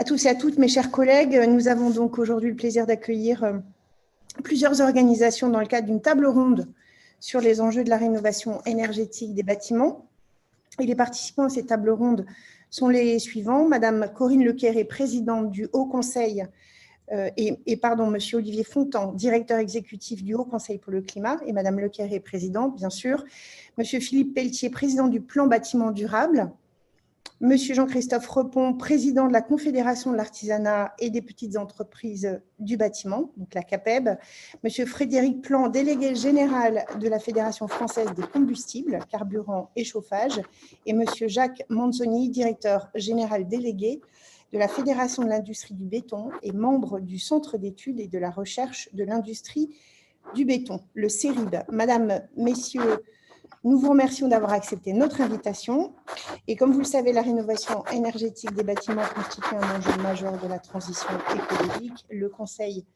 À tous et à toutes, mes chers collègues, nous avons donc aujourd'hui le plaisir d'accueillir euh, plusieurs organisations dans le cadre d'une table ronde sur les enjeux de la rénovation énergétique des bâtiments. Et les participants à cette table ronde sont les suivants. Madame Corinne Lequerre, présidente du Haut Conseil, euh, et, pardon, Monsieur Olivier Fontan, directeur exécutif du Haut Conseil pour le climat, et Madame Lequerre, présidente, bien sûr. Monsieur Philippe Pelletier, président du plan bâtiment durable. Monsieur Jean-Christophe Repon, président de la Confédération de l'artisanat et des petites entreprises du bâtiment, donc la CAPEB, Monsieur Frédéric Plan, délégué général de la Fédération française des combustibles, carburant et chauffage, et Monsieur Jacques Manzoni, directeur général délégué de la Fédération de l'industrie du béton et membre du Centre d'études et de la recherche de l'industrie du béton, le CERIB. Madame, Messieurs, nous vous remercions d'avoir accepté notre invitation. Et comme vous le savez, la rénovation énergétique des bâtiments constitue un enjeu majeur de la transition écologique. Le, Conseil,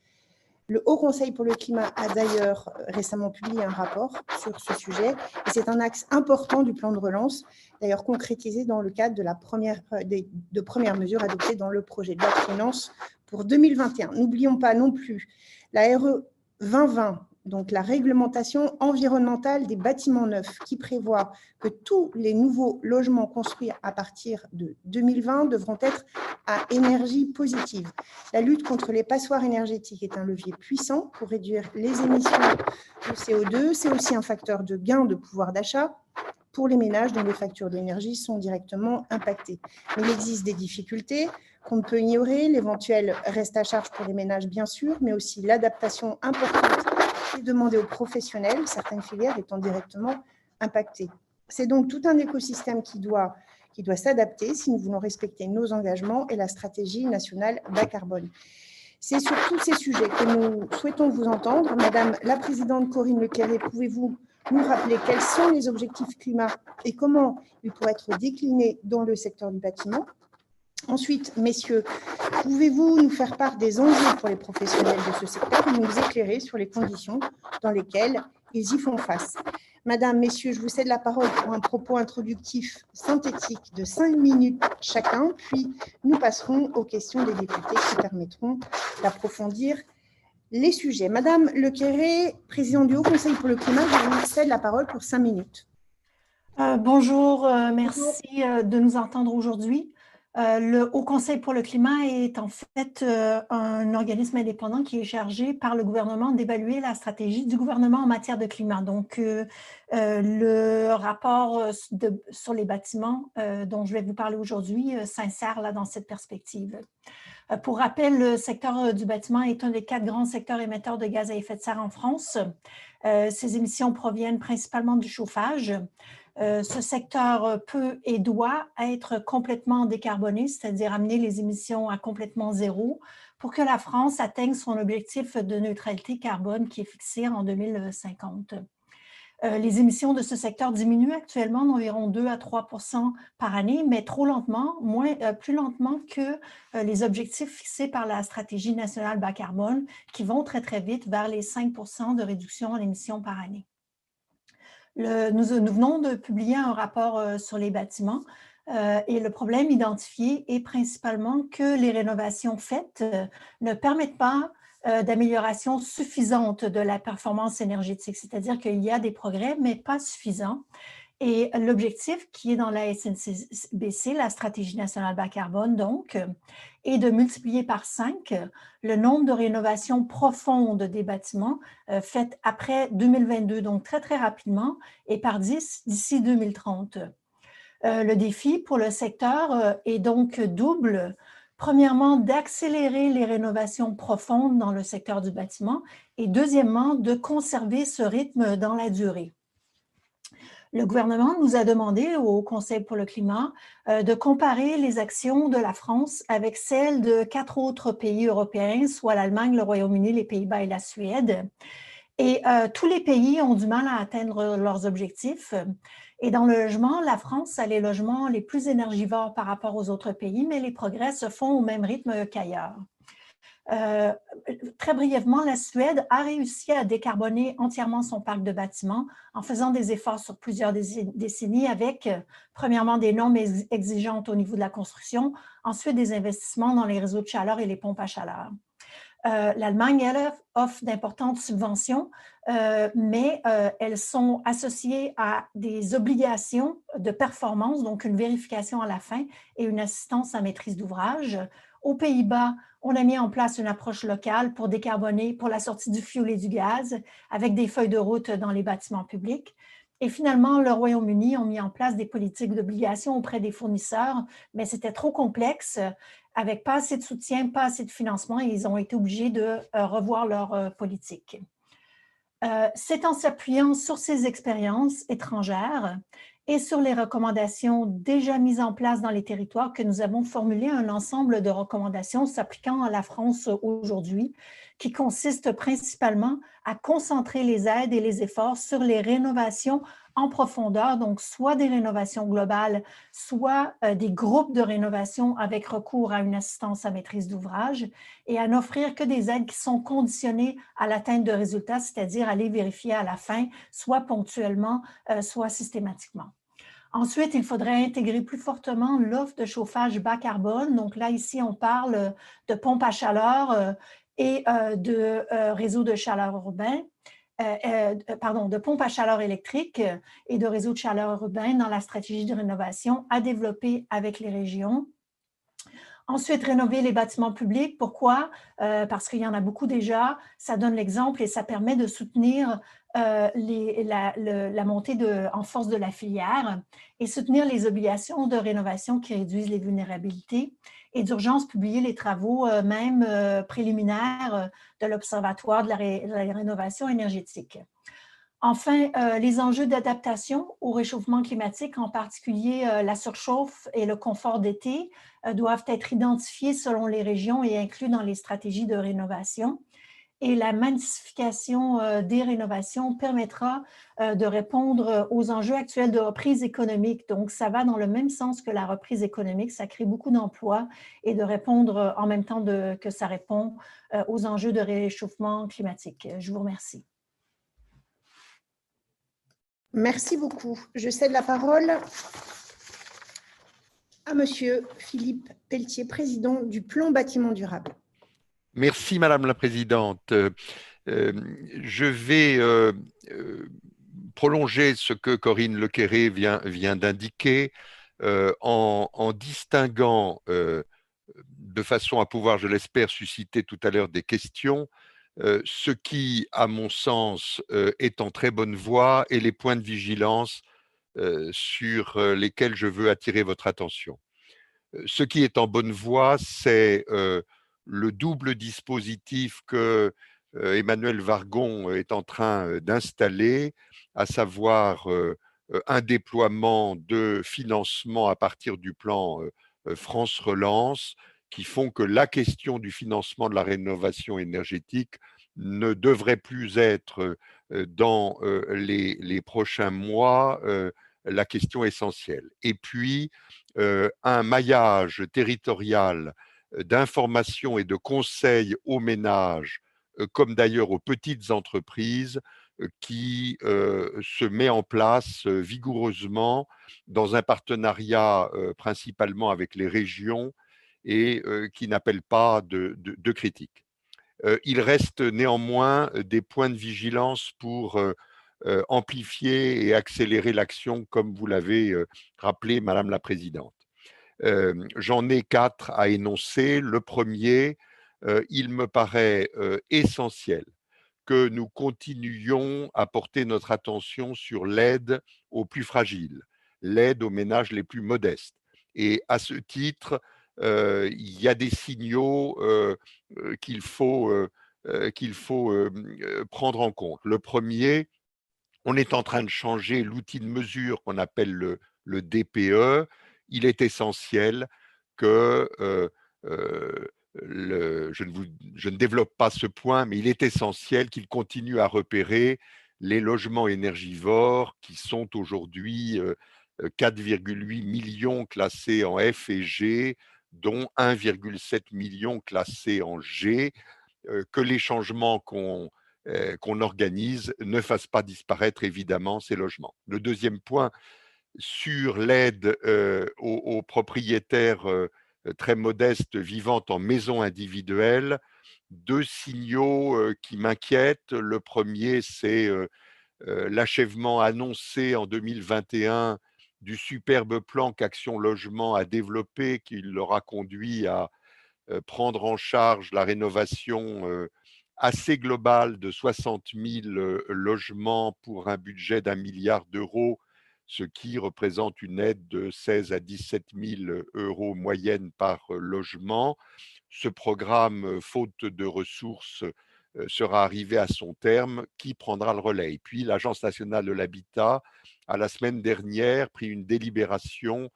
le Haut Conseil pour le climat a d'ailleurs récemment publié un rapport sur ce sujet. Et c'est un axe important du plan de relance, d'ailleurs concrétisé dans le cadre de, la première, de, de premières mesures adoptées dans le projet de loi de finances pour 2021. N'oublions pas non plus la RE 2020 donc la réglementation environnementale des bâtiments neufs qui prévoit que tous les nouveaux logements construits à partir de 2020 devront être à énergie positive. La lutte contre les passoires énergétiques est un levier puissant pour réduire les émissions de CO2. C'est aussi un facteur de gain de pouvoir d'achat pour les ménages dont les factures d'énergie sont directement impactées. Mais il existe des difficultés qu'on ne peut ignorer, l'éventuel reste à charge pour les ménages bien sûr, mais aussi l'adaptation importante demander aux professionnels, certaines filières étant directement impactées. C'est donc tout un écosystème qui doit, qui doit s'adapter si nous voulons respecter nos engagements et la stratégie nationale bas carbone. C'est sur tous ces sujets que nous souhaitons vous entendre. Madame la Présidente Corinne Leclerc, pouvez-vous nous rappeler quels sont les objectifs climat et comment ils pourraient être déclinés dans le secteur du bâtiment? Ensuite, messieurs, pouvez-vous nous faire part des enjeux pour les professionnels de ce secteur et nous éclairer sur les conditions dans lesquelles ils y font face? Madame, messieurs, je vous cède la parole pour un propos introductif synthétique de cinq minutes chacun, puis nous passerons aux questions des députés qui permettront d'approfondir les sujets. Madame Lequéré, présidente du Haut Conseil pour le climat, je vous cède la parole pour cinq minutes. Euh, bonjour, euh, merci euh, de nous entendre aujourd'hui. Euh, le Haut Conseil pour le climat est en fait euh, un organisme indépendant qui est chargé par le gouvernement d'évaluer la stratégie du gouvernement en matière de climat. Donc, euh, le rapport sur les bâtiments dont je vais vous parler aujourd'hui s'insère là dans cette perspective. Pour rappel, le secteur du bâtiment est un des quatre grands secteurs émetteurs de gaz à effet de serre en France. ces émissions proviennent principalement du chauffage, euh, ce secteur peut et doit être complètement décarboné, c'est-à-dire amener les émissions à complètement zéro pour que la France atteigne son objectif de neutralité carbone qui est fixé en 2050. Euh, les émissions de ce secteur diminuent actuellement d'environ 2 à 3% par année, mais trop lentement, euh, plus lentement que les objectifs fixés par la stratégie nationale bas carbone qui vont très, très vite vers les 5% de réduction en émissions par année nous, venons de publier un rapport euh, sur les bâtiments euh, et le problème identifié est principalement que les rénovations faites euh, ne permettent pas d'amélioration suffisante de la performance énergétique, c'est-à-dire qu'il y a des progrès, mais pas suffisants. Et l'objectif qui est dans la SNCBC, la stratégie nationale bas carbone, donc, est de multiplier par cinq le nombre de rénovations profondes des bâtiments euh, faites après 2022, donc très, très rapidement, et par 10 d'ici 2030. Euh, le défi pour le secteur euh, est donc double. Premièrement, d'accélérer les rénovations profondes dans le secteur du bâtiment et deuxièmement, de conserver ce rythme dans la durée. Le gouvernement nous a demandé au Conseil pour le climat euh, de comparer les actions de la France avec celles de quatre autres pays européens, soit l'Allemagne, le Royaume-Uni, les Pays-Bas et la Suède. Et euh, tous les pays ont du mal à atteindre leurs objectifs. Et dans le logement, la France a les logements les plus énergivores par rapport aux autres pays, mais les progrès se font au même rythme qu'ailleurs. Euh, très brièvement, la Suède a réussi à décarboner entièrement son parc de bâtiments en faisant des efforts sur plusieurs décennies avec, euh, premièrement, des normes exigeantes au niveau de la construction, ensuite des investissements dans les réseaux de chaleur et les pompes à chaleur. Euh, L'Allemagne, elle, offre d'importantes subventions, mais elles sont associées à des obligations de performance, donc une vérification à la fin et une assistance à maîtrise d'ouvrage. Aux Pays-Bas, on a mis en place une approche locale pour décarboner, pour la sortie du fioul et du gaz, avec des feuilles de route dans les bâtiments publics. Et finalement, le Royaume-Uni a mis en place des politiques d'obligation auprès des fournisseurs, mais c'était trop complexe, avec pas assez de soutien, pas assez de financement, et ils ont été obligés de euh, revoir leur euh, politique. Euh, c'est en s'appuyant sur ces expériences étrangères et sur les recommandations déjà mises en place dans les territoires que nous avons formulé un ensemble de recommandations s'appliquant à la France aujourd'hui, qui consiste principalement à concentrer les aides et les efforts sur les rénovations en profondeur, donc soit des rénovations globales, soit euh, des groupes de rénovation avec recours à une assistance à maîtrise d'ouvrage et à n'offrir que des aides qui sont conditionnées à l'atteinte de résultats, c'est-à-dire à les vérifier à la fin, soit ponctuellement, euh, soit systématiquement. Ensuite, il faudrait intégrer plus fortement l'offre de chauffage bas carbone. Donc là, ici, on parle de pompes à chaleur euh, et de réseaux de chaleur urbain. Euh, euh, pardon, de pompes à chaleur électrique et de réseaux de chaleur urbain dans la stratégie de rénovation à développer avec les régions. Ensuite, rénover les bâtiments publics. Pourquoi? Euh, parce qu'il y en a beaucoup déjà. Ça donne l'exemple et ça permet de soutenir la, montée en force de la filière et soutenir les obligations de rénovation qui réduisent les vulnérabilités et d'urgence publier les travaux euh, même euh, préliminaires euh, de l'Observatoire de, la rénovation énergétique. Enfin, les enjeux d'adaptation au réchauffement climatique, en particulier la surchauffe et le confort d'été, doivent être identifiés selon les régions et inclus dans les stratégies de rénovation et la massification euh, des rénovations permettra euh, de répondre aux enjeux actuels de reprise économique. Donc, ça va dans le même sens que la reprise économique, ça crée beaucoup d'emplois et de répondre euh, en même temps que ça répond aux enjeux de réchauffement climatique. Je vous remercie. Merci beaucoup. Je cède la parole à Monsieur Philippe Pelletier, président du plan bâtiment durable. Merci, Madame la Présidente. Euh, euh, je vais euh, prolonger ce que Corinne Lequéré vient, vient d'indiquer en, distinguant de façon à pouvoir, je l'espère, susciter tout à l'heure des questions, ce qui, à mon sens, est en très bonne voie et les points de vigilance sur lesquels je veux attirer votre attention. Ce qui est en bonne voie, c'est le double dispositif que euh, Emmanuel Vargon est en train euh, d'installer, à savoir euh, un déploiement de financement à partir du plan France Relance, qui font que la question du financement de la rénovation énergétique ne devrait plus être dans les, prochains mois la question essentielle. Et puis, un maillage territorial d'information et de conseils aux ménages, euh, comme d'ailleurs aux petites entreprises, euh, qui euh, se met en place vigoureusement dans un partenariat principalement avec les régions et qui n'appelle pas de, de, critiques. Il reste néanmoins des points de vigilance pour amplifier et accélérer l'action, comme vous l'avez rappelé, Madame la Présidente. J'en ai quatre à énoncer. Le premier, il me paraît essentiel que nous continuions à porter notre attention sur l'aide aux plus fragiles, l'aide aux ménages les plus modestes. Et à ce titre, il y a des signaux qu'il faut, qu'il faut prendre en compte. Le premier, on est en train de changer l'outil de mesure qu'on appelle le, le DPE, il est essentiel que je, ne développe pas ce point, mais il est essentiel qu'il continue à repérer les logements énergivores qui sont aujourd'hui 4,8 millions classés en F et G, dont 1,7 million classés en G, que les changements qu'on organise ne fassent pas disparaître évidemment ces logements. Le deuxième point, sur l'aide aux, propriétaires très modestes vivant en maison individuelle, deux signaux qui m'inquiètent. Le premier, c'est l'achèvement annoncé en 2021 du superbe plan qu'Action Logement a développé, qui leur a conduit à prendre en charge la rénovation assez globale de 60 000 logements pour un budget d'un milliard d'euros ce qui représente une aide de 16 à 17 000 euros moyenne par logement. Ce programme, faute de ressources, sera arrivé à son terme. Qui prendra le relais? Puis, l'Agence nationale de l'habitat a la semaine dernière pris une délibération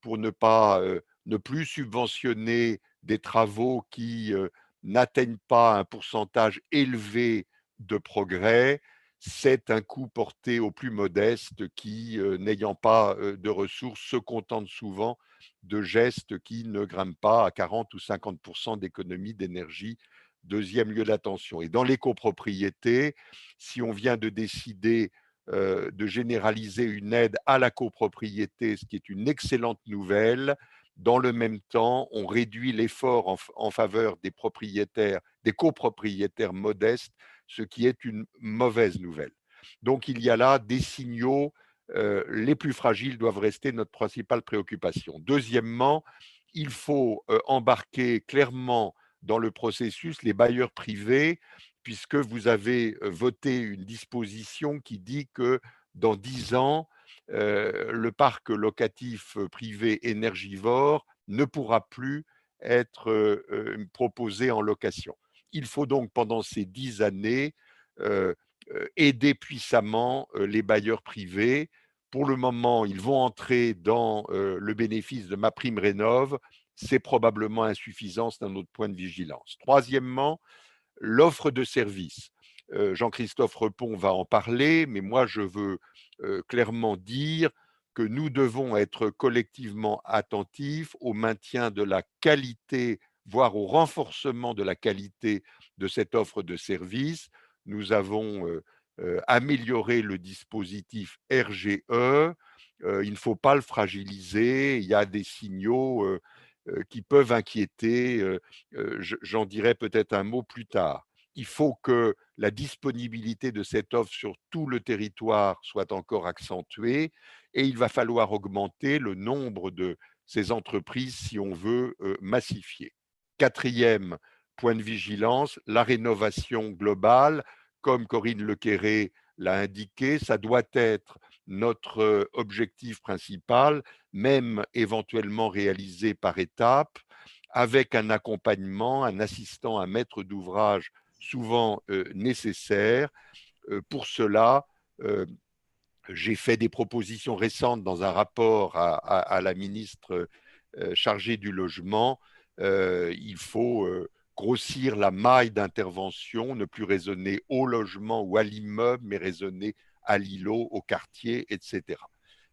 pour ne pas ne plus subventionner des travaux qui n'atteignent pas un pourcentage élevé de progrès c'est un coût porté aux plus modestes qui, n'ayant pas de ressources, se contentent souvent de gestes qui ne grimpent pas à 40 ou 50% d'économie d'énergie. Deuxième lieu d'attention. Et dans les copropriétés, si on vient de décider de généraliser une aide à la copropriété, ce qui est une excellente nouvelle, dans le même temps, on réduit l'effort en, faveur des propriétaires, des copropriétaires modestes, ce qui est une mauvaise nouvelle. Donc il y a là des signaux, euh, les plus fragiles doivent rester notre principale préoccupation. Deuxièmement, il faut euh, embarquer clairement dans le processus les bailleurs privés, puisque vous avez euh, voté une disposition qui dit que dans dix ans, le parc locatif privé énergivore ne pourra plus être proposé en location. Il faut donc pendant ces dix années aider puissamment les bailleurs privés. Pour le moment, ils vont entrer dans le bénéfice de ma prime rénov. C'est probablement insuffisant, c'est un autre point de vigilance. Troisièmement, l'offre de services. Jean-Christophe Repon va en parler, mais moi je veux clairement dire que nous devons être collectivement attentifs au maintien de la qualité, voire au renforcement de la qualité de cette offre de services. Nous avons amélioré le dispositif RGE. il ne faut pas le fragiliser. Il y a des signaux qui peuvent inquiéter. J'en dirai peut-être un mot plus tard il faut que la disponibilité de cette offre sur tout le territoire soit encore accentuée et il va falloir augmenter le nombre de ces entreprises si on veut massifier. Quatrième point de vigilance, la rénovation globale. Comme Corinne Lequéré l'a indiqué, ça doit être notre objectif principal, même éventuellement réalisé par étapes, avec un accompagnement, un assistant, un maître d'ouvrage souvent nécessaires. pour cela, j'ai fait des propositions récentes dans un rapport à, la ministre chargée du logement. Il faut grossir la maille d'intervention, ne plus raisonner au logement ou à l'immeuble, mais raisonner à l'îlot, au quartier, etc.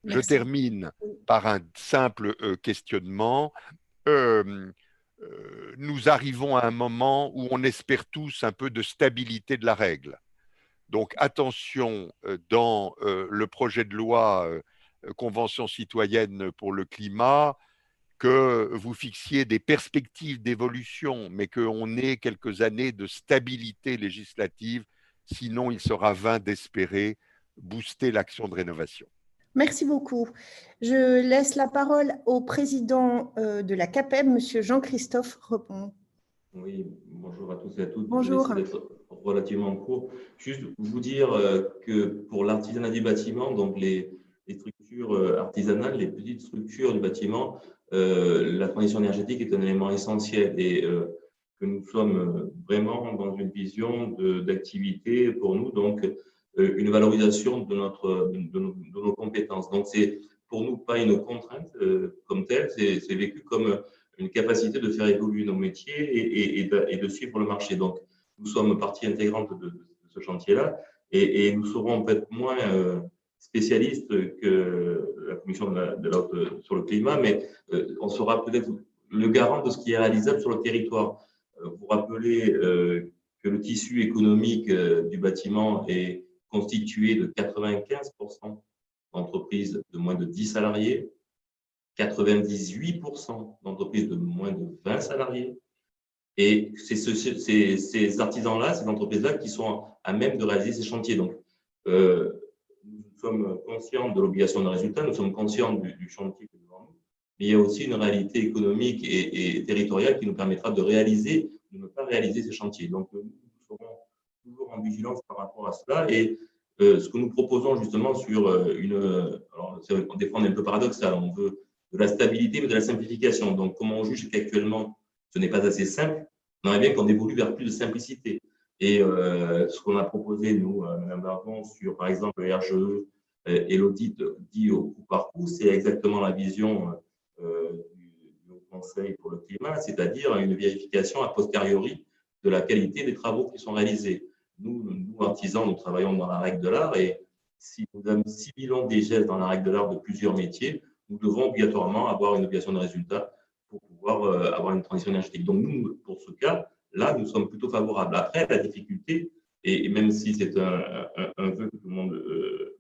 Je termine par un simple questionnement. Euh, nous arrivons à un moment où on espère tous un peu de stabilité de la règle. Donc attention euh, dans euh, le projet de loi Convention citoyenne pour le climat, que vous fixiez des perspectives d'évolution, mais qu'on ait quelques années de stabilité législative, sinon il sera vain d'espérer booster l'action de rénovation. Merci beaucoup. Je laisse la parole au président euh, de la CAPEB, M. Jean-Christophe Repon. Oui, bonjour à tous et à toutes. Bonjour. Je vais être relativement court. Juste vous dire euh, que pour l'artisanat du bâtiment, donc les, structures euh, artisanales, les petites structures du bâtiment, la transition énergétique est un élément essentiel et que nous sommes vraiment dans une vision d'activité pour nous. Donc, euh, une valorisation de, notre, de, nos, compétences. Donc, c'est pour nous pas une contrainte euh, comme telle, c'est vécu comme une capacité de faire évoluer nos métiers et, de, suivre le marché. Donc, nous sommes partie intégrante de, ce chantier-là et, nous serons peut-être moins euh, spécialistes que la commission de la, sur le climat, mais on sera peut-être le garant de ce qui est réalisable sur le territoire. Vous rappelez que le tissu économique du bâtiment est constitué de 95% d'entreprises de moins de 10 salariés, 98% d'entreprises de moins de 20 salariés. Et c'est ces artisans-là, ces entreprises-là qui sont à même de réaliser ces chantiers. Donc, euh, sommes conscients de l'obligation de résultat, nous sommes conscients du, chantier que nous, mais il y a aussi une réalité économique et, territoriale qui nous permettra de réaliser, de ne pas réaliser ces chantiers. Donc, nous serons toujours en vigilance par rapport à cela. Et euh, ce que nous proposons justement sur euh, une. Alors, on est un peu paradoxal, on veut de la stabilité, mais de la simplification. Donc, comme on juge qu'actuellement, ce n'est pas assez simple, on aimerait bien qu'on évolue vers plus de simplicité. Et euh, ce qu'on a proposé, nous, euh, Mme Barbon, sur, par exemple, le RGE euh, et l'audit dit au coup par coup, c'est exactement la vision du, Conseil pour le climat, c'est-à-dire une vérification a posteriori de la qualité des travaux qui sont réalisés. Nous, nous artisans, nous travaillons dans la règle de l'art et si nous ciblons des gestes dans la règle de l'art de plusieurs métiers, nous devons obligatoirement avoir une obligation de résultat pour pouvoir avoir une transition énergétique. Donc, nous, pour ce cas, là, nous sommes plutôt favorables. Après, la difficulté, et même si c'est un, vœu que tout le monde euh,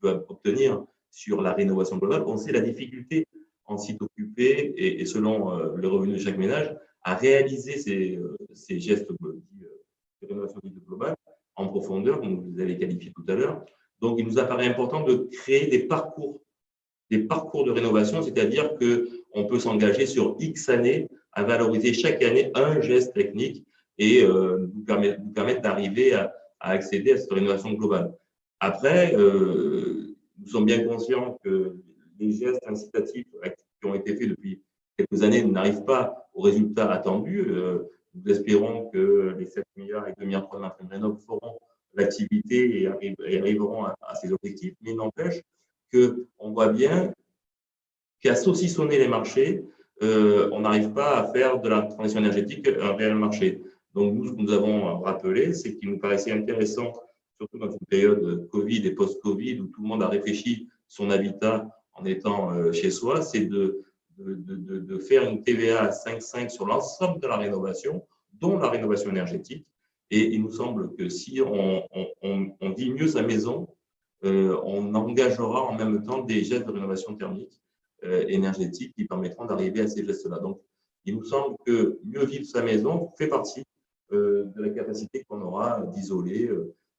peut obtenir sur la rénovation globale, on sait la difficulté en site occupé et, selon euh, le revenu de chaque ménage à réaliser ces, ces gestes de rénovation globale en profondeur, comme vous avez qualifié tout à l'heure. Donc, il nous apparaît important de créer des parcours des parcours de rénovation, c'est-à-dire qu'on peut s'engager sur X années à valoriser chaque année un geste technique et euh, nous, permettre, d'arriver à, accéder à cette rénovation globale. Après, euh, nous sommes bien conscients que les gestes incitatifs qui ont été faits depuis quelques années n'arrivent pas aux résultats attendus. Euh, nous espérons que les 7 milliards et 2 milliards de ma rénov feront l'activité et, arriveront à, à ces objectifs, mais n'empêche qu'on voit bien qu'à saucissonner les marchés, euh, on n'arrive pas à faire de la transition énergétique un réel marché. Donc, nous, ce que nous avons rappelé, c'est qu'il nous paraissait intéressant, surtout dans une période Covid et post-Covid, où tout le monde a réfléchi son habitat en étant euh, chez soi, c'est de, faire une TVA à 5,5 sur l'ensemble de la rénovation, dont la rénovation énergétique. Et il nous semble que si on, on, mieux sa maison, euh, on engagera en même temps des gestes de rénovation thermique euh, énergétique qui permettront d'arriver à ces gestes-là. Donc, il nous semble que mieux vivre sa maison fait partie euh, de la capacité qu'on aura d'isoler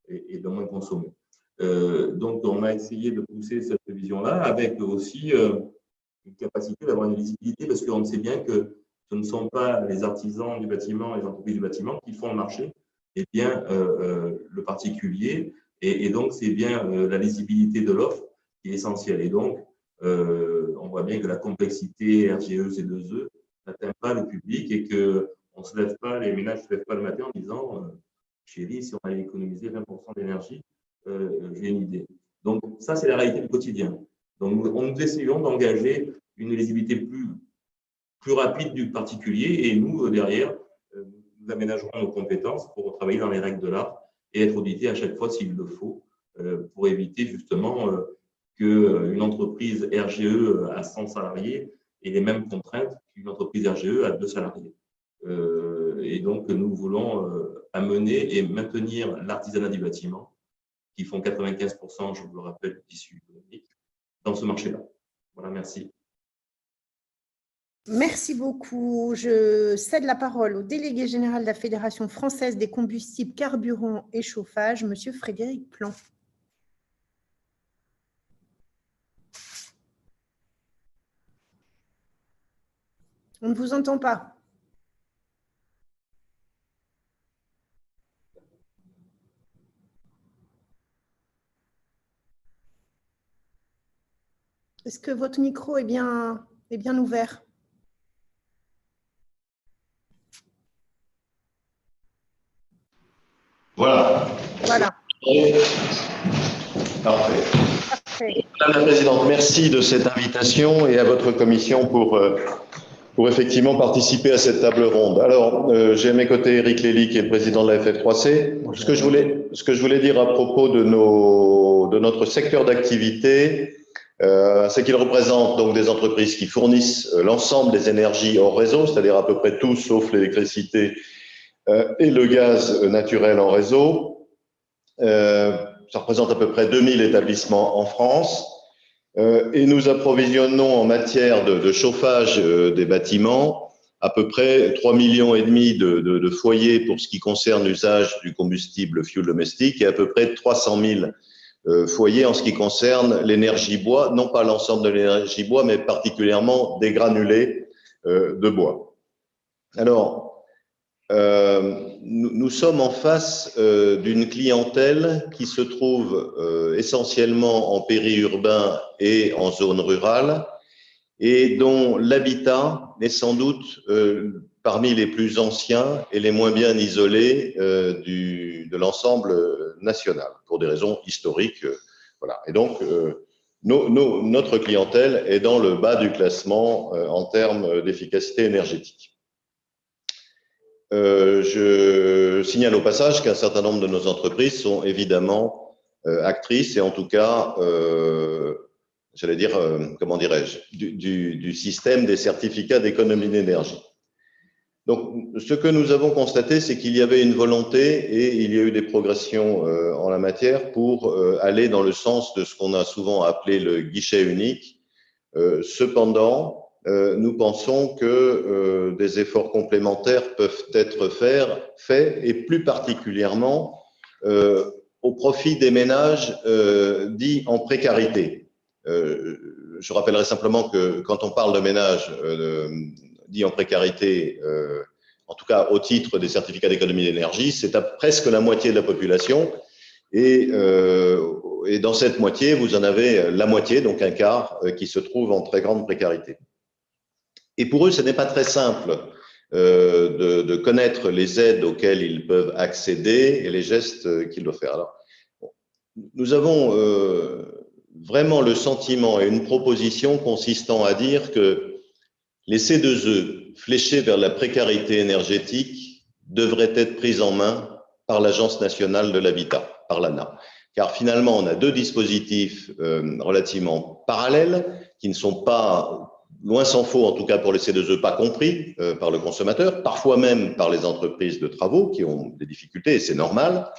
et, de moins consommer. donc, on a essayé de pousser cette vision-là avec aussi une capacité d'avoir une visibilité parce qu'on sait bien que ce ne sont pas les artisans du bâtiment, les entreprises du bâtiment qui font le marché, et bien le particulier et, donc, c'est bien euh, la lisibilité de l'offre qui est essentielle. Et donc, euh, on voit bien que la complexité RGE, C2E n'atteint pas le public et qu'on se lève pas, les ménages ne se lèvent pas le matin en disant euh, Chérie, si on allait économiser 20% d'énergie, j'ai une idée. Donc, ça, c'est la réalité du quotidien. Donc, nous, nous essayons d'engager une lisibilité plus, plus rapide du particulier et nous, derrière, nous aménagerons nos compétences pour travailler dans les règles de l'art et être audité à chaque fois s'il le faut euh, pour éviter justement euh, qu'une entreprise RGE à 100 salariés ait les mêmes contraintes qu'une entreprise RGE à 2 salariés. Euh, et donc, nous voulons amener et maintenir l'artisanat du bâtiment, qui font 95%, je vous le rappelle, du tissu économique, dans ce marché-là. Voilà, merci. Merci beaucoup. Je cède la parole au délégué général de la Fédération française des combustibles, carburants et chauffage, Monsieur Frédéric Plan. On ne vous entend pas. Est-ce que votre micro est bien, est bien ouvert? Voilà. Voilà. Parfait. Madame la Présidente, merci de cette invitation et à votre commission pour, euh, pour effectivement participer à cette table ronde. Alors, euh, j'ai à mes côtés Eric Lély, qui est le président de la FF3C. Ce que je voulais, ce que je voulais dire à propos de, nos, de notre secteur d'activité, Euh, c'est qu'il représente donc des entreprises qui fournissent euh, l'ensemble des énergies hors réseau, c'est-à-dire à peu près tout sauf l'électricité euh, et le gaz naturel en réseau. Euh, ça représente à peu près 2000 établissements en France. Et nous approvisionnons en matière de, chauffage des bâtiments à peu près 3 millions et demi de, de, foyers pour ce qui concerne l'usage du combustible fuel domestique et à peu près 300 000 euh, foyer en ce qui concerne l'énergie bois, non pas l'ensemble de l'énergie bois, mais particulièrement des granulés euh, de bois. Alors, euh, nous, nous, sommes en face euh, d'une clientèle qui se trouve euh, essentiellement en périurbain et en zone rurale et dont l'habitat est sans doute euh, parmi les plus anciens et les moins bien isolés euh, du, de l'ensemble national, pour des raisons historiques. Voilà. Et donc, nos, nos, notre clientèle est dans le bas du classement en termes d'efficacité énergétique. Euh, je signale au passage qu'un certain nombre de nos entreprises sont évidemment actrices et en tout cas, j'allais dire, comment dirais-je, du, du, du système des certificats d'économie d'énergie. Donc, ce que nous avons constaté, c'est qu'il y avait une volonté et il y a eu des progressions euh, en la matière pour euh, aller dans le sens de ce qu'on a souvent appelé le guichet unique. Euh, cependant, euh, nous pensons que euh, des efforts complémentaires peuvent être faits et plus particulièrement euh, au profit des ménages dits en précarité. je rappellerai simplement que quand on parle de ménages dit en précarité, euh, en tout cas au titre des certificats d'économie d'énergie, c'est à presque la moitié de la population. Et, euh, et, dans cette moitié, vous en avez la moitié, donc un quart, euh, qui se trouve en très grande précarité. Et pour eux, ce n'est pas très simple euh, de, connaître les aides auxquelles ils peuvent accéder et les gestes qu'ils doivent faire. Alors, nous avons euh, vraiment le sentiment et une proposition consistant à dire que les C2E fléchés vers la précarité énergétique devraient être pris en main par l'Agence nationale de l'habitat, par l'ANA. Car finalement, on a deux dispositifs euh, relativement parallèles qui ne sont pas, loin s'en faut, en tout cas pour les C2E, pas compris euh, par le consommateur, parfois même par les entreprises de travaux qui ont des difficultés, et c'est normal.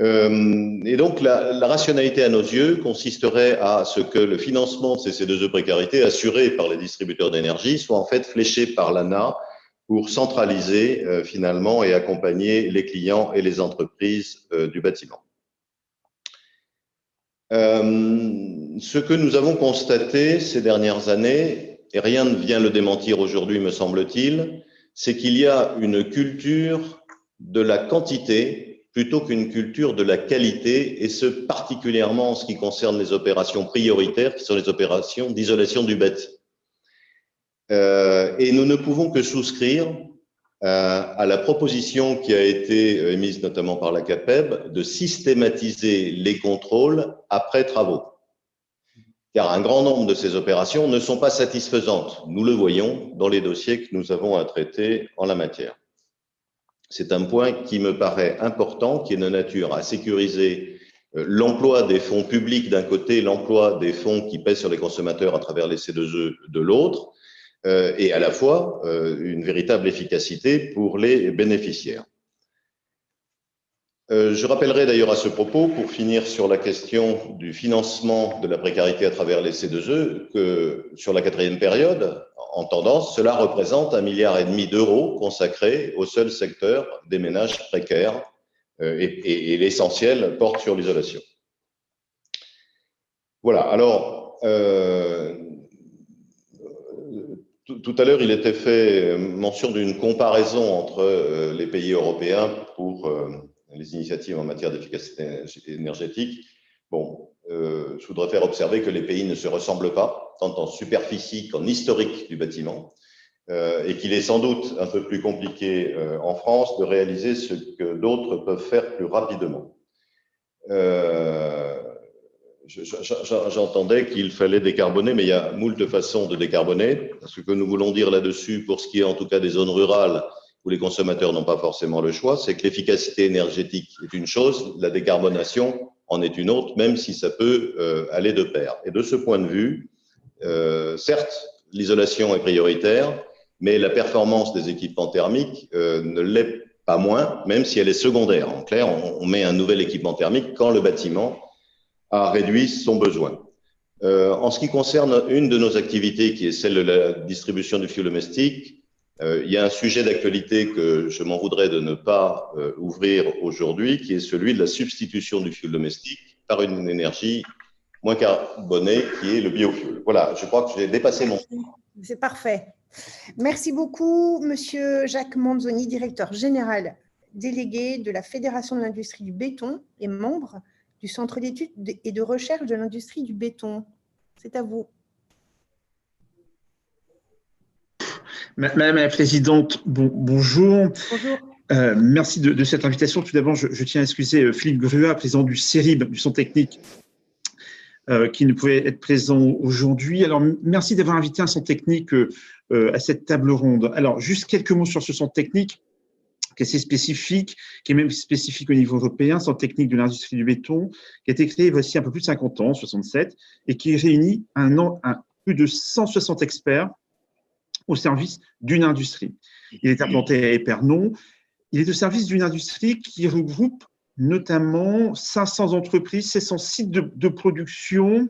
Euh, et donc, la, la, rationalité à nos yeux consisterait à ce que le financement de ces C2E précarité assuré par les distributeurs d'énergie soit en fait fléché par l'ANA pour centraliser euh, finalement et accompagner les clients et les entreprises euh, du bâtiment. Euh, ce que nous avons constaté ces dernières années, et rien ne vient le démentir aujourd'hui, me semble-t-il, c'est qu'il y a une culture de la quantité plutôt qu'une culture de la qualité, et ce particulièrement en ce qui concerne les opérations prioritaires, qui sont les opérations d'isolation du bâti. Euh, et nous ne pouvons que souscrire euh, à la proposition qui a été émise notamment par la CAPEB de systématiser les contrôles après travaux. Car un grand nombre de ces opérations ne sont pas satisfaisantes. Nous le voyons dans les dossiers que nous avons à traiter en la matière. C'est un point qui me paraît important, qui est de nature à sécuriser euh, l'emploi des fonds publics d'un côté, l'emploi des fonds qui pèsent sur les consommateurs à travers les C2E de l'autre, euh, et à la fois euh, une véritable efficacité pour les bénéficiaires. Je rappellerai d'ailleurs à ce propos, pour finir sur la question du financement de la précarité à travers les C2E, que sur la quatrième période, en tendance, cela représente un milliard et demi d'euros consacrés au seul secteur des ménages précaires euh, et, l'essentiel porte sur l'isolation. Voilà, alors, euh, tout, à l'heure, il était fait mention d'une comparaison entre euh, les pays européens pour euh, les initiatives en matière d'efficacité énergétique. Bon, euh, je voudrais faire observer que les pays ne se ressemblent pas, tant en superficie qu'en historique du bâtiment, euh, et qu'il est sans doute un peu plus compliqué euh, en France de réaliser ce que d'autres peuvent faire plus rapidement. Euh, j'entendais qu'il fallait décarboner, mais il y a moult façons de décarboner. Ce que nous voulons dire là-dessus, pour ce qui est en tout cas des zones rurales, où les consommateurs n'ont pas forcément le choix, c'est que l'efficacité énergétique est une chose, la décarbonation en est une autre, même si ça peut euh, aller de pair. Et de ce point de vue, euh, certes, l'isolation est prioritaire, mais la performance des équipements thermiques euh, ne l'est pas moins, même si elle est secondaire. En clair, on, met un nouvel équipement thermique quand le bâtiment a réduit son besoin. en ce qui concerne une de nos activités, qui est celle de la distribution du fioul domestique, euh, il y a un sujet d'actualité que je m'en voudrais de ne pas euh, ouvrir aujourd'hui, qui est celui de la substitution du fioul domestique par une énergie moins carbonée, qui est le biofuel. Voilà, je crois que j'ai dépassé mon C'est parfait. Merci beaucoup, Monsieur Jacques Manzoni, directeur général délégué de la Fédération de l'industrie du béton et membre du Centre d'études et de recherche de l'industrie du béton. C'est à vous. Madame la Présidente, bonjour. Bonjour. Euh, merci de, cette invitation. Tout d'abord, je, tiens à excuser euh, Philippe Grua, président du CERIB, du Centre technique, euh, qui ne pouvait être présent aujourd'hui. Alors, merci d'avoir invité un centre technique à cette table ronde. Alors, juste quelques mots sur ce centre technique qui est assez spécifique, qui est même spécifique au niveau européen, centre technique de l'industrie du béton, qui a été créé voici un peu plus de 50 ans, 67, et qui réunit un, un plus de 160 experts au service d'une industrie. Il est implanté à Épernon. Il est au service d'une industrie qui regroupe notamment 500 entreprises, 700 sites de, production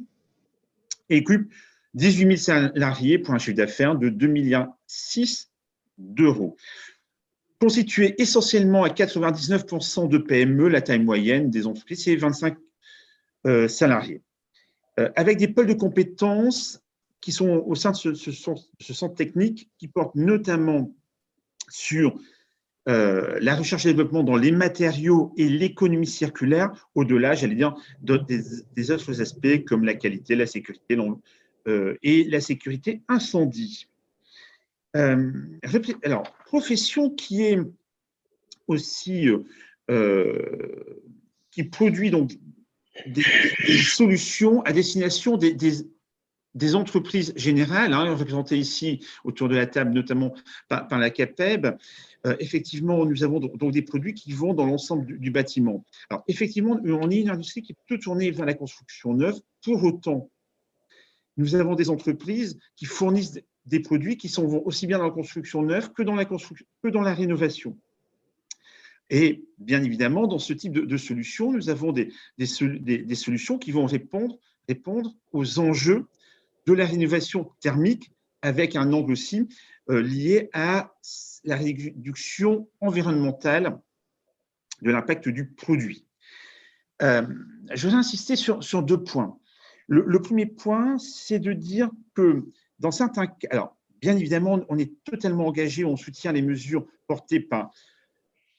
et occupe 18 000 salariés pour un chiffre d'affaires de 2,6 milliards d'euros. Constitué essentiellement à 99% de PME, la taille moyenne des entreprises, c'est 25 euh, salariés. Euh, avec des pôles de compétences qui sont au sein de ce, centre technique, qui porte notamment sur euh, la recherche et développement dans les matériaux et l'économie circulaire, au-delà, j'allais dire, des, autres aspects comme la qualité, la sécurité euh, et la sécurité incendie. Euh, alors, profession qui est aussi, qui produit donc des, solutions à destination des, des entreprises générales, hein, représentées ici autour de la table, notamment par, la CAPEB, euh, effectivement, nous avons donc des produits qui vont dans l'ensemble du, bâtiment. Alors, effectivement, on est une industrie qui peut tourner vers la construction neuve. Pour autant, nous avons des entreprises qui fournissent des produits qui sont aussi bien dans la construction neuve que dans la, que dans la rénovation. Et bien évidemment, dans ce type de, solutions, nous avons des, des, solutions qui vont répondre, répondre aux enjeux de la rénovation thermique avec un angle aussi euh, lié à la réduction environnementale de l'impact du produit. Euh, je voudrais insister sur, sur deux points. Le, premier point, c'est de dire que dans certains cas, alors bien évidemment, on est totalement engagé, on soutient les mesures portées par,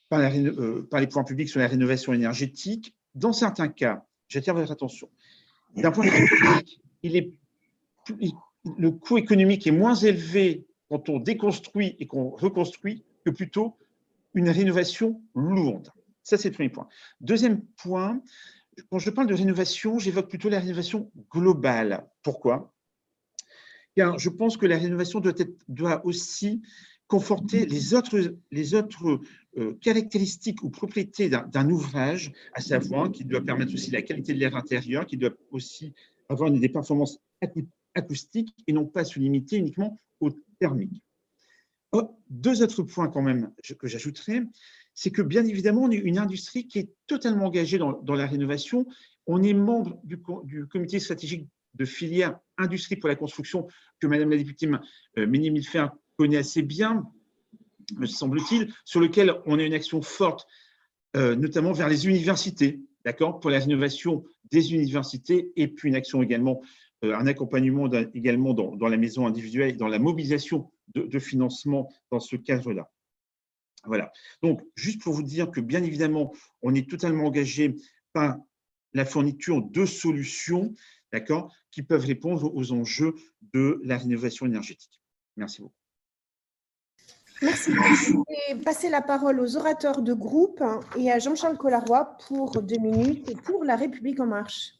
par, euh, les pouvoirs publics sur la rénovation énergétique. Dans certains cas, j'attire votre attention, d'un point de vue public, il est le coût économique est moins élevé quand on déconstruit et qu'on reconstruit que plutôt une rénovation lourde. Ça, c'est le premier point. Deuxième point, quand je parle de rénovation, j'évoque plutôt la rénovation globale. Pourquoi? Car je pense que la rénovation doit, aussi conforter les autres, les autres euh, caractéristiques ou propriétés d'un ouvrage, à savoir qu'il doit permettre aussi la qualité de l'air intérieur, qu'il doit aussi avoir des performances acoustique et non pas se limiter uniquement au thermique. Oh, deux autres points quand même que j'ajouterais, c'est que bien évidemment, on est une industrie qui est totalement engagée dans, la rénovation. On est membre du, comité stratégique de filière industrie pour la construction que Madame la députée euh, Ménie Milfer connaît assez bien, me semble-t-il, sur lequel on a une action forte, euh, notamment vers les universités, d'accord, pour la rénovation des universités, et puis une action également un accompagnement également dans, la maison individuelle dans la mobilisation de, financement dans ce cadre-là. Voilà. Donc, juste pour vous dire que, bien évidemment, on est totalement engagé par la fourniture de solutions qui peuvent répondre aux enjeux de la rénovation énergétique. Merci beaucoup. Merci. Je vais passer la parole aux orateurs de groupe et à Jean-Charles Collaroy pour deux minutes pour La République en marche.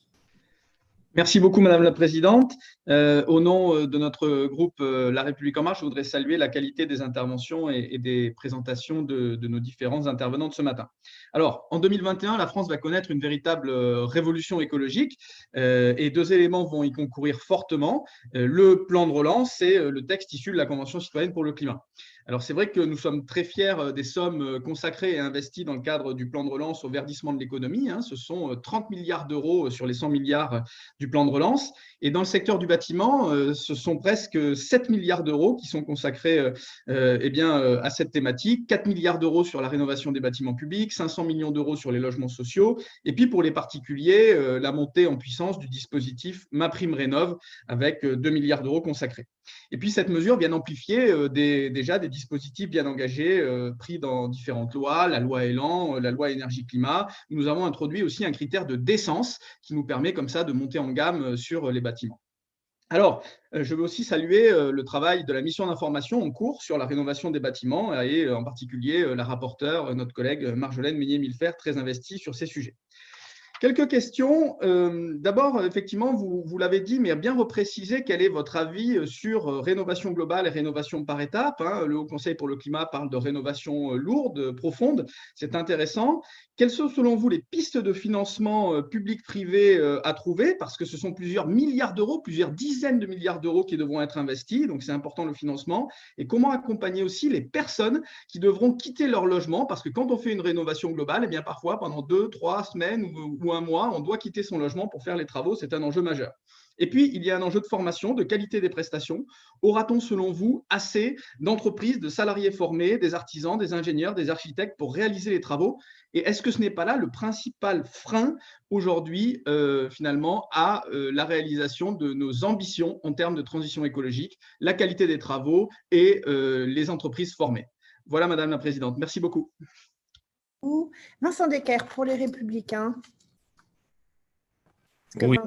Merci beaucoup, Madame la Présidente. Euh, au nom euh, de notre groupe euh, La République en marche, je voudrais saluer la qualité des interventions et, des présentations de, nos différents intervenants de ce matin. Alors, en 2021, la France va connaître une véritable révolution écologique et deux éléments vont y concourir fortement. le plan de relance et le texte issu de la Convention citoyenne pour le climat. Alors c'est vrai que nous sommes très fiers des sommes consacrées et investies dans le cadre du plan de relance au verdissement de l'économie. Hein. Ce sont 30 euh, milliards d'euros sur les 100 milliards du plan de relance. Et dans le secteur du bâtiment, ce sont presque 7 milliards d'euros qui sont consacrés eh bien, à cette thématique. 4 milliards d'euros sur la rénovation des bâtiments publics, 500 millions d'euros sur les logements sociaux. Et puis pour les particuliers, la montée en puissance du dispositif MaPrimeRénov' avec 2 milliards d'euros consacrés. Et puis cette mesure vient amplifier déjà des dispositifs bien engagés euh, pris dans différentes lois, la loi Elan, euh, la loi énergie-climat. Nous avons introduit aussi un critère de décence qui nous permet comme ça de monter en gamme euh, sur les bâtiments. Alors, je veux aussi saluer le travail de la mission d'information en cours sur la rénovation des bâtiments et en particulier la rapporteure, notre collègue Marjolaine Meignet-Milfer, très investie sur ces sujets. Quelques questions. Euh, d'abord, effectivement, vous, vous l'avez dit, mais bien repréciser quel est votre avis euh, sur euh, rénovation globale et rénovation par étapes. Hein. Le Haut Conseil pour le climat parle de rénovation lourde, profonde. C'est intéressant. Quelles sont, selon vous, les pistes de financement public-privé à trouver? Parce que ce sont plusieurs milliards d'euros, plusieurs dizaines de milliards d'euros qui devront être investis. Donc, c'est important le financement. Et comment accompagner aussi les personnes qui devront quitter leur logement? Parce que quand on fait une rénovation globale, eh bien, parfois, pendant deux, trois semaines ou un mois, on doit quitter son logement pour faire les travaux. C'est un enjeu majeur. Et puis, il y a un enjeu de formation, de qualité des prestations. Aura-t-on, selon vous, assez d'entreprises, de salariés formés, des artisans, des ingénieurs, des architectes pour réaliser les travaux? Et est-ce que ce n'est pas là le principal frein aujourd'hui, euh, finalement, à euh, la réalisation de nos ambitions en termes de transition écologique, la qualité des travaux et euh, les entreprises formées? Voilà, Madame la Présidente. Merci beaucoup. Vincent Decker pour les Républicains. Oui,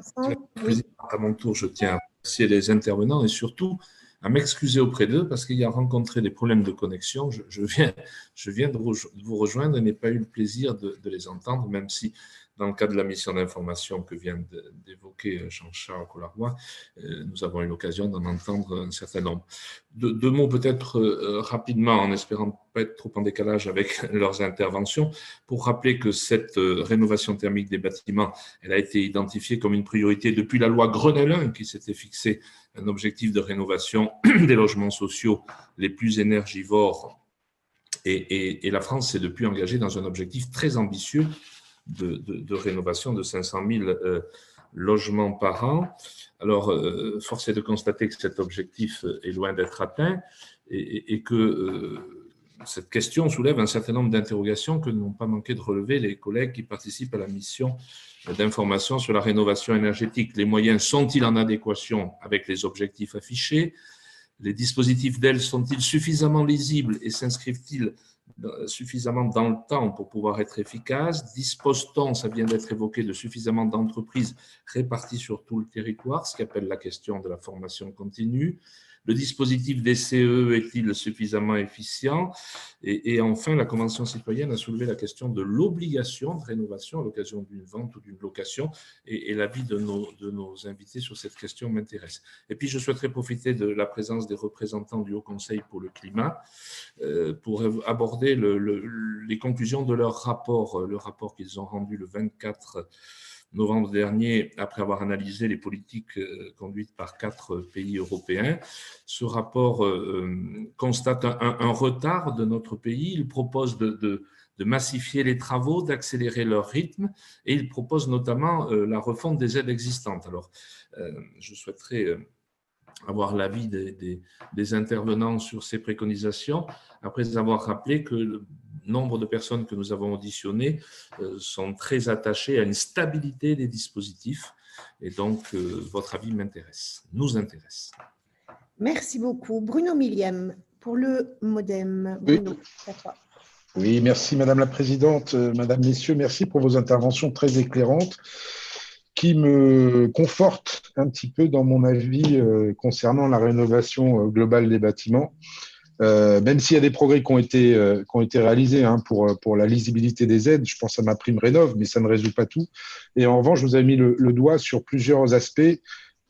à mon tour, je tiens à remercier les intervenants et surtout à m'excuser auprès d'eux parce qu'il y a rencontré des problèmes de connexion. Je, viens, je viens de vous rejoindre et n'ai pas eu le plaisir de, de, les entendre, même si dans le cas de la mission d'information que vient d'évoquer euh, Jean-Charles Collaroy, euh, nous avons eu l'occasion d'en entendre un certain nombre. Deux, mots peut-être euh, rapidement, en espérant pas être trop en décalage avec leurs interventions, pour rappeler que cette rénovation thermique des bâtiments, elle a été identifiée comme une priorité depuis la loi Grenelle 1 qui s'était fixé un objectif de rénovation des logements sociaux les plus énergivores et, et, la France s'est depuis engagée dans un objectif très ambitieux de, rénovation de 500 000 euh, logements par an. Alors, euh, force est de constater que cet objectif est loin d'être atteint et, que euh, cette question soulève un certain nombre d'interrogations que n'ont pas manqué de relever les collègues qui participent à la mission d'information sur la rénovation énergétique. Les moyens sont-ils en adéquation avec les objectifs affichés? Les dispositifs d'ailes sont-ils suffisamment lisibles et s'inscrivent-ils suffisamment dans le temps pour pouvoir être efficace. Dispose-t-on, ça vient d'être évoqué, de suffisamment d'entreprises réparties sur tout le territoire, ce qui appelle la question de la formation continue le dispositif des CE est-il suffisamment efficient? Et, enfin, la Convention citoyenne a soulevé la question de l'obligation de rénovation à l'occasion d'une vente ou d'une location et, l'avis de nos, de nos invités sur cette question m'intéresse. Et puis, je souhaiterais profiter de la présence des représentants du Haut Conseil pour le climat euh, pour aborder les conclusions de leur rapport, le rapport qu'ils ont rendu le 24 novembre dernier, après avoir analysé les politiques euh, conduites par quatre pays européens. Ce rapport euh, euh, constate un, retard de notre pays. Il propose de, massifier les travaux, d'accélérer leur rythme, et il propose notamment la refonte des aides existantes. Alors, je souhaiterais avoir l'avis des, intervenants sur ces préconisations, après avoir rappelé que nombre de personnes que nous avons auditionnées euh, sont très attachées à une stabilité des dispositifs, et donc euh, votre avis m'intéresse, nous intéresse. Merci beaucoup. Bruno Milliam, pour le MoDem. Bruno, oui. Oui, merci Madame la Présidente, euh, Madame, Messieurs, merci pour vos interventions très éclairantes qui me conforte un petit peu dans mon avis concernant la rénovation globale des bâtiments. Euh, même s'il y a des progrès qui ont été, qui ont été réalisés hein, pour, pour la lisibilité des aides, je pense à ma prime rénov, mais ça ne résout pas tout. Et en revanche, vous ai mis le, doigt sur plusieurs aspects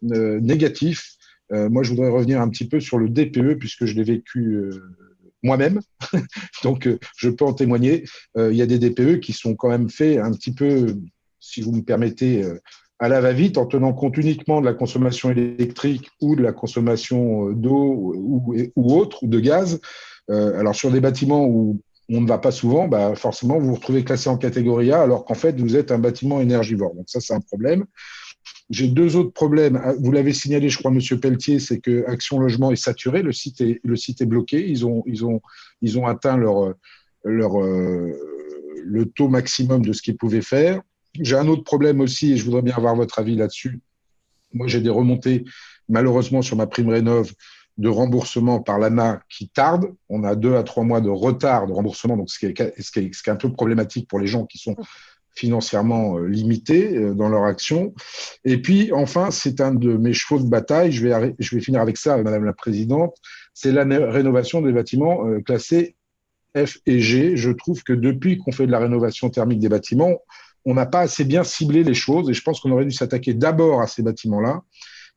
négatif. moi, je voudrais revenir un petit peu sur le DPE, puisque je l'ai vécu moi-même, donc je peux en témoigner. il y a des DPE qui sont quand même faits un petit peu, si vous me permettez, à la va-vite en tenant compte uniquement de la consommation électrique ou de la consommation d'eau ou, ou, autre, ou de gaz. alors sur des bâtiments où on ne va pas souvent, bah forcément, vous vous retrouvez classé en catégorie A alors qu'en fait, vous êtes un bâtiment énergivore. Donc ça, c'est un problème. J'ai deux autres problèmes. Vous l'avez signalé, je crois, Monsieur Pelletier, c'est que Action Logement est saturé, le site est, le site est bloqué. Ils ont, ils ont, ils ont atteint leur, leur, euh, le taux maximum de ce qu'ils pouvaient faire. J'ai un autre problème aussi, et je voudrais bien avoir votre avis là-dessus. Moi, j'ai des remontées, malheureusement, sur ma prime rénov de remboursement par l'ANA qui tarde. On a deux à trois mois de retard de remboursement, donc ce qui est, ce qui est, un peu problématique pour les gens qui sont financièrement euh, limités euh, dans leur action. Et puis, enfin, c'est un de mes chevaux de bataille, je vais, je vais finir avec ça, Madame la Présidente, c'est la rénovation des bâtiments euh, classés F et G. Je trouve que depuis qu'on fait de la rénovation thermique des bâtiments, on n'a pas assez bien ciblé les choses et je pense qu'on aurait dû s'attaquer d'abord à ces bâtiments-là,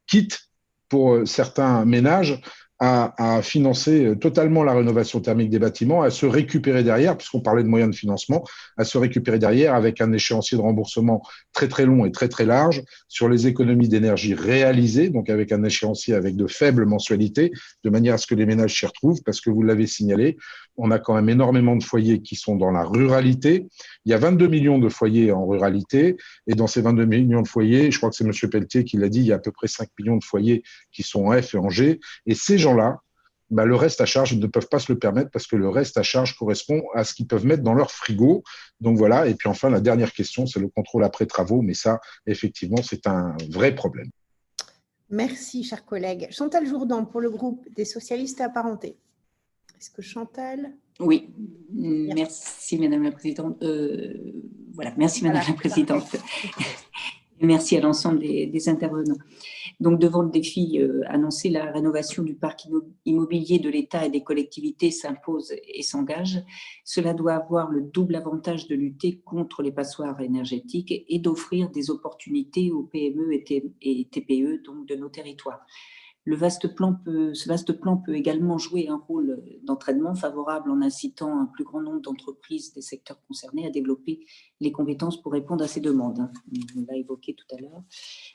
quitte pour euh, certains ménages à, financer euh, totalement la rénovation thermique des bâtiments, à se récupérer derrière, puisqu'on parlait de moyens de financement, à se récupérer derrière avec un échéancier de remboursement très très long et très très large sur les économies d'énergie réalisées, donc avec un échéancier avec de faibles mensualités, de manière à ce que les ménages s'y retrouvent, parce que vous l'avez signalé, on a quand même énormément de foyers qui sont dans la ruralité. Il y a 22 millions de foyers en ruralité, et dans ces 22 millions de foyers, je crois que c'est M. Pelletier qui l'a dit, il y a à peu près 5 millions de foyers qui sont en F et en G, et ces gens-là, bah, le reste à charge, ils ne peuvent pas se le permettre parce que le reste à charge correspond à ce qu'ils peuvent mettre dans leur frigo. Donc voilà. Et puis enfin, la dernière question, c'est le contrôle après travaux. Mais ça, effectivement, c'est un vrai problème. Merci, chers collègues. Chantal Jourdan pour le groupe des socialistes apparentés. Est-ce que Chantal Oui, merci, Madame la Présidente. Euh, voilà, merci Madame la Présidente. merci à l'ensemble des, intervenants. Donc, devant le défi euh, annoncé, la rénovation du parc immobilier de l'État et des collectivités s'impose et s'engage. Cela doit avoir le double avantage de lutter contre les passoires énergétiques et d'offrir des opportunités aux PME et TPE donc de nos territoires vaste plan peut, ce vaste plan peut également jouer un rôle d'entraînement favorable en incitant un plus grand nombre d'entreprises des secteurs concernés à développer les compétences pour répondre à ces demandes. Hein. On l'a évoqué tout à l'heure.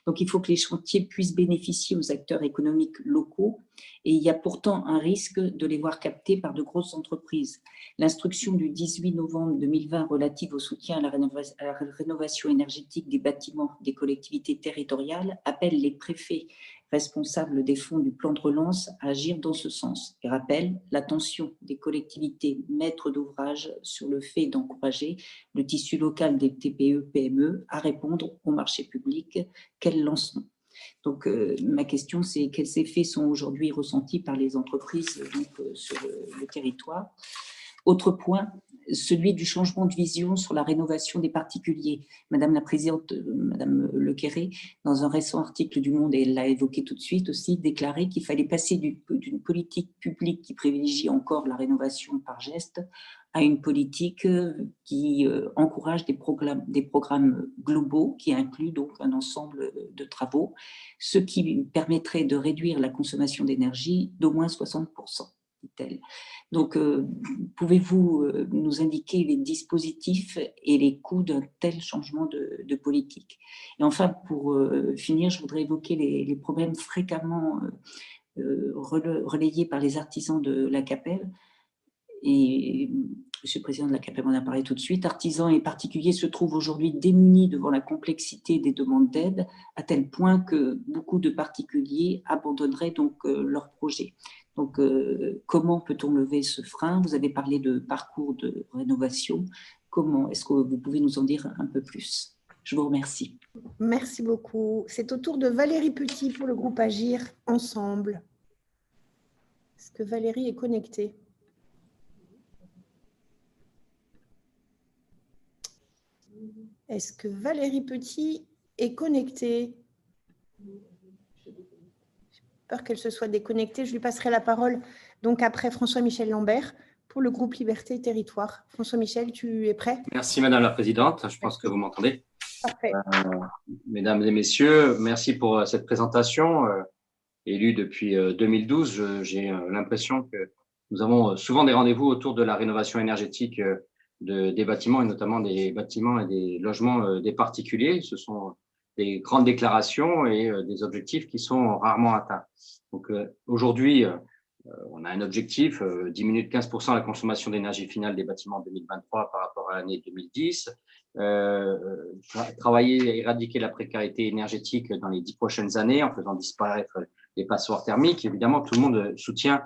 Donc, il faut que les chantiers puissent bénéficier aux acteurs économiques locaux et il y a pourtant un risque de les voir captés par de grosses entreprises. L'instruction du 18 novembre 2020 relative au soutien à la, rénovation énergétique des bâtiments des collectivités territoriales appelle les préfets responsables des fonds du plan de relance à agir dans ce sens et rappelle l'attention des collectivités maîtres d'ouvrage sur le fait d'encourager le tissu local des TPE-PME à répondre au marché public qu'elles lanceront. Donc, euh, ma question, c'est quels effets sont aujourd'hui ressentis par les entreprises euh, sur le territoire? Autre point, celui du changement de vision sur la rénovation des particuliers. Madame la Présidente, euh, Madame Lequeré, dans un récent article du Monde, et elle l'a évoqué tout de suite aussi, déclaré qu'il fallait passer d'une politique publique qui privilégie encore la rénovation par geste à une politique euh, qui euh, encourage des programmes, des programmes globaux qui incluent donc un ensemble de travaux, ce qui permettrait de réduire la consommation d'énergie d'au moins 60%. Donc, euh, pouvez-vous euh, nous indiquer les dispositifs et les coûts d'un tel changement de, politique? Et enfin, pour euh, finir, je voudrais évoquer les, problèmes fréquemment relayés par les artisans de la CAPEL. Et Monsieur le Président de la CAPEL en a parlé tout de suite. Artisans et particuliers se trouvent aujourd'hui démunis devant la complexité des demandes d'aide, à tel point que beaucoup de particuliers abandonneraient donc leur projet. Donc, euh, comment peut-on lever ce frein? Vous avez parlé de parcours de rénovation. Comment Est-ce que vous pouvez nous en dire un peu plus? Je vous remercie. Merci beaucoup. C'est au tour de Valérie Petit pour le groupe Agir Ensemble. Est-ce que Valérie est connectée? Est-ce que Valérie Petit est connectée? Qu'elle se soit déconnectée. Je lui passerai la parole donc après François-Michel Lambert pour le groupe Liberté et Territoire. François-Michel, tu es prêt? Merci Madame la Présidente, je pense que vous m'entendez. mesdames et messieurs, merci pour cette présentation. élu depuis 2012, j'ai l'impression que nous avons souvent des rendez-vous autour de la rénovation énergétique de, des bâtiments et notamment des bâtiments et des logements des particuliers. Ce sont des grandes déclarations et des objectifs qui sont rarement atteints. Donc aujourd'hui, euh, on a un objectif, euh, diminuer de 15% la consommation d'énergie finale des bâtiments en 2023 par rapport à l'année 2010, euh, travailler à éradiquer la précarité énergétique dans les dix prochaines années en faisant disparaître les passoires thermiques. Évidemment, tout le monde soutient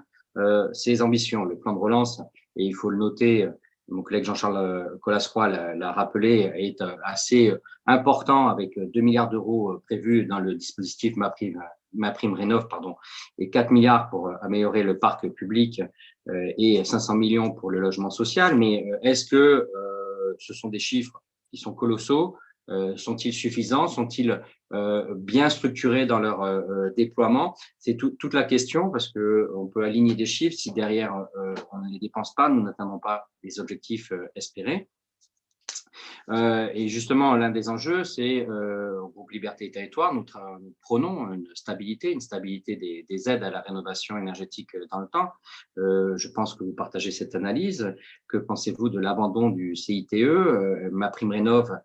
ces ambitions. Le plan de relance, et il faut le noter, mon collègue Jean-Charles Colascroix l'a rappelé, est assez important avec 2 milliards d'euros prévus dans le dispositif MaPrive ma prime rénov pardon et 4 milliards pour euh, améliorer le parc public euh, et 500 millions pour le logement social. Mais euh, est-ce que ce sont des chiffres qui sont colossaux? Sont-ils suffisants Sont-ils bien structurés dans leur déploiement? C'est toute la question parce que on peut aligner des chiffres si derrière on ne les dépense pas, nous n'atteindrons pas les objectifs espérés. Euh, et justement, l'un des enjeux, c'est euh, au groupe Liberté et Territoire, nous, nous, prenons une stabilité, une stabilité des, des, aides à la rénovation énergétique dans le temps. Euh, je pense que vous partagez cette analyse. Que pensez-vous de l'abandon du CITE euh, Ma prime rénov euh,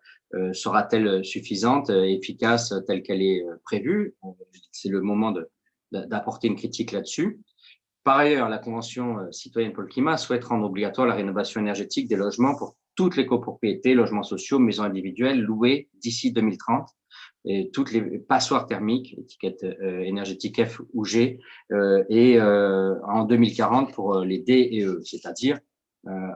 sera-t-elle suffisante, efficace, telle qu'elle est prévue? C'est le moment d'apporter une critique là-dessus. Par ailleurs, la Convention citoyenne pour le climat souhaite rendre obligatoire la rénovation énergétique des logements pour toutes les copropriétés, logements sociaux, maisons individuelles louées d'ici 2030 et toutes les passoires thermiques, étiquette euh, énergétique F ou G, euh, et euh, en 2040 pour les D et E, c'est-à-dire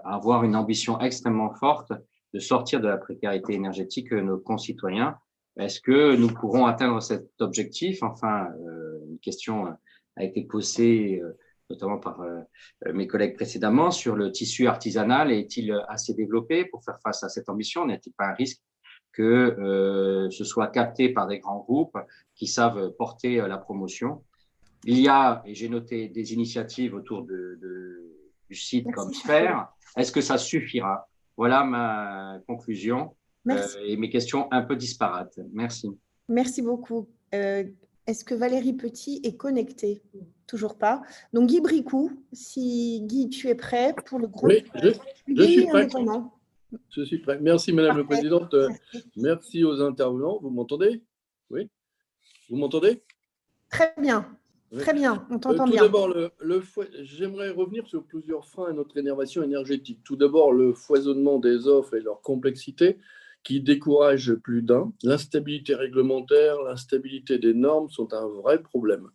avoir une ambition extrêmement forte de sortir de la précarité énergétique de nos concitoyens. Est-ce que nous pourrons atteindre cet objectif? Enfin, une question a été posée notamment par euh, mes collègues précédemment, sur le tissu artisanal. Est-il assez développé pour faire face à cette ambition? N'est-il pas un risque que euh, ce soit capté par des grands groupes qui savent porter euh, la promotion? Il y a, et j'ai noté des initiatives autour de, du site comme Sphère. Est-ce que ça suffira? Voilà ma conclusion et mes questions un peu disparates. Merci. Merci beaucoup. Est-ce que Valérie Petit est connectée? Toujours pas. Donc Guy Bricou, si Guy, tu es prêt pour le groupe Oui, je, suis prêt. Je suis prêt. Merci Madame la Présidente. Merci. aux intervenants. Vous m'entendez? Oui Vous m'entendez? Très bien. Très bien, on t'entend euh, bien. Tout d'abord, le, j'aimerais revenir sur plusieurs freins à notre énervation énergétique. Tout d'abord, le foisonnement des offres et leur complexité qui décourage plus d'un. L'instabilité réglementaire, l'instabilité des normes sont un vrai problème.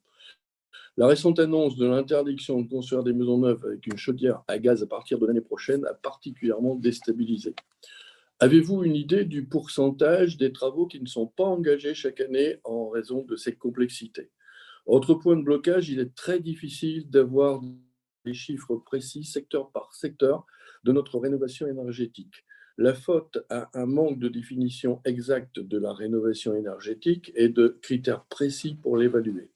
La récente annonce de l'interdiction de construire des maisons neuves avec une chaudière à gaz à partir de l'année prochaine a particulièrement déstabilisé. Avez-vous une idée du pourcentage des travaux qui ne sont pas engagés chaque année en raison de cette complexité? Autre point de blocage, il est très difficile d'avoir des chiffres précis secteur par secteur de notre rénovation énergétique. La faute à un manque de définition exacte de la rénovation énergétique et de critères précis pour l'évaluer.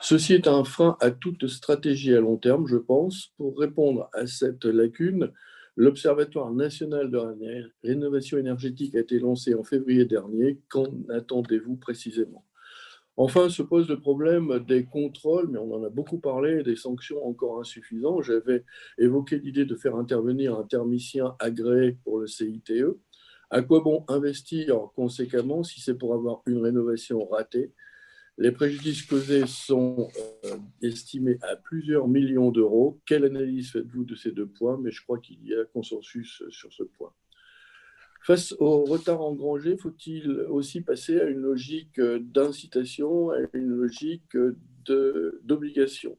Ceci est un frein à toute stratégie à long terme, je pense. Pour répondre à cette lacune, l'Observatoire national de la rénovation énergétique a été lancé en février dernier. Qu'en attendez-vous précisément? Enfin, se pose le problème des contrôles, mais on en a beaucoup parlé, des sanctions encore insuffisantes. J'avais évoqué l'idée de faire intervenir un thermicien agréé pour le CITE. À quoi bon investir conséquemment si c'est pour avoir une rénovation ratée? Les préjudices causés sont euh, estimés à plusieurs millions d'euros. Quelle analyse faites-vous de ces deux points? Mais je crois qu'il y a consensus sur ce point. Face au retard engrangé, faut-il aussi passer à une logique d'incitation, à une logique d'obligation,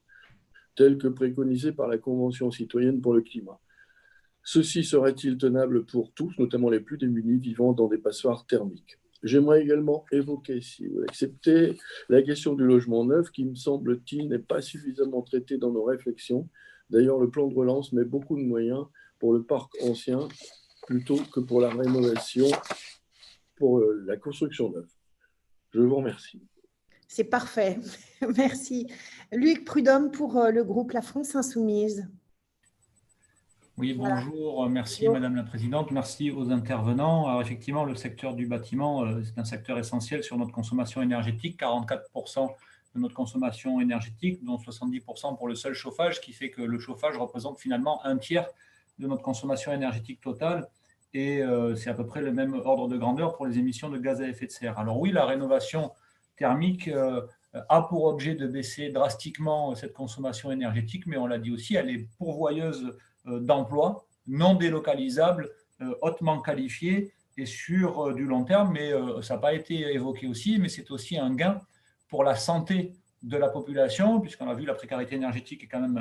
telle que préconisée par la Convention citoyenne pour le climat? Ceci serait-il tenable pour tous, notamment les plus démunis vivant dans des passoires thermiques? J'aimerais également évoquer, si vous l'acceptez, la question du logement neuf qui, me semble-t-il, n'est pas suffisamment traitée dans nos réflexions. D'ailleurs, le plan de relance met beaucoup de moyens pour le parc ancien plutôt que pour la rénovation, pour euh, la construction neuve. Je vous remercie. C'est parfait. Merci. Luc Prudhomme pour euh, le groupe La France Insoumise. Oui, bonjour. Merci, Madame la Présidente. Merci aux intervenants. Alors, effectivement, le secteur du bâtiment, euh, c'est un secteur essentiel sur notre consommation énergétique. 44% de notre consommation énergétique, dont 70% pour le seul chauffage, ce qui fait que le chauffage représente finalement un tiers de notre consommation énergétique totale. Et euh, c'est à peu près le même ordre de grandeur pour les émissions de gaz à effet de serre. Alors oui, la rénovation thermique euh, a pour objet de baisser drastiquement cette consommation énergétique, mais on l'a dit aussi, elle est pourvoyeuse euh, d'emplois non délocalisables, hautement qualifiés et sur du long terme. Mais ça n'a pas été évoqué aussi, mais c'est aussi un gain pour la santé de la population, puisqu'on a vu la précarité énergétique est quand même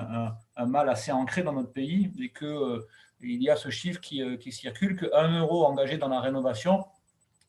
un, mal assez ancré dans notre pays et qu'il il y a ce chiffre qui, qui circule que 1 euro engagé dans la rénovation,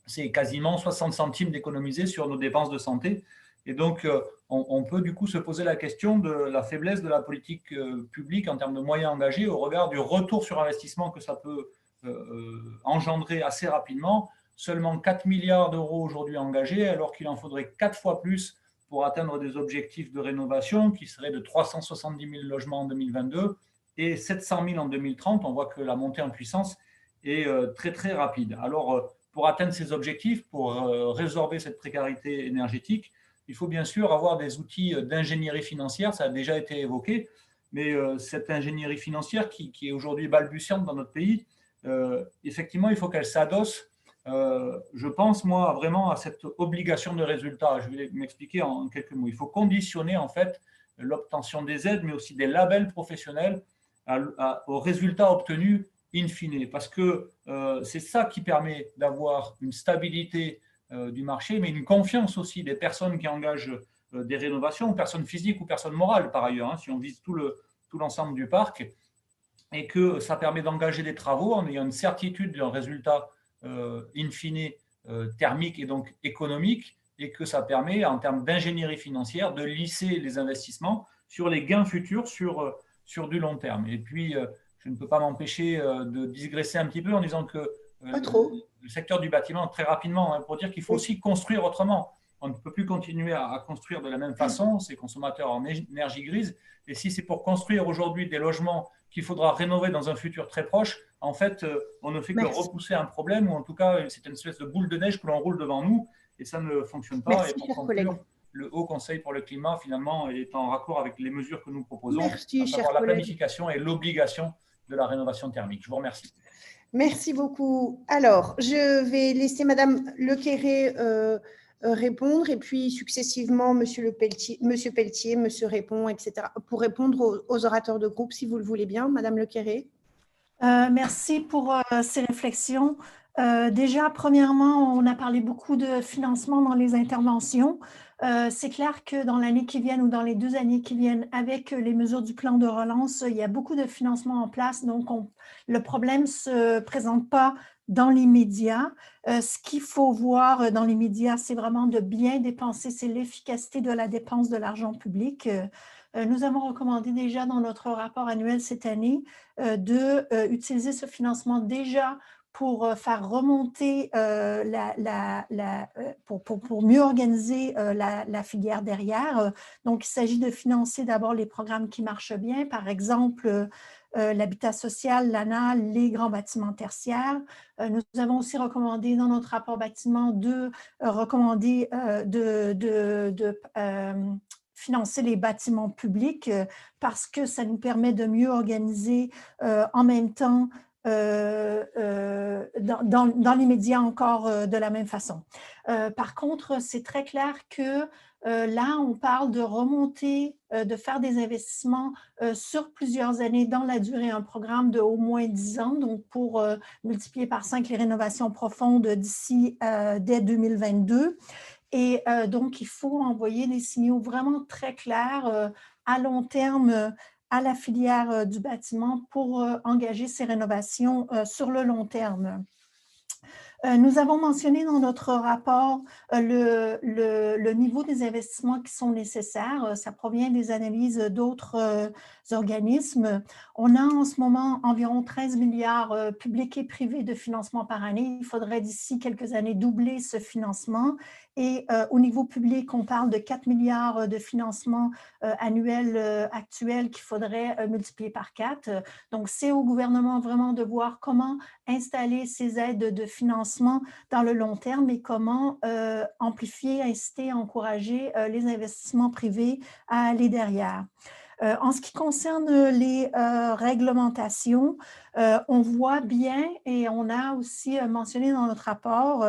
c'est quasiment 60 centimes d'économiser sur nos dépenses de santé. Et donc, euh, on, peut du coup se poser la question de la faiblesse de la politique euh, publique en termes de moyens engagés au regard du retour sur investissement que ça peut euh, engendrer assez rapidement. Seulement 4 milliards d'euros aujourd'hui engagés, alors qu'il en faudrait 4 fois plus pour atteindre des objectifs de rénovation qui seraient de 370 000 logements en 2022 et 700 000 en 2030. On voit que la montée en puissance est très très rapide. Alors, pour atteindre ces objectifs, pour résorber cette précarité énergétique, il faut bien sûr avoir des outils d'ingénierie financière, ça a déjà été évoqué, mais euh, cette ingénierie financière qui, est aujourd'hui balbutiante dans notre pays, euh, effectivement, il faut qu'elle s'adosse, euh, je pense, moi, vraiment à cette obligation de résultat. Je vais m'expliquer en quelques mots. Il faut conditionner, en fait, l'obtention des aides, mais aussi des labels professionnels aux résultats obtenus in fine, parce que c'est ça qui permet d'avoir une stabilité euh, du marché, mais une confiance aussi des personnes qui engagent euh, des rénovations, personnes physiques ou personnes morales par ailleurs, hein, si on vise tout l'ensemble du parc, et que ça permet d'engager des travaux en ayant une certitude d'un résultat euh, in fine thermique et donc économique, et que ça permet en termes d'ingénierie financière de lisser les investissements sur les gains futurs sur, sur du long terme. Et puis, je ne peux pas m'empêcher de digresser un petit peu en disant que trop le secteur du bâtiment très rapidement hein, pour dire qu'il faut aussi construire autrement. On ne peut plus continuer à, construire de la même façon, ces consommateurs en énergie grise. Et si c'est pour construire aujourd'hui des logements qu'il faudra rénover dans un futur très proche, en fait, euh, on ne fait que repousser un problème, ou en tout cas, c'est une espèce de boule de neige que l'on roule devant nous, et ça ne fonctionne pas. Merci, et pour le Haut Conseil pour le climat, finalement, est en raccord avec les mesures que nous proposons, Merci, à savoir la planification et l'obligation de la rénovation thermique. Je vous remercie. Merci beaucoup. Alors, je vais laisser Madame Lequéré euh, euh, répondre et puis successivement Monsieur, le Pelletier, Monsieur Pelletier, Monsieur Répond, etc. pour répondre aux, orateurs de groupe, si vous le voulez bien, Madame Lequéré. Euh, merci pour ces réflexions. déjà, premièrement, on a parlé beaucoup de financement dans les interventions. Euh, c'est clair que dans l'année qui vient ou dans les deux années qui viennent, avec les mesures du plan de relance, il y a beaucoup de financement en place. Donc, le problème ne se présente pas dans l'immédiat. Euh, ce qu'il faut voir dans l'immédiat, c'est vraiment de bien dépenser, c'est l'efficacité de la dépense de l'argent public. Euh, nous avons recommandé déjà dans notre rapport annuel cette année d'utiliser ce financement déjà pour euh, faire remonter, euh, la, euh, pour, pour, mieux organiser la, filière derrière. Donc, il s'agit de financer d'abord les programmes qui marchent bien, par exemple l'habitat social, l'ANA, les grands bâtiments tertiaires. nous avons aussi recommandé dans notre rapport bâtiment de recommander de, de, de financer les bâtiments publics parce que ça nous permet de mieux organiser en même temps euh, euh, dans, dans, l'immédiat encore euh, de la même façon. par contre, c'est très clair que là, on parle de remonter, de faire des investissements sur plusieurs années dans la durée, un programme de au moins 10 ans, donc pour multiplier par 5 les rénovations profondes d'ici dès 2022. Et donc, il faut envoyer des signaux vraiment très clairs à long terme à la filière euh, du bâtiment pour euh, engager ces rénovations euh, sur le long terme. Nous avons mentionné dans notre rapport le, niveau des investissements qui sont nécessaires. Ça provient des analyses d'autres organismes. On a en ce moment environ 13 milliards publics et privés de financement par année. Il faudrait d'ici quelques années doubler ce financement. Et au niveau public, on parle de 4 milliards de financement annuel actuel qu'il faudrait multiplier par 4. Donc, c'est au gouvernement vraiment de voir comment installer ces aides de financement dans le long terme et comment euh, amplifier, inciter, encourager euh, les investissements privés à aller derrière. Euh, en ce qui concerne les réglementations, on voit bien et on a aussi mentionné dans notre rapport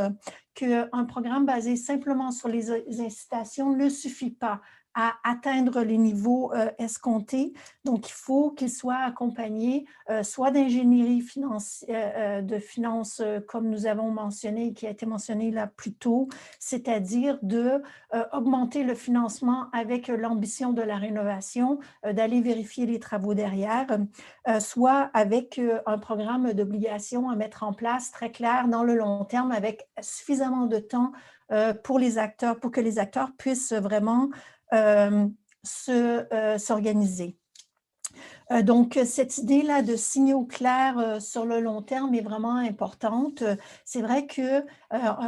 qu'un programme basé simplement sur les incitations ne suffit pas à atteindre les niveaux euh, escomptés. Donc, il faut qu'il soit accompagné euh, soit d'ingénierie euh, de finances, comme nous avons mentionné, qui a été mentionné là plus tôt, c'est-à-dire de augmenter le financement avec l'ambition de la rénovation, d'aller vérifier les travaux derrière, soit avec un programme d'obligation à mettre en place très clair dans le long terme avec suffisamment de temps pour les acteurs, pour que les acteurs puissent vraiment s'organiser. Euh, donc, cette idée-là de signaux clairs euh, sur le long terme est vraiment importante. C'est vrai que euh,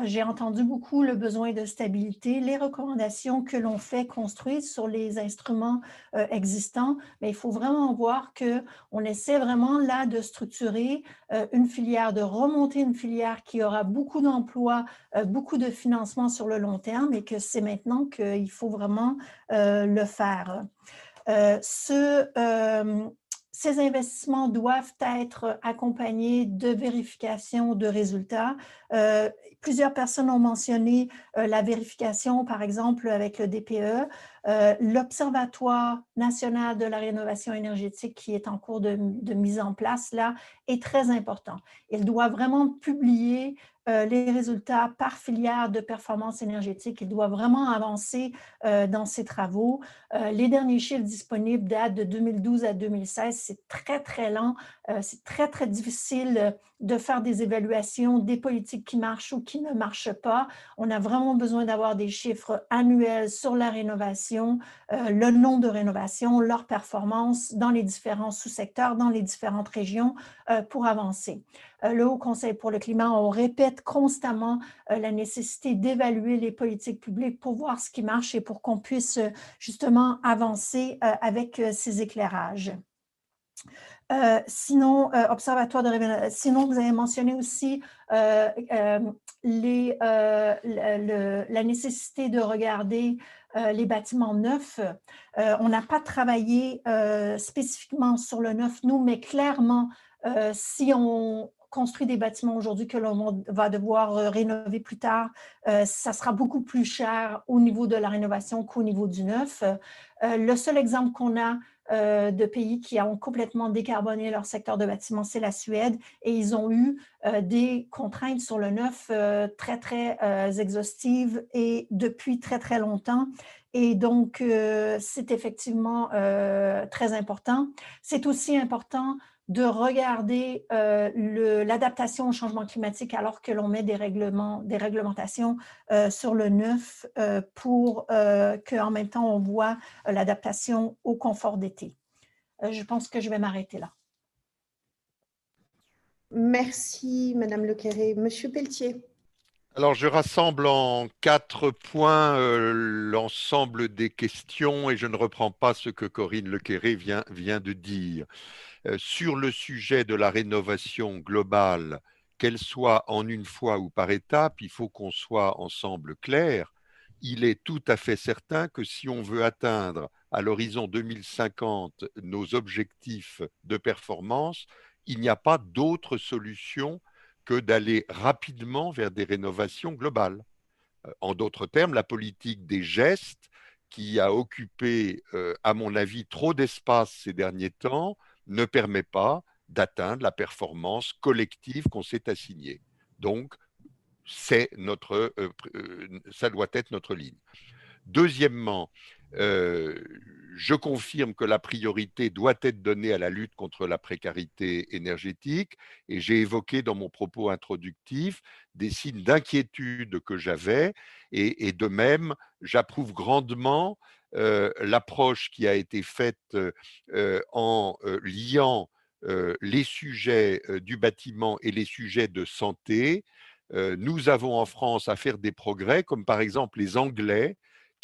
j'ai entendu beaucoup le besoin de stabilité, les recommandations que l'on fait construire sur les instruments existants, mais il faut vraiment voir qu'on essaie vraiment là de structurer une filière, de remonter une filière qui aura beaucoup d'emplois, beaucoup de financement sur le long terme et que c'est maintenant qu'il faut vraiment le faire. Euh, euh, ces investissements doivent être accompagnés de vérification de résultats. Euh, plusieurs personnes ont mentionné la vérification, par exemple, avec le DPE. L'Observatoire national de la rénovation énergétique qui est en cours de, mise en place, là, est très important. Il doit vraiment publier euh, les résultats par filière de performance énergétique. Il doit vraiment avancer euh, dans ses travaux. Euh, les derniers chiffres disponibles datent de 2012 à 2016. C'est très, très lent. C'est très, très difficile de faire des évaluations des politiques qui marchent ou qui ne marchent pas. On a vraiment besoin d'avoir des chiffres annuels sur la rénovation, le nombre de rénovations, leur performance dans les différents sous-secteurs, dans les différentes régions pour avancer. Euh, le Haut Conseil pour le climat, on répète constamment euh, la nécessité d'évaluer les politiques publiques pour voir ce qui marche et pour qu'on puisse euh, justement avancer avec ces éclairages. sinon, observatoire de. Sinon, vous avez mentionné aussi la nécessité de regarder les bâtiments neufs. on n'a pas travaillé spécifiquement sur le neuf, nous, mais clairement, si on, construit des bâtiments aujourd'hui que l'on va devoir euh, rénover plus tard, euh, ça sera beaucoup plus cher au niveau de la rénovation qu'au niveau du neuf. Euh, le seul exemple qu'on a de pays qui ont complètement décarboné leur secteur de bâtiment, c'est la Suède, et ils ont eu des contraintes sur le neuf très, très exhaustives et depuis très, très longtemps. Et donc, c'est effectivement très important. C'est aussi important de regarder euh, l'adaptation au changement climatique alors que l'on met des, règlements, des réglementations euh, sur le neuf euh, pour qu'en même temps on voit l'adaptation au confort d'été. je pense que je vais m'arrêter là. Merci, Madame Lequeré. Monsieur Pelletier. Alors, je rassemble en quatre points l'ensemble des questions et je ne reprends pas ce que Corinne Lequeré vient, vient de dire. Euh, sur le sujet de la rénovation globale, qu'elle soit en une fois ou par étape, il faut qu'on soit ensemble clair. Il est tout à fait certain que si on veut atteindre à l'horizon 2050 nos objectifs de performance, il n'y a pas d'autre solution que d'aller rapidement vers des rénovations globales. Euh, en d'autres termes, la politique des gestes qui a occupé, euh, à mon avis, trop d'espace ces derniers temps, ne permet pas d'atteindre la performance collective qu'on s'est assignée. Donc, c'est notre, euh, ça doit être notre ligne. Deuxièmement, je confirme que la priorité doit être donnée à la lutte contre la précarité énergétique et j'ai évoqué dans mon propos introductif des signes d'inquiétude que j'avais et, de même, j'approuve grandement l'approche qui a été faite en liant les sujets du bâtiment et les sujets de santé. nous avons en France à faire des progrès, comme par exemple les Anglais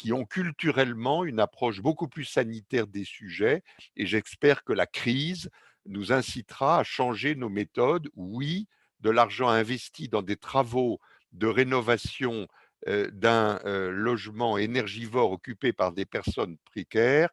qui ont culturellement une approche beaucoup plus sanitaire des sujets. Et j'espère que la crise nous incitera à changer nos méthodes. Oui, de l'argent investi dans des travaux de rénovation d'un logement énergivore occupé par des personnes précaires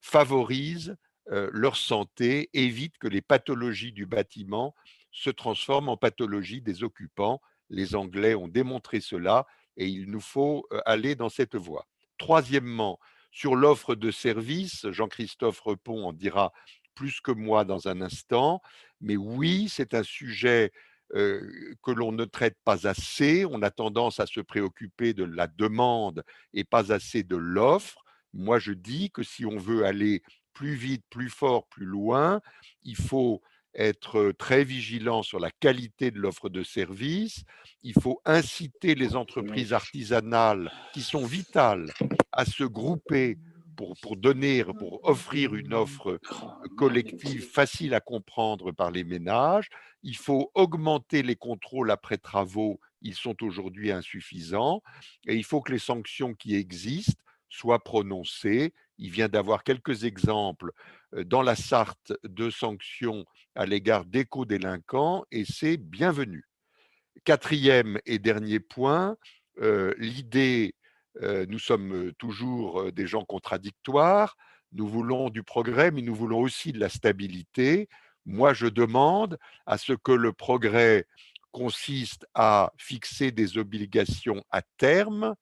favorise leur santé, évite que les pathologies du bâtiment se transforment en pathologies des occupants. Les Anglais ont démontré cela et il nous faut aller dans cette voie. Troisièmement, sur l'offre de services, Jean-Christophe Repon en dira plus que moi dans un instant, mais oui, c'est un sujet que l'on ne traite pas assez. On a tendance à se préoccuper de la demande et pas assez de l'offre. Moi, je dis que si on veut aller plus vite, plus fort, plus loin, il faut être très vigilant sur la qualité de l'offre de service. Il faut inciter les entreprises artisanales qui sont vitales à se grouper pour, pour, donner, pour offrir une offre collective facile à comprendre par les ménages. Il faut augmenter les contrôles après travaux. Ils sont aujourd'hui insuffisants. Et il faut que les sanctions qui existent soient prononcées. Il vient d'avoir quelques exemples dans la Sarthe de sanctions à l'égard d'éco-délinquants et c'est bienvenu. Quatrième et dernier point, l'idée, nous sommes toujours des gens contradictoires, nous voulons du progrès, mais nous voulons aussi de la stabilité. Moi, je demande à ce que le progrès consiste à fixer des obligations à terme,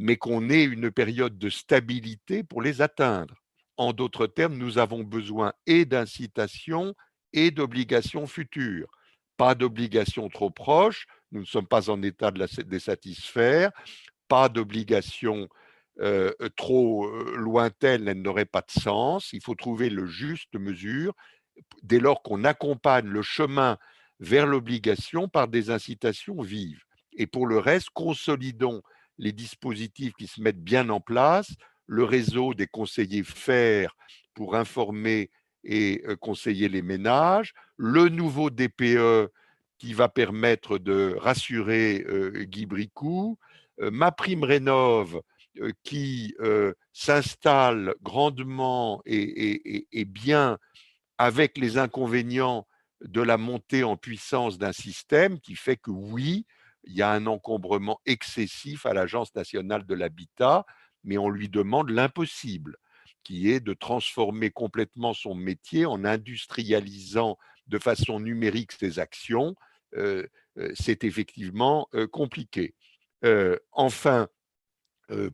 mais qu'on ait une période de stabilité pour les atteindre. En d'autres termes, nous avons besoin et d'incitation et d'obligations futures. Pas d'obligations trop proches, nous ne sommes pas en état de les satisfaire. Pas d'obligations euh, trop euh, lointaines, elles n'auraient pas de sens. Il faut trouver le juste mesure dès lors qu'on accompagne le chemin vers l'obligation par des incitations vives. Et pour le reste, consolidons les dispositifs qui se mettent bien en place le réseau des conseillers FAIR pour informer et conseiller les ménages, le nouveau DPE qui va permettre de rassurer Guy Bricou, ma prime rénove qui s'installe grandement et, bien avec les inconvénients de la montée en puissance d'un système qui fait que oui, il y a un encombrement excessif à l'Agence nationale de l'habitat mais on lui demande l'impossible, qui est de transformer complètement son métier en industrialisant de façon numérique ses actions. c'est effectivement compliqué. enfin,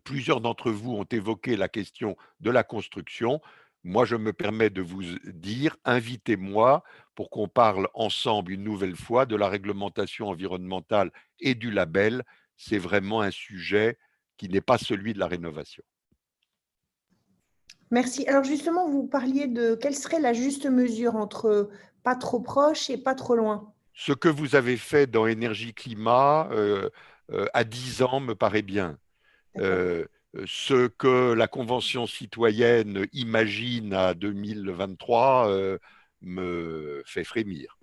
plusieurs d'entre vous ont évoqué la question de la construction. Moi, je me permets de vous dire, invitez-moi pour qu'on parle ensemble une nouvelle fois de la réglementation environnementale et du label. C'est vraiment un sujet qui n'est pas celui de la rénovation. Merci. Alors justement, vous parliez de quelle serait la juste mesure entre pas trop proche et pas trop loin? Ce que vous avez fait dans Énergie Climat euh, euh, à 10 ans me paraît bien. Euh, ce que la Convention citoyenne imagine à 2023 me fait frémir.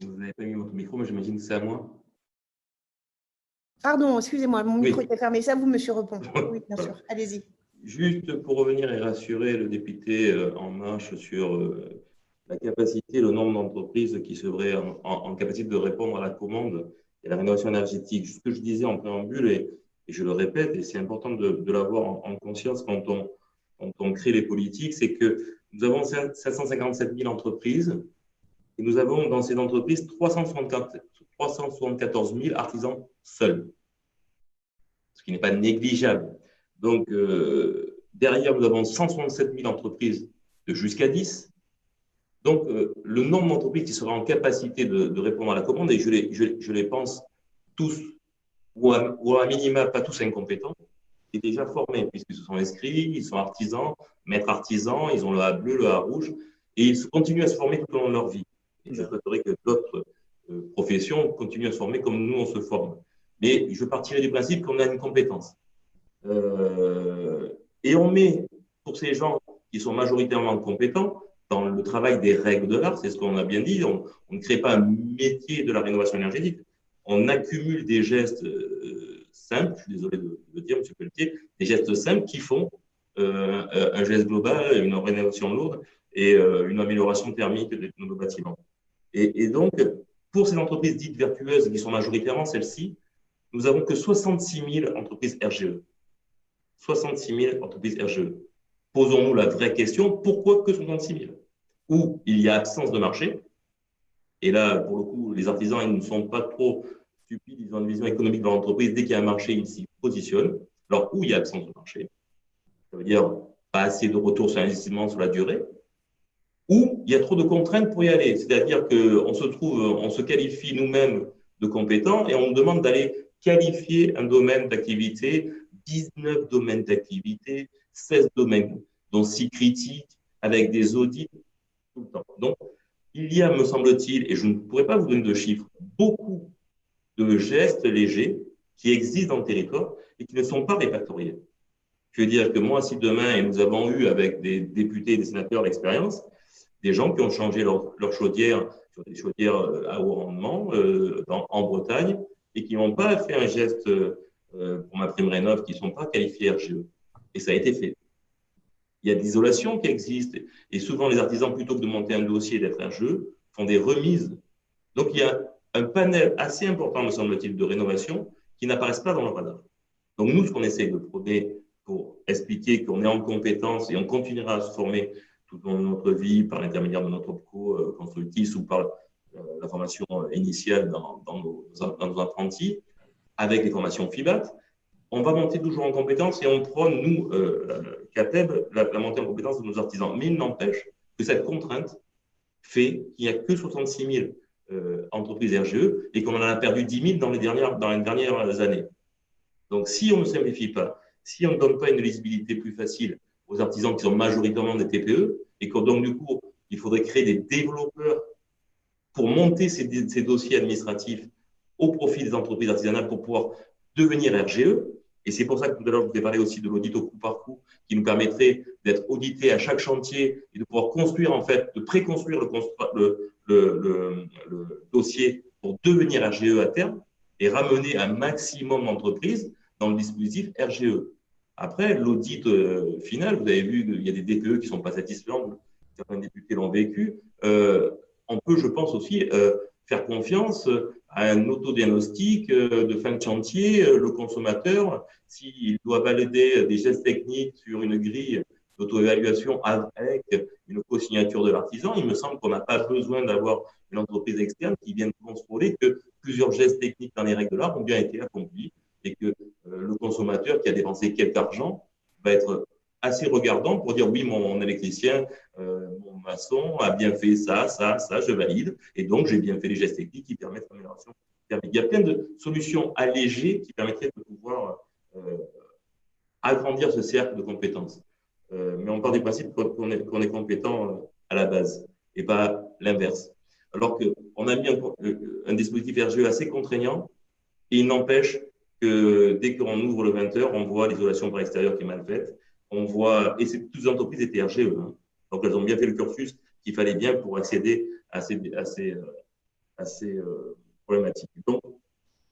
Vous n'avez pas mis votre micro, mais j'imagine que c'est à moi. Pardon, excusez-moi, mon micro était fermé. Ça, vous, monsieur Repon. Oui, bien sûr. Allez-y. Juste pour revenir et rassurer le député euh, En Marche sur euh, la capacité, le nombre d'entreprises qui seraient en, capacité de répondre à la commande et la rénovation énergétique. Ce que je disais en préambule, et, je le répète, et c'est important de, l'avoir en, conscience quand on, crée les politiques, c'est que nous avons 757 000 entreprises et nous avons dans ces entreprises 374 000 artisans seuls, ce qui n'est pas négligeable. Donc, euh, derrière, nous avons 167 000 entreprises de jusqu'à 10, Donc, euh, le nombre d'entreprises qui sera en capacité de, répondre à la commande, et je les, pense tous, ou à, ou minima pas tous incompétents, est déjà formé, puisqu'ils se sont inscrits, ils sont artisans, maîtres artisans, ils ont le A bleu, le A rouge, et ils continuent à se former tout au long de leur vie. Et je souhaiterais que d'autres euh, professions continuent à se former comme nous, on se forme. Mais je partirai du principe qu'on a une compétence. Euh, et on met pour ces gens qui sont majoritairement compétents dans le travail des règles de l'art, c'est ce qu'on a bien dit, on, ne crée pas un métier de la rénovation énergétique, on accumule des gestes euh, simples, je suis désolé de, le dire, M. Pelletier, des gestes simples qui font euh, un geste global, une rénovation lourde et une amélioration thermique de nos bâtiments. Et, et, donc, pour ces entreprises dites vertueuses, qui sont majoritairement celles-ci, nous n'avons que 66 000 entreprises RGE. 66 000 entreprises RGE. Posons-nous la vraie question, pourquoi que 66 000 Où il y a absence de marché, et là, pour le coup, les artisans ils ne sont pas trop stupides, ils ont une vision économique de l'entreprise, dès qu'il y a un marché, ils s'y positionnent. Alors, où il y a absence de marché? Ça veut dire pas assez de retour sur l'investissement sur la durée, ou il y a trop de contraintes pour y aller. C'est-à-dire qu'on se trouve, on se qualifie nous-mêmes de compétents et on nous demande d'aller qualifier un domaine d'activité 19 domaines d'activité, 16 domaines, dont 6 critiques, avec des audits tout le temps. Donc, il y a, me semble-t-il, et je ne pourrais pas vous donner de chiffres, beaucoup de gestes légers qui existent dans le territoire et qui ne sont pas répertoriés. Je veux dire que moi, si demain, et nous avons eu avec des députés et des sénateurs l'expérience, des gens qui ont changé leur, chaudière sur des chaudières euh, à haut rendement euh, en Bretagne et qui n'ont pas fait un geste euh, pour ma prime rénov qui ne sont pas qualifiés RGE. Et ça a été fait. Il y a des isolations qui existent. Et souvent, les artisans, plutôt que de monter un dossier d'être RGE, font des remises. Donc, il y a un panel assez important, me semble-t-il, de rénovation qui n'apparaissent pas dans le radar. Donc, nous, ce qu'on essaie de prôner pour expliquer qu'on est en compétence et on continuera à se former tout au long de notre vie par l'intermédiaire de notre pro euh, constructif ou par euh, la formation initiale dans, nos, dans nos apprentis, avec les formations FIBAT, on va monter toujours en compétence et on prône, nous, euh, CAPEB, la, montée en compétence de nos artisans. Mais il n'empêche que cette contrainte fait qu'il n'y a que 66 000 euh, entreprises RGE et qu'on en a perdu 10 000 dans les, dernières, dans les dernières années. Donc, si on ne simplifie pas, si on ne donne pas une lisibilité plus facile aux artisans qui sont majoritairement des TPE, et que donc, du coup, il faudrait créer des développeurs pour monter ces dossiers administratifs au profit des entreprises artisanales pour pouvoir devenir RGE. Et c'est pour ça que tout à l'heure, je vous ai parlé aussi de l'audit au coup par coup, qui nous permettrait d'être audité à chaque chantier et de pouvoir construire, en fait, de préconstruire le, le, dossier pour devenir RGE à terme et ramener un maximum d'entreprises dans le dispositif RGE. Après, l'audit euh, final, vous avez vu qu'il y a des DPE qui ne sont pas satisfaisants, certains députés l'ont vécu. Euh, on peut, je pense aussi, euh, faire confiance à un autodiagnostic euh, de fin de chantier. Euh, le consommateur, s'il doit valider des gestes techniques sur une grille d'auto-évaluation avec une co-signature de l'artisan, il me semble qu'on n'a pas besoin d'avoir une entreprise externe qui vienne contrôler que plusieurs gestes techniques dans les règles de l'art ont bien été accomplis et que euh, le consommateur qui a dépensé quelque argent va être assez regardant pour dire oui, mon électricien, euh, mon maçon a bien fait ça, ça, ça, je valide. Et donc, j'ai bien fait les gestes techniques qui permettent l'amélioration Il y a plein de solutions allégées qui permettraient de pouvoir euh, agrandir ce cercle de compétences. Euh, mais on part du principe qu'on est, compétent à la base et pas l'inverse. Alors qu'on a mis un, un, dispositif RGE assez contraignant et il n'empêche que dès qu'on ouvre le 20h, on voit l'isolation par extérieur qui est mal faite on voit, et toutes les entreprises étaient RGE, hein. donc elles ont bien fait le cursus qu'il fallait bien pour accéder à ces, à ces, euh, problématiques. Donc,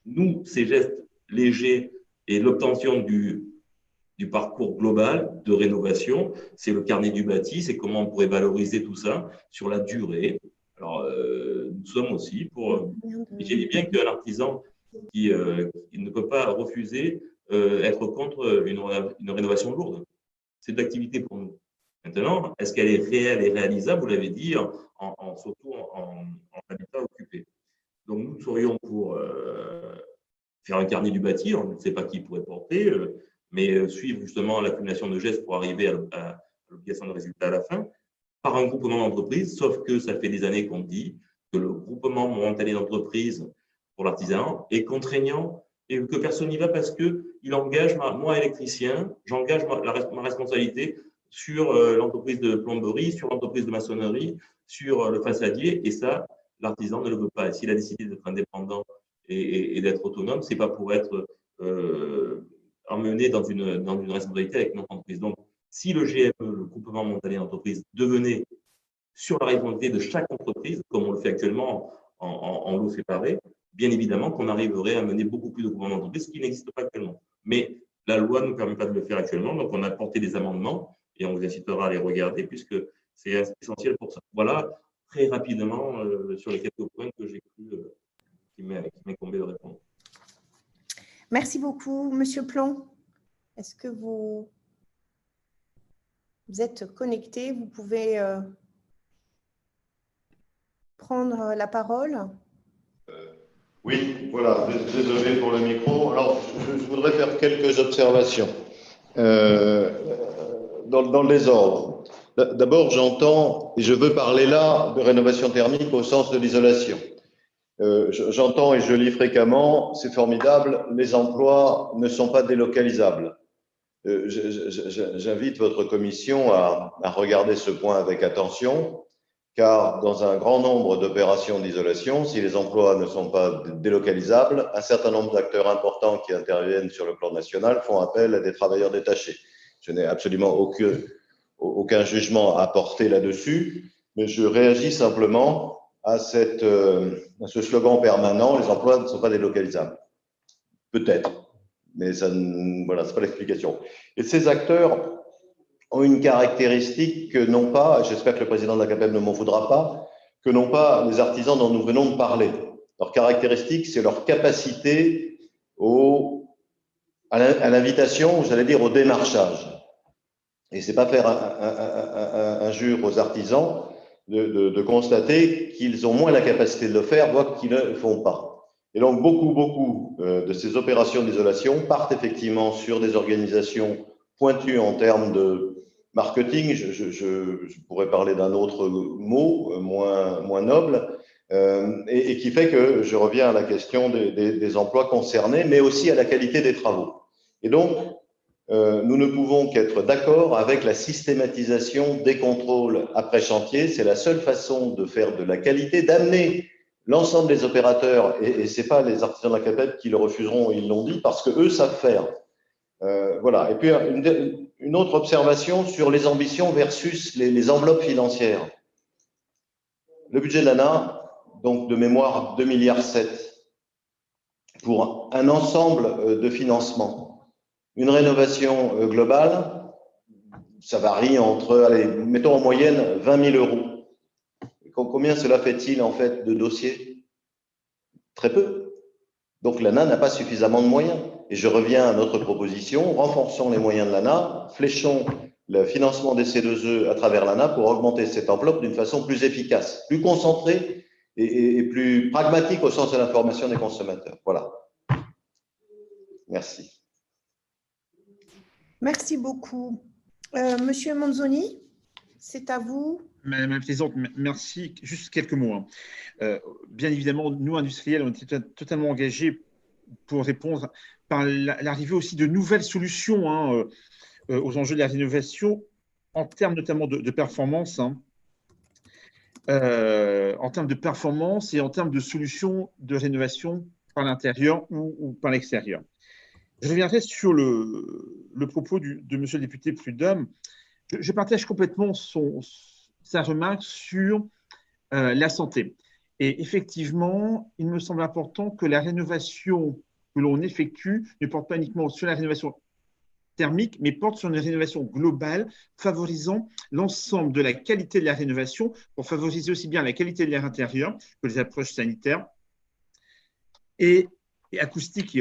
nous, ces gestes légers et l'obtention du, du parcours global de rénovation, c'est le carnet du bâti, c'est comment on pourrait valoriser tout ça sur la durée. Alors, euh, nous sommes aussi pour. J'ai dit bien qu'un artisan qui, euh, ne peut pas refuser être contre une, une rénovation lourde c'est de l'activité pour nous. Maintenant, est-ce qu'elle est réelle et réalisable? Vous l'avez dit, en, surtout en, habitat occupé. Donc, nous serions pour euh, faire un carnet du bâti, on ne sait pas qui pourrait porter, euh, mais euh, suivre justement l'accumulation de gestes pour arriver à, l'obligation de résultat à la fin. par un groupement d'entreprises, sauf que ça fait des années qu'on dit que le groupement momentané d'entreprises pour l'artisanat est contraignant et que personne n'y va parce qu'il engage, moi électricien, j'engage ma, ma, responsabilité sur euh, l'entreprise de plomberie, sur l'entreprise de maçonnerie, sur euh, le façadier, et ça, l'artisan ne le veut pas. S'il a décidé d'être indépendant et, d'être autonome, c'est pas pour être euh, emmené dans une, dans une responsabilité avec notre entreprise. Donc, si le GME, le groupement momentané d'entreprise, devenait sur la responsabilité de chaque entreprise, comme on le fait actuellement en, lot séparé, bien évidemment qu'on arriverait à mener beaucoup plus de groupements d'entreprise, ce qui n'existe pas actuellement. Mais la loi ne nous permet pas de le faire actuellement, donc on a porté des amendements et on vous incitera à les regarder puisque c'est essentiel pour ça. Voilà très rapidement euh, sur les quelques points que j'ai cru euh, qui m'incombait de répondre. Merci beaucoup, Monsieur Plan. Est-ce que vous, vous êtes connecté? Vous pouvez euh, prendre la parole. Oui, voilà, désolé pour le micro. Alors, je, voudrais faire quelques observations euh, dans, dans, le désordre. D'abord, j'entends, et je veux parler là de rénovation thermique au sens de l'isolation. Euh, j'entends et je lis fréquemment, c'est formidable, les emplois ne sont pas délocalisables. Euh, J'invite votre commission à, à regarder ce point avec attention car dans un grand nombre d'opérations d'isolation, si les emplois ne sont pas délocalisables, un certain nombre d'acteurs importants qui interviennent sur le plan national font appel à des travailleurs détachés. Je n'ai absolument aucun, jugement à porter là-dessus, mais je réagis simplement euh, à ce slogan permanent, les emplois ne sont pas délocalisables. Peut-être, mais voilà, c'est pas l'explication. Et ces acteurs ont une caractéristique que n'ont pas, j'espère que le président de la CAPEB ne m'en voudra pas, que n'ont pas les artisans dont nous venons de parler. Leur caractéristique, c'est leur capacité au, à l'invitation, j'allais dire au démarchage. Et c'est pas faire injure aux artisans de, de, de constater qu'ils ont moins la capacité de le faire, voire qu'ils ne le font pas. Et donc, beaucoup, beaucoup euh, de ces opérations d'isolation partent effectivement sur des organisations pointues en termes de marketing, je, je, je pourrais parler d'un autre mot euh, moins, moins noble, euh, et, et, qui fait que je reviens à la question des, des, des, emplois concernés, mais aussi à la qualité des travaux. Et donc, euh, nous ne pouvons qu'être d'accord avec la systématisation des contrôles après chantier. C'est la seule façon de faire de la qualité, d'amener l'ensemble des opérateurs, et, et ce n'est pas les artisans de la CAPEP qui le refuseront, ils l'ont dit, parce que eux savent faire. Euh, voilà. Et puis, une, une, autre observation sur les ambitions versus les, enveloppes financières. Le budget de l'ANA, donc de mémoire 2 milliards 7 pour un ensemble euh, de financement. Une rénovation euh, globale, ça varie entre, allez, mettons en moyenne 20 000 euros. Combien cela fait-il en fait de dossiers? Très peu. Donc l'ANA n'a pas suffisamment de moyens. Et je reviens à notre proposition, renforçons les moyens de l'ANA, fléchons le financement des C2E à travers l'ANA pour augmenter cette enveloppe d'une façon plus efficace, plus concentrée et, plus pragmatique au sens de l'information des consommateurs. Voilà. Merci. Merci beaucoup. Euh, Monsieur Manzoni, c'est à vous. Madame la Présidente, merci. Juste quelques mots. Hein. Euh, bien évidemment, nous, industriels, on était totalement engagés pour répondre par l'arrivée aussi de nouvelles solutions hein, euh, euh, aux enjeux de la rénovation en termes notamment de, performance, hein, en termes de performance et en termes de solutions de rénovation par l'intérieur ou, par l'extérieur. Je reviendrai sur le, propos de Monsieur le député Prudhomme. Je partage complètement son, sa remarque sur euh, la santé. Et effectivement, il me semble important que la rénovation que l'on effectue ne porte pas uniquement sur la rénovation thermique, mais porte sur une rénovation globale, favorisant l'ensemble de la qualité de la rénovation pour favoriser aussi bien la qualité de l'air intérieur que les approches sanitaires et, acoustiques.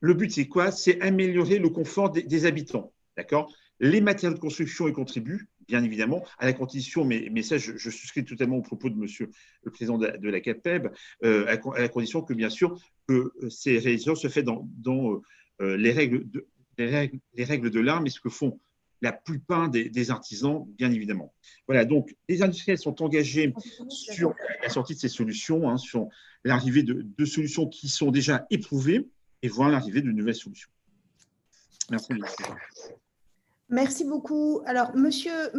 Le but, c'est quoi? C'est améliorer le confort des, des habitants. D'accord? Les matériaux de construction y contribuent, bien évidemment, à la condition, mais, mais ça, je, je, souscris totalement au propos de monsieur le président de, la CAPEB, euh, à, la condition que, bien sûr, que ces réalisations se fait dans, dans euh, les, règles de, les, règles, les règles de l'art, mais ce que font la plupart des, artisans, bien évidemment. Voilà, donc les industriels sont engagés sur la sortie de ces solutions, hein, sur l'arrivée de, de, solutions qui sont déjà éprouvées et voir l'arrivée de nouvelles solutions. Merci. Merci beaucoup. Alors, monsieur,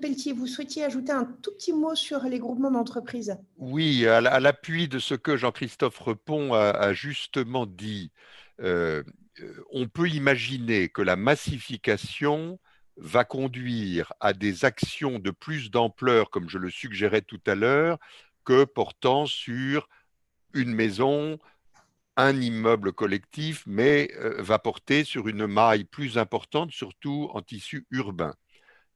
Pelletier, vous souhaitiez ajouter un tout petit mot sur les groupements d'entreprises? Oui, à l'appui de ce que Jean-Christophe Repon a, justement dit, euh, euh, on peut imaginer que la massification va conduire à des actions de plus d'ampleur, comme je le suggérais tout à l'heure, que portant sur une maison, un immeuble collectif, mais euh, va porter sur une maille plus importante, surtout en tissu urbain,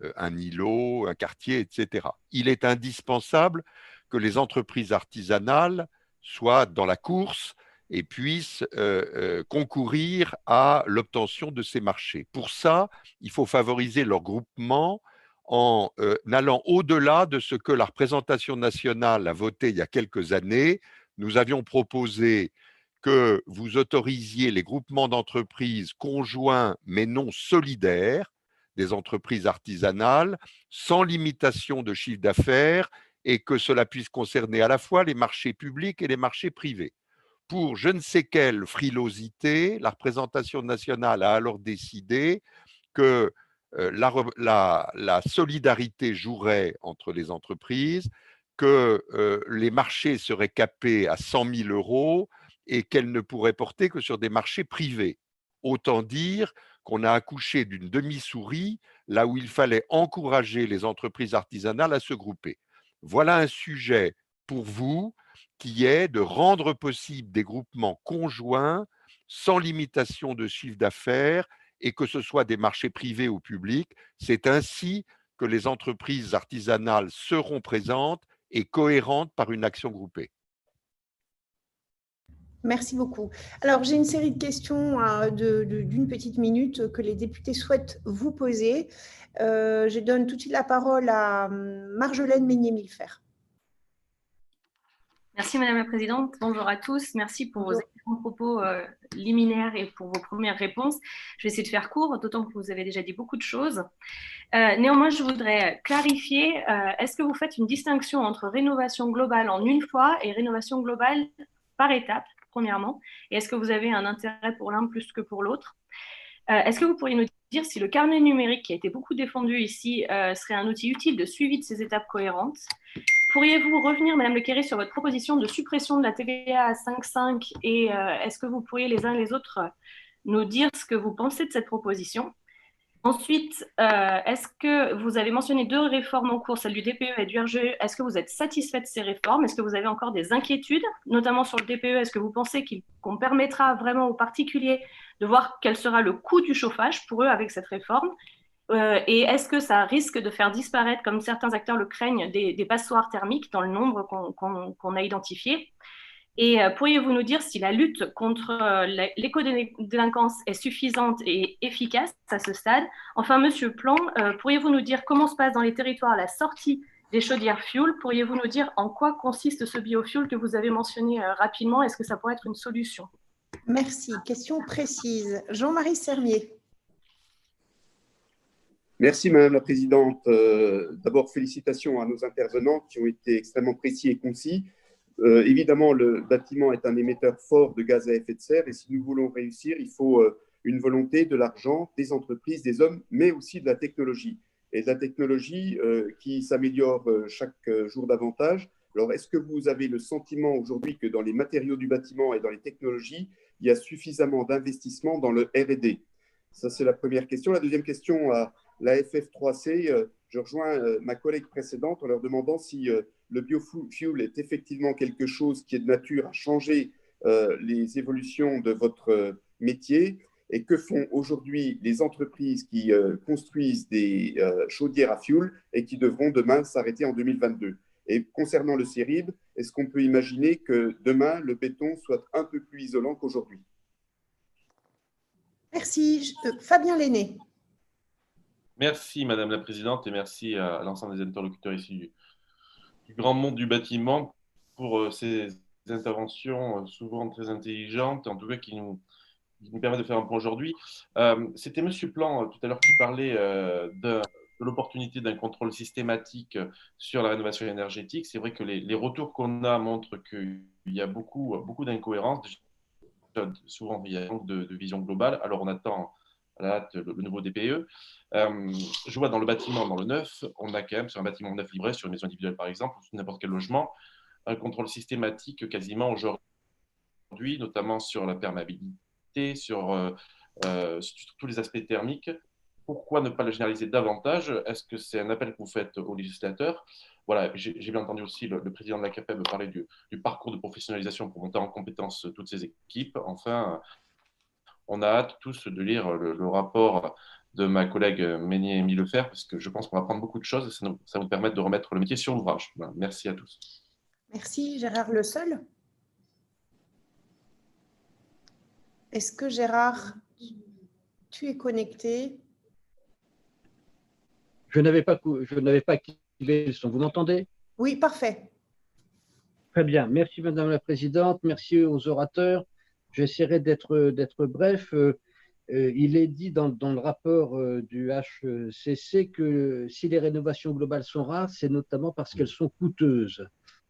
euh, un îlot, un quartier, etc. Il est indispensable que les entreprises artisanales soient dans la course et puissent euh, concourir à l'obtention de ces marchés. Pour ça, il faut favoriser leur groupement en allant au-delà de ce que la représentation nationale a voté il y a quelques années. Nous avions proposé que vous autorisiez les groupements d'entreprises conjoints mais non solidaires, des entreprises artisanales, sans limitation de chiffre d'affaires et que cela puisse concerner à la fois les marchés publics et les marchés privés. Pour je ne sais quelle frilosité, la représentation nationale a alors décidé que euh, la, solidarité jouerait entre les entreprises, que euh, les marchés seraient capés à 100 000 euros, et qu'elle ne pourrait porter que sur des marchés privés. Autant dire qu'on a accouché d'une demi-souris là où il fallait encourager les entreprises artisanales à se grouper. Voilà un sujet pour vous qui est de rendre possible des groupements conjoints sans limitation de chiffre d'affaires et que ce soit des marchés privés ou publics. C'est ainsi que les entreprises artisanales seront présentes et cohérentes par une action groupée. Merci beaucoup. Alors, j'ai une série de questions euh, d'une petite minute que les députés souhaitent vous poser. Euh, je donne tout de suite la parole à hum, Marjolaine Meignet-Milfer. Merci Madame la Présidente. Bonjour à tous. Merci pour vos propos euh, liminaires et pour vos premières réponses. Je vais essayer de faire court, d'autant que vous avez déjà dit beaucoup de choses. néanmoins, je voudrais clarifier, est-ce que vous faites une distinction entre rénovation globale en une fois et rénovation globale par étape? Premièrement Et est-ce que vous avez un intérêt pour l'un plus que pour l'autre? Euh, Est-ce que vous pourriez nous dire si le carnet numérique qui a été beaucoup défendu ici euh, serait un outil utile de suivi de ces étapes cohérentes? Pourriez-vous revenir, Madame Le sur votre proposition de suppression de la TVA à 5,5 et euh, est-ce que vous pourriez les uns et les autres nous dire ce que vous pensez de cette proposition? Ensuite, euh, est-ce que vous avez mentionné deux réformes en cours, celle du DPE et du RGE Est-ce que vous êtes satisfait de ces réformes? Est-ce que vous avez encore des inquiétudes, notamment sur le DPE Est-ce que vous pensez qu'on permettra vraiment aux particuliers de voir quel sera le coût du chauffage pour eux avec cette réforme? Euh, Et est-ce que ça risque de faire disparaître, comme certains acteurs le craignent, des, passoires thermiques dans le nombre qu'on a identifié? Et euh, pourriez-vous nous dire si la lutte contre euh, l'éco-délinquance est suffisante et efficace à ce stade? Enfin, Monsieur Plan, euh, pourriez-vous nous dire comment se passe dans les territoires la sortie des chaudières fuel? Pourriez-vous nous dire en quoi consiste ce biofuel que vous avez mentionné rapidement? Est-ce que ça pourrait être une solution? Merci. Question précise. Jean-Marie Sermier. Merci Madame la Présidente. D'abord, félicitations à nos intervenants qui ont été extrêmement précis et concis. Euh, évidemment, le bâtiment est un émetteur fort de gaz à effet de serre et si nous voulons réussir, il faut euh, une volonté, de l'argent, des entreprises, des hommes, mais aussi de la technologie. Et de la technologie euh, qui s'améliore chaque jour davantage. Alors, est-ce que vous avez le sentiment aujourd'hui que dans les matériaux du bâtiment et dans les technologies, il y a suffisamment d'investissement dans le RD Ça, c'est la première question. La deuxième question, à la FF3C, je rejoins ma collègue précédente en leur demandant si le biofuel est effectivement quelque chose qui est de nature à changer euh, les évolutions de votre euh, métier et que font aujourd'hui les entreprises qui euh, construisent des chaudières à fuel et qui devront demain s'arrêter en 2022. Et concernant le CIRIB, est-ce qu'on peut imaginer que demain, le béton soit un peu plus isolant qu'aujourd'hui? Merci. Fabien Lenné. Merci, Madame la Présidente, et merci à l'ensemble des interlocuteurs ici du grand monde du bâtiment pour euh, ces interventions euh, souvent très intelligentes, en tout cas qui nous qui nous permet de faire un point aujourd'hui. C'était M. Plan tout à l'heure qui parlait de, l'opportunité d'un contrôle systématique sur la rénovation énergétique. C'est vrai que les, retours qu'on a montrent qu'il y a beaucoup, beaucoup d'incohérences. Souvent, il de, vision globale. Alors, on attend à la hâte le, nouveau DPE. Euh, je vois dans le bâtiment, dans le neuf, on a quand même sur un bâtiment neuf livré, sur une maison individuelle par exemple, ou sur n'importe quel logement, un contrôle systématique quasiment aujourd'hui, notamment sur la perméabilité, sur, euh, euh, tous les aspects thermiques. Pourquoi ne pas le généraliser davantage? Est-ce que c'est un appel que vous faites aux législateurs voilà, j'ai bien entendu aussi le, président de la CAPEB parler du, du, parcours de professionnalisation pour monter en compétence toutes ces équipes. Enfin, on a hâte tous de lire le, rapport de ma collègue Ménier Émile Lefer, parce que je pense qu'on va apprendre beaucoup de choses et ça, nous, ça va nous permettre de remettre le métier sur l'ouvrage. Merci à tous. Merci. Gérard Le Seul. Est-ce que Gérard, tu es connecté? Je n'avais pas, je n'avais pas activé le son. Vous m'entendez? Oui, parfait. Très bien. Merci, Madame la Présidente. Merci aux orateurs. J'essaierai d'être bref. Euh, euh, il est dit dans, le rapport euh, du HCC que si les rénovations globales sont rares, c'est notamment parce qu'elles sont coûteuses.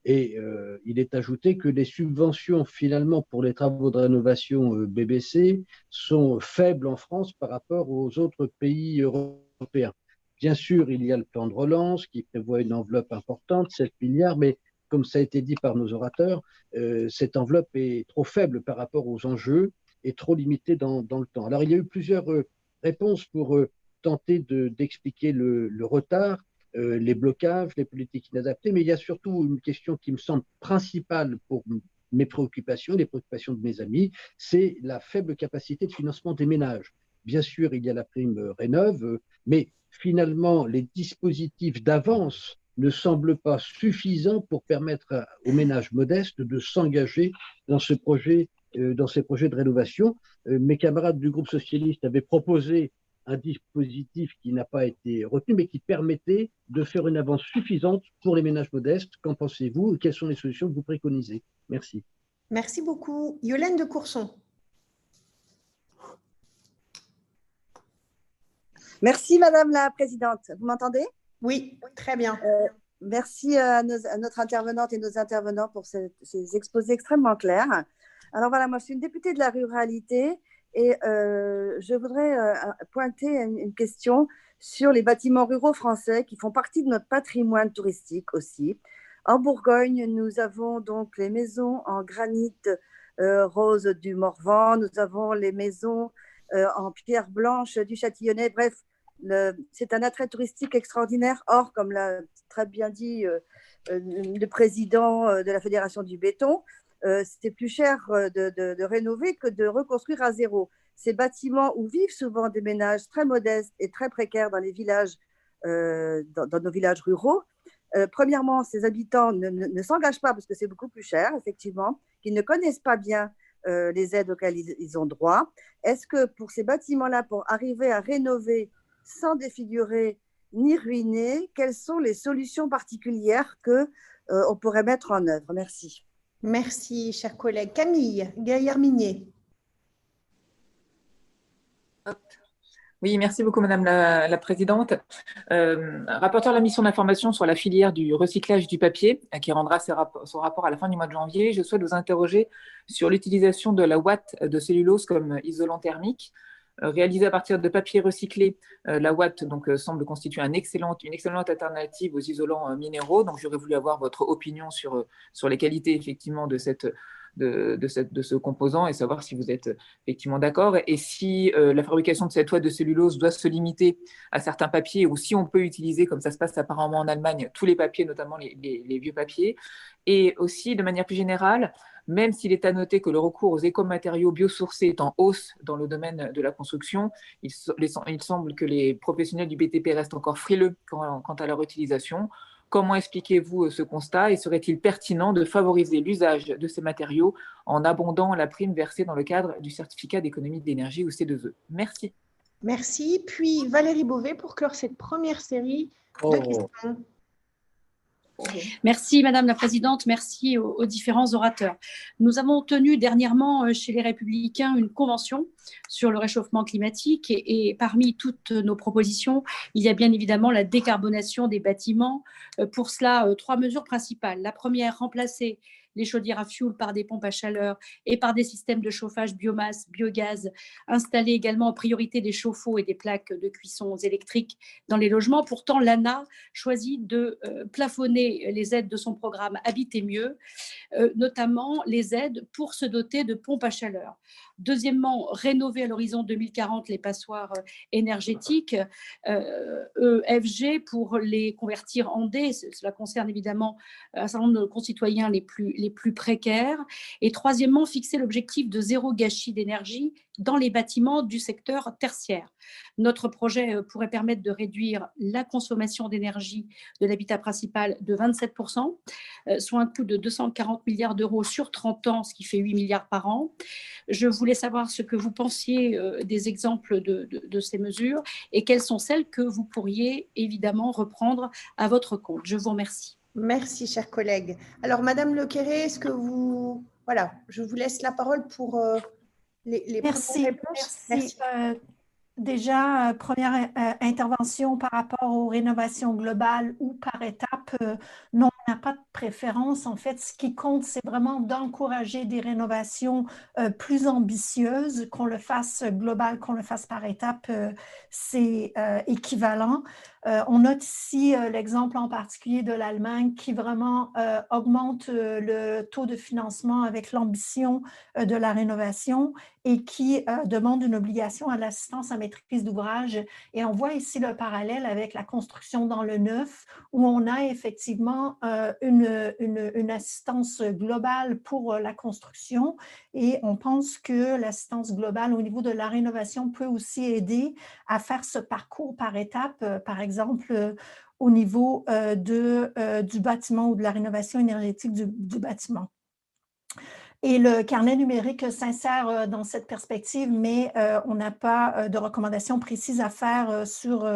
Et il est ajouté que les subventions finalement pour les travaux de rénovation BBC sont faibles en France par rapport aux autres pays européens. Bien sûr, il y a le plan de relance qui prévoit une enveloppe importante, 7 milliards, mais comme ça a été dit par nos orateurs, euh, cette enveloppe est trop faible par rapport aux enjeux et trop limitée dans, le temps. Alors, il y a eu plusieurs euh, réponses pour euh, tenter d'expliquer le, retard, les blocages, les politiques inadaptées, mais il y a surtout une question qui me semble principale pour mes préoccupations, les préoccupations de mes amis, c'est la faible capacité de financement des ménages. Bien sûr, il y a la prime Rénov, mais finalement, les dispositifs d'avance ne semble pas suffisant pour permettre aux ménages modestes de s'engager dans, ce projet, euh, dans ces projets de rénovation. Euh, mes camarades du groupe socialiste avaient proposé un dispositif qui n'a pas été retenu, mais qui permettait de faire une avance suffisante pour les ménages modestes. Qu'en pensez-vous et quelles sont les solutions que vous préconisez? Merci. Merci beaucoup. Yolène de Courson. Merci, Madame la Présidente. Vous m'entendez? Oui, très bien. Euh, merci à, notre intervenante et nos intervenants pour ces, exposés extrêmement clairs. Alors voilà, moi je suis une députée de la ruralité et euh, je voudrais euh, pointer une, question sur les bâtiments ruraux français qui font partie de notre patrimoine touristique aussi. En Bourgogne, nous avons donc les maisons en granit rose du Morvan, nous avons les maisons en pierre blanche du Châtillonnais. Bref, c'est un attrait touristique extraordinaire. Or, comme l'a très bien dit euh, euh, le président euh, de la Fédération du béton, c'est plus cher de, rénover que de reconstruire à zéro. Ces bâtiments où vivent souvent des ménages très modestes et très précaires dans les villages, dans, nos villages ruraux, premièrement, ces habitants ne, s'engagent pas parce que c'est beaucoup plus cher, effectivement, qu'ils ne connaissent pas bien les aides auxquelles ils ont droit. Est-ce que pour ces bâtiments-là, pour arriver à rénover sans défigurer ni ruiner, quelles sont les solutions particulières que euh, on pourrait mettre en œuvre? Merci. Merci, cher collègue. Camille Gaillard-Minier. Oui, merci beaucoup, Madame la, Présidente. Euh, rapporteur de la mission d'information sur la filière du recyclage du papier, euh, qui rendra son rapport à la fin du mois de janvier, je souhaite vous interroger sur l'utilisation de la ouate de cellulose comme isolant thermique. Euh, réalisée à partir de papier recyclé, euh, la Watt donc, euh, semble constituer une excellente alternative aux isolants minéraux. Donc, j'aurais voulu avoir votre opinion sur, sur les qualités effectivement de cette, de, de, ce composant et savoir si vous êtes effectivement d'accord et si la fabrication de cette ouate de cellulose doit se limiter à certains papiers ou si on peut utiliser, comme ça se passe apparemment en Allemagne, tous les papiers, notamment les vieux papiers. Et aussi, de manière plus générale, même s'il est à noter que le recours aux écomatériaux biosourcés est en hausse dans le domaine de la construction, il, semble que les professionnels du BTP restent encore frileux quant, à leur utilisation. Comment expliquez-vous euh, ce constat et serait-il pertinent de favoriser l'usage de ces matériaux en abondant la prime versée dans le cadre du certificat d'économie d'énergie ou C2E Merci. Merci. Puis Valérie Beauvais pour clore cette première série de oh. questions. Merci Madame la Présidente, merci aux, différents orateurs. Nous avons tenu dernièrement euh, chez les Républicains une convention sur le réchauffement climatique et, parmi toutes nos propositions, il y a bien évidemment la décarbonation des bâtiments. Euh, pour cela, euh, trois mesures principales. La première, remplacer les chaudières à fioul par des pompes à chaleur et par des systèmes de chauffage biomasse, biogaz, installer également en priorité des chauffe-eau et des plaques de cuisson électriques dans les logements. Pourtant, l'ANA choisit de euh, plafonner les aides de son programme Habiter mieux, euh, notamment les aides pour se doter de pompes à chaleur. Deuxièmement, rénover à l'horizon 2040 les passoires euh, énergétiques, EFG e pour les convertir en D. Cela concerne évidemment un certain nombre de concitoyens les plus, les plus précaires. Et troisièmement, fixer l'objectif de zéro gâchis d'énergie dans les bâtiments du secteur tertiaire. Notre projet euh, pourrait permettre de réduire la consommation d'énergie de l'habitat principal de 27%, euh, soit un coût de 240 milliards d'euros sur 30 ans, ce qui fait 8 milliards par an. Je voulais savoir ce que vous pensiez euh, des exemples de, de ces mesures et quelles sont celles que vous pourriez évidemment reprendre à votre compte. Je vous remercie. Merci, chers collègues. Alors, Madame Lequéré, est-ce que vous... Voilà, je vous laisse la parole pour euh, les, les merci, réponses. Merci. Euh, déjà, euh, première intervention par rapport aux rénovations globales ou par étapes. non, on n'a pas de préférence. En fait, ce qui compte, c'est vraiment d'encourager des rénovations plus ambitieuses, qu'on le fasse global, qu'on le fasse par étapes, c'est équivalent. Euh, on note ici euh, l'exemple en particulier de l'Allemagne qui vraiment euh, augmente le taux de financement avec l'ambition de la rénovation et qui demande une obligation à l'assistance à maîtrise d'ouvrage. Et on voit ici le parallèle avec la construction dans le neuf où on a effectivement une, une assistance globale pour la construction et on pense que l'assistance globale au niveau de la rénovation peut aussi aider à faire ce parcours par étapes, par exemple exemple, euh, au niveau euh, euh, du bâtiment ou de la rénovation énergétique du, bâtiment. Et le carnet numérique s'insère dans cette perspective, mais on n'a pas de recommandations précises à faire sur,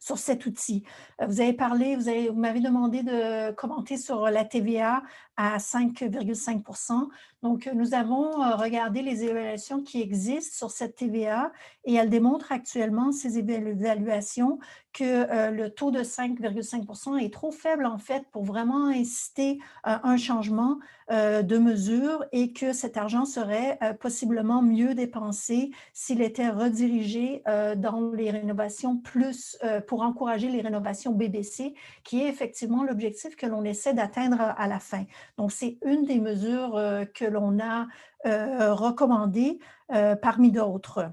sur cet outil. Vous avez parlé, vous, vous m'avez demandé de commenter sur la TVA à 5,5% Donc, nous avons euh, regardé les évaluations qui existent sur cette TVA et elles démontrent actuellement, ces évaluations, que euh, le taux de 5,5% est trop faible, en fait, pour vraiment inciter euh, un changement de mesure et que cet argent serait possiblement mieux dépensé s'il était redirigé dans les rénovations plus, pour encourager les rénovations BBC, qui est effectivement l'objectif que l'on essaie d'atteindre à la fin. Donc, c'est une des mesures euh, que l'on a euh, recommandées euh, parmi d'autres.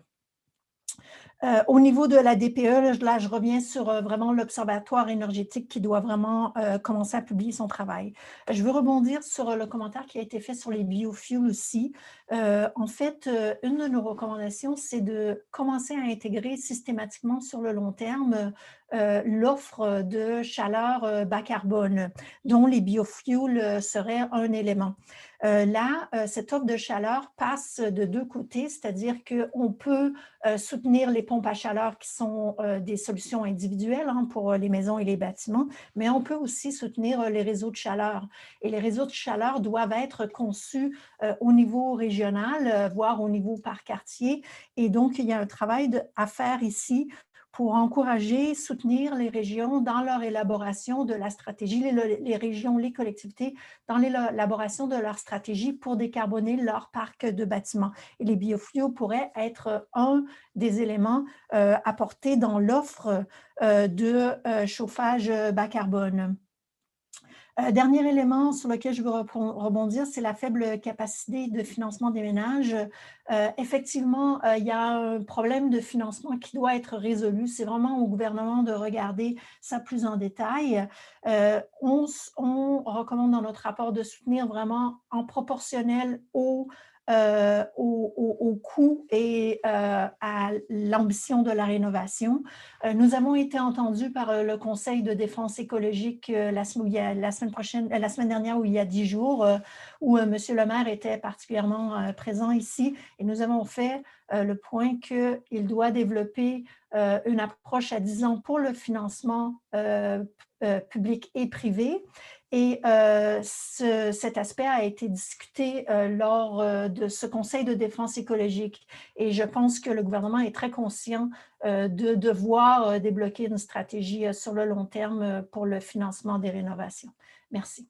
au niveau de la DPE, là, je reviens sur vraiment l'Observatoire énergétique qui doit vraiment commencer à publier son travail. Je veux rebondir sur le commentaire qui a été fait sur les biofuels aussi. en fait, une de nos recommandations, c'est de commencer à intégrer systématiquement sur le long terme euh, l'offre de chaleur euh, bas carbone, dont les biofuels euh, seraient un élément. là, cette offre de chaleur passe de deux côtés, c'est-à-dire qu'on peut soutenir les pompes à chaleur qui sont des solutions individuelles hein, pour les maisons et les bâtiments, mais on peut aussi soutenir les réseaux de chaleur. Et les réseaux de chaleur doivent être conçus au niveau régional, voire au niveau par quartier. Et donc, il y a un travail à faire ici pour encourager, soutenir les régions dans leur élaboration de la stratégie, les, régions, les collectivités, dans l'élaboration de leur stratégie pour décarboner leur parc de bâtiments. Et les biofuels pourraient être un des éléments euh, apportés dans l'offre euh, de euh, chauffage bas carbone. Euh, dernier élément sur lequel je veux rebondir, c'est la faible capacité de financement des ménages. Euh, effectivement, euh, il y a un problème de financement qui doit être résolu. C'est vraiment au gouvernement de regarder ça plus en détail. On, on, recommande dans notre rapport de soutenir vraiment en proportionnel au euh, au, coût et euh, à l'ambition de la rénovation. Euh, nous avons été entendus par le Conseil de défense écologique la, semaine prochaine, la semaine dernière ou il y a dix jours, où M. le maire était particulièrement présent ici, et nous avons fait le point qu'il doit développer une approche à 10 ans pour le financement public et privé et euh, cet aspect a été discuté euh, lors euh, de ce Conseil de défense écologique. Et je pense que le gouvernement est très conscient de devoir débloquer une stratégie sur le long terme pour le financement des rénovations. Merci.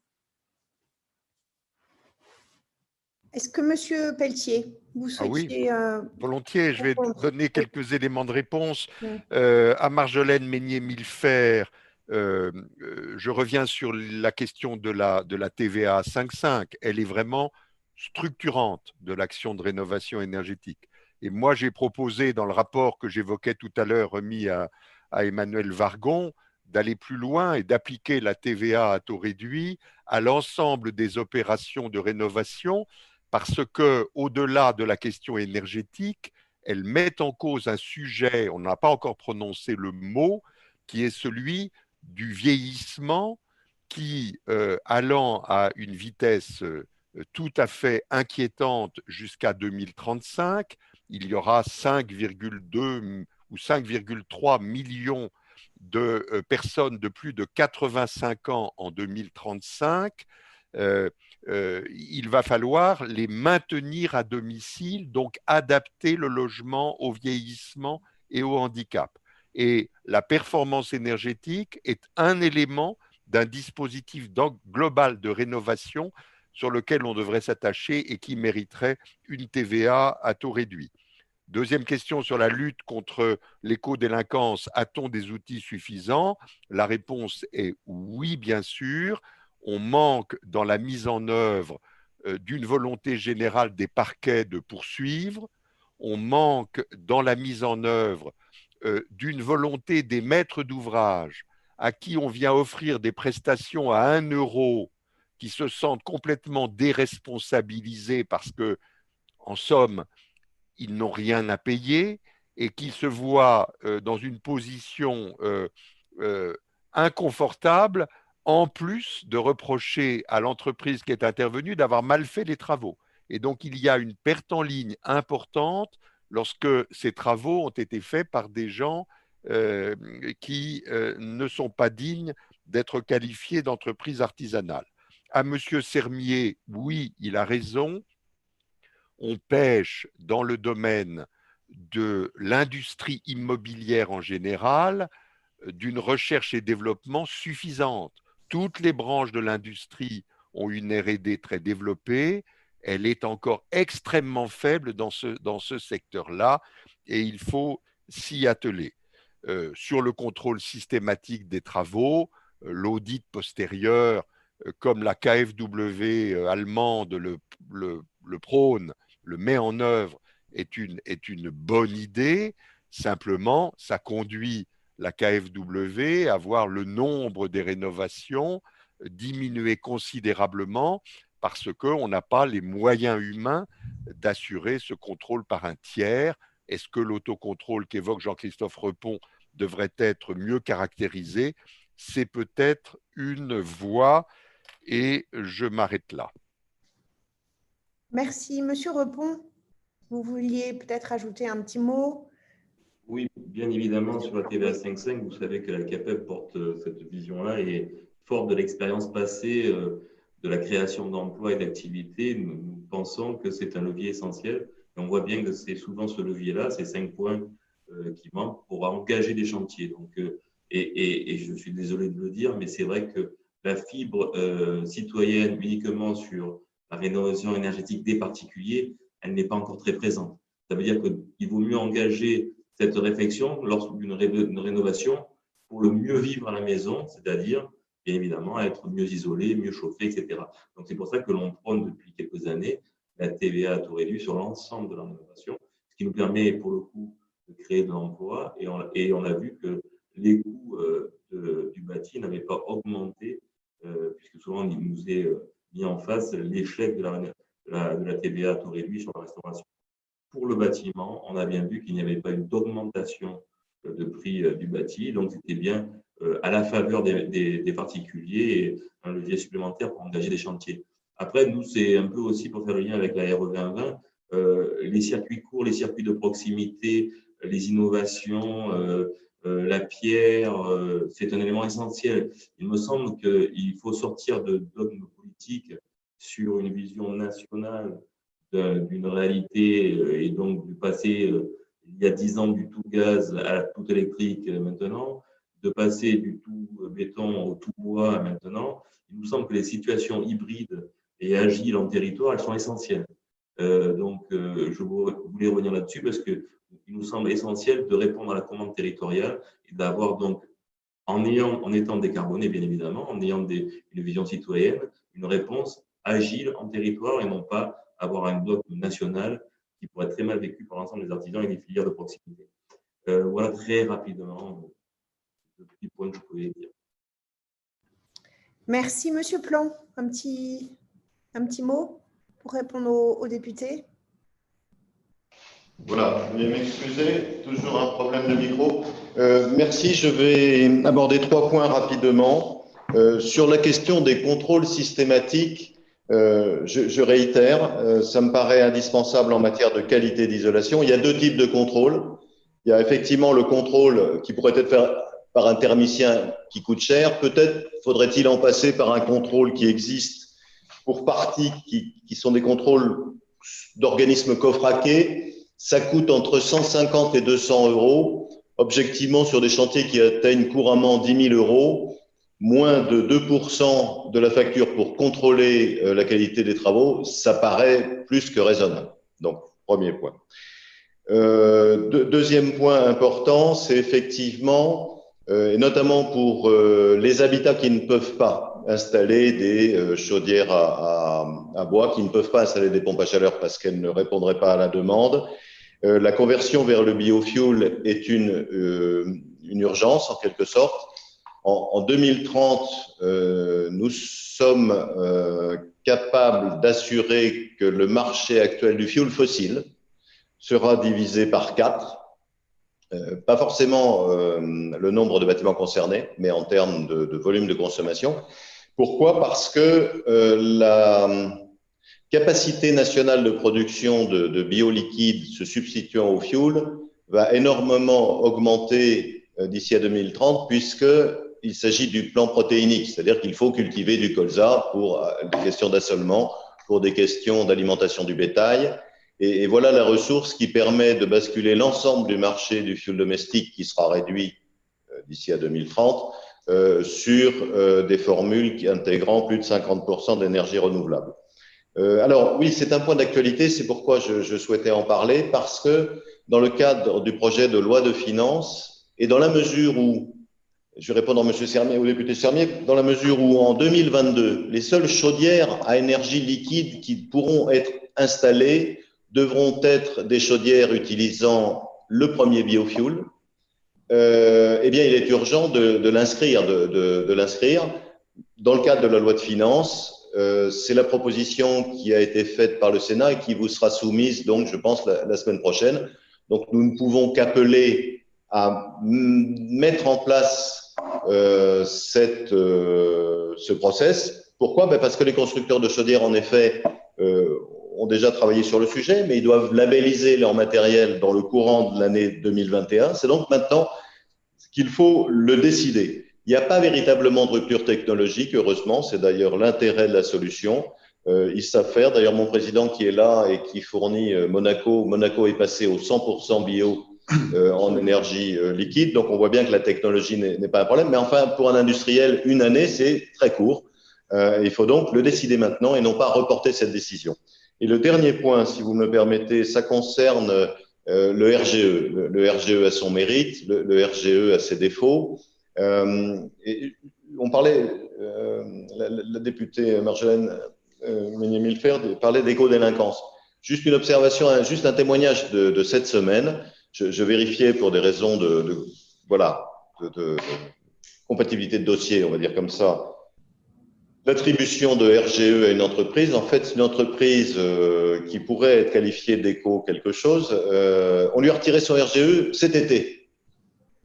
Est-ce que M. Pelletier, vous souhaitez… Ah oui, volontiers. Je vais donner quelques éléments de réponse. à Marjolaine Meignier-Millefer, euh, euh, je reviens sur la question de la, de la TVA 5.5. Elle est vraiment structurante de l'action de rénovation énergétique. Et moi, j'ai proposé dans le rapport que j'évoquais tout à l'heure, remis à, Emmanuel Vargon, d'aller plus loin et d'appliquer la TVA à taux réduit à l'ensemble des opérations de rénovation parce que, au-delà de la question énergétique, elle met en cause un sujet, on n'a pas encore prononcé le mot, qui est celui du vieillissement qui, euh, allant à une vitesse euh, tout à fait inquiétante jusqu'à 2035, il y aura 5,2 ou 5,3 millions de euh, personnes de plus de 85 ans en 2035. il va falloir les maintenir à domicile, donc adapter le logement au vieillissement et au handicap. Et la performance énergétique est un élément d'un dispositif global de rénovation sur lequel on devrait s'attacher et qui mériterait une TVA à taux réduit. Deuxième question sur la lutte contre l'éco-délinquance. A-t-on des outils suffisants? La réponse est oui, bien sûr. On manque dans la mise en œuvre euh, d'une volonté générale des parquets de poursuivre. On manque dans la mise en œuvre euh, d'une volonté des maîtres d'ouvrage à qui on vient offrir des prestations à un euro, qui se sentent complètement déresponsabilisés parce que, en somme, ils n'ont rien à payer et qui se voient euh, dans une position euh, inconfortable, en plus de reprocher à l'entreprise qui est intervenue d'avoir mal fait les travaux. Et donc, il y a une perte en ligne importante lorsque ces travaux ont été faits par des gens euh, qui euh, ne sont pas dignes d'être qualifiés d'entreprise artisanale. À M. Sermier, oui, il a raison. On pêche dans le domaine de l'industrie immobilière en général d'une recherche et développement suffisante. Toutes les branches de l'industrie ont une RD très développée, elle est encore extrêmement faible dans ce, secteur-là et il faut s'y atteler. Euh, sur le contrôle systématique des travaux, euh, l'audit postérieur, euh, comme la KfW allemande le, le, prône, le met en œuvre, est une, est une bonne idée. Simplement, ça conduit la KfW à voir le nombre des rénovations diminuer considérablement parce qu'on n'a pas les moyens humains d'assurer ce contrôle par un tiers. Est-ce que l'autocontrôle qu'évoque Jean-Christophe Repon devrait être mieux caractérisé? C'est peut-être une voie et je m'arrête là. Merci. Monsieur Repon, vous vouliez peut-être ajouter un petit mot? Oui, bien évidemment, sur la TVA 5.5, vous savez que la CAPEB porte euh, cette vision-là et forte de l'expérience passée euh, de la création d'emplois et d'activités, nous, pensons que c'est un levier essentiel. Et on voit bien que c'est souvent ce levier-là, ces cinq points euh, qui manquent pour engager des chantiers. Donc, euh, et, et, je suis désolé de le dire, mais c'est vrai que la fibre euh, citoyenne uniquement sur la rénovation énergétique des particuliers, elle n'est pas encore très présente. Ça veut dire qu'il vaut mieux engager cette réflexion lors d'une rénovation pour le mieux vivre à la maison, c'est-à-dire évidemment à être mieux isolé, mieux chauffé, etc. Donc c'est pour ça que l'on prône depuis quelques années la TVA à taux réduit sur l'ensemble de la rénovation, ce qui nous permet pour le coup de créer de l'emploi et on, a vu que les coûts euh, du bâti n'avaient pas augmenté euh, puisque souvent il nous est euh, mis en face l'échec de la, de la TVA à taux réduit sur la restauration. Pour le bâtiment, on a bien vu qu'il n'y avait pas eu d'augmentation de prix du bâti, donc c'était bien à la faveur des, particuliers et un levier supplémentaire pour engager des chantiers. Après, nous, c'est un peu aussi pour faire le lien avec la RE 2020. les circuits courts, les circuits de proximité, les innovations, la pierre, c'est un élément essentiel. Il me semble qu'il faut sortir de dogmes politiques sur une vision nationale d'une réalité et donc du passé il y a dix ans du tout gaz à tout électrique maintenant, de passer du tout béton au tout bois maintenant, il nous semble que les situations hybrides et agiles en territoire, elles sont essentielles. Euh, donc, euh, je voulais revenir là-dessus parce qu'il nous semble essentiel de répondre à la commande territoriale et d'avoir donc, en, étant décarboné bien évidemment, en ayant une vision citoyenne, une réponse agile en territoire et non pas avoir un bloc national qui pourrait être très mal vécu par l'ensemble des artisans et des filières de proximité. Euh, voilà très rapidement le petit point que je pouvais dire. Merci, Monsieur Plan. Un petit, un petit mot pour répondre aux, députés? Voilà, veuillez m'excuser, toujours un problème de micro. Euh, merci, je vais aborder trois points rapidement. Euh, sur la question des contrôles systématiques, euh, je, je, réitère, euh, ça me paraît indispensable en matière de qualité d'isolation. Il y a deux types de contrôles. Il y a effectivement le contrôle qui pourrait être fait par un thermicien qui coûte cher. Peut-être faudrait-il en passer par un contrôle qui existe pour partie, qui, qui sont des contrôles d'organismes coffraqués. Ça coûte entre 150 et 200 euros. Objectivement, sur des chantiers qui atteignent couramment 10 000 euros, moins de 2% de la facture pour contrôler euh, la qualité des travaux, ça paraît plus que raisonnable. Donc, premier point. Euh, deuxième point important, c'est effectivement, et notamment pour euh, les habitats qui ne peuvent pas installer des euh, chaudières à, bois, qui ne peuvent pas installer des pompes à chaleur parce qu'elles ne répondraient pas à la demande. la conversion vers le biofuel est une, urgence en quelque sorte en, 2030, euh, nous sommes euh, capables d'assurer que le marché actuel du fioul fossile sera divisé par quatre. Euh, pas forcément euh, le nombre de bâtiments concernés, mais en termes de, de volume de consommation. Pourquoi? Parce que euh, la capacité nationale de production de, de bioliquides se substituant au fioul va énormément augmenter euh, d'ici à 2030, puisque il s'agit du plan protéinique, c'est-à-dire qu'il faut cultiver du colza pour euh, des questions d'assolement, pour des questions d'alimentation du bétail. Et, et, voilà la ressource qui permet de basculer l'ensemble du marché du fioul domestique qui sera réduit euh, d'ici à 2030 euh, sur euh, des formules qui intégrant plus de 50% d'énergie renouvelable. Euh, alors oui, c'est un point d'actualité, c'est pourquoi je, je souhaitais en parler, parce que dans le cadre du projet de loi de finances, et dans la mesure où je vais répondre à M. Sermier, au député Sermier, dans la mesure où en 2022, les seules chaudières à énergie liquide qui pourront être installées devront être des chaudières utilisant le premier biofuel. Euh, eh bien, il est urgent de, l'inscrire, de, de, de l'inscrire dans le cadre de la loi de finances. Euh, c'est la proposition qui a été faite par le Sénat et qui vous sera soumise, donc, je pense, la, la semaine prochaine. Donc, nous ne pouvons qu'appeler à mettre en place euh, cette, euh, ce process. Pourquoi? Ben Parce que les constructeurs de chaudières, en effet, euh, ont déjà travaillé sur le sujet, mais ils doivent labelliser leur matériel dans le courant de l'année 2021. C'est donc maintenant qu'il faut le décider. Il n'y a pas véritablement de rupture technologique, heureusement, c'est d'ailleurs l'intérêt de la solution. Euh, ils savent faire. D'ailleurs, mon président qui est là et qui fournit euh, Monaco, Monaco est passé au 100% bio euh, en énergie liquide. Donc, on voit bien que la technologie n'est pas un problème. Mais enfin, pour un industriel, une année, c'est très court. Il faut donc le décider maintenant et non pas reporter cette décision. Et le dernier point, si vous me permettez, ça concerne euh, le RGE. Le, le, RGE a son mérite, le, le RGE a ses défauts. Euh, on parlait, la, la, députée Marjolaine euh, Meunier-Milfer parlait d'éco-délinquance. Juste une observation, juste un témoignage de, de cette semaine je, je, vérifiais pour des raisons de, de voilà, de, de, compatibilité de dossier, on va dire comme ça, l'attribution de RGE à une entreprise. En fait, une entreprise euh, qui pourrait être qualifiée d'éco quelque chose. Euh, on lui a retiré son RGE cet été.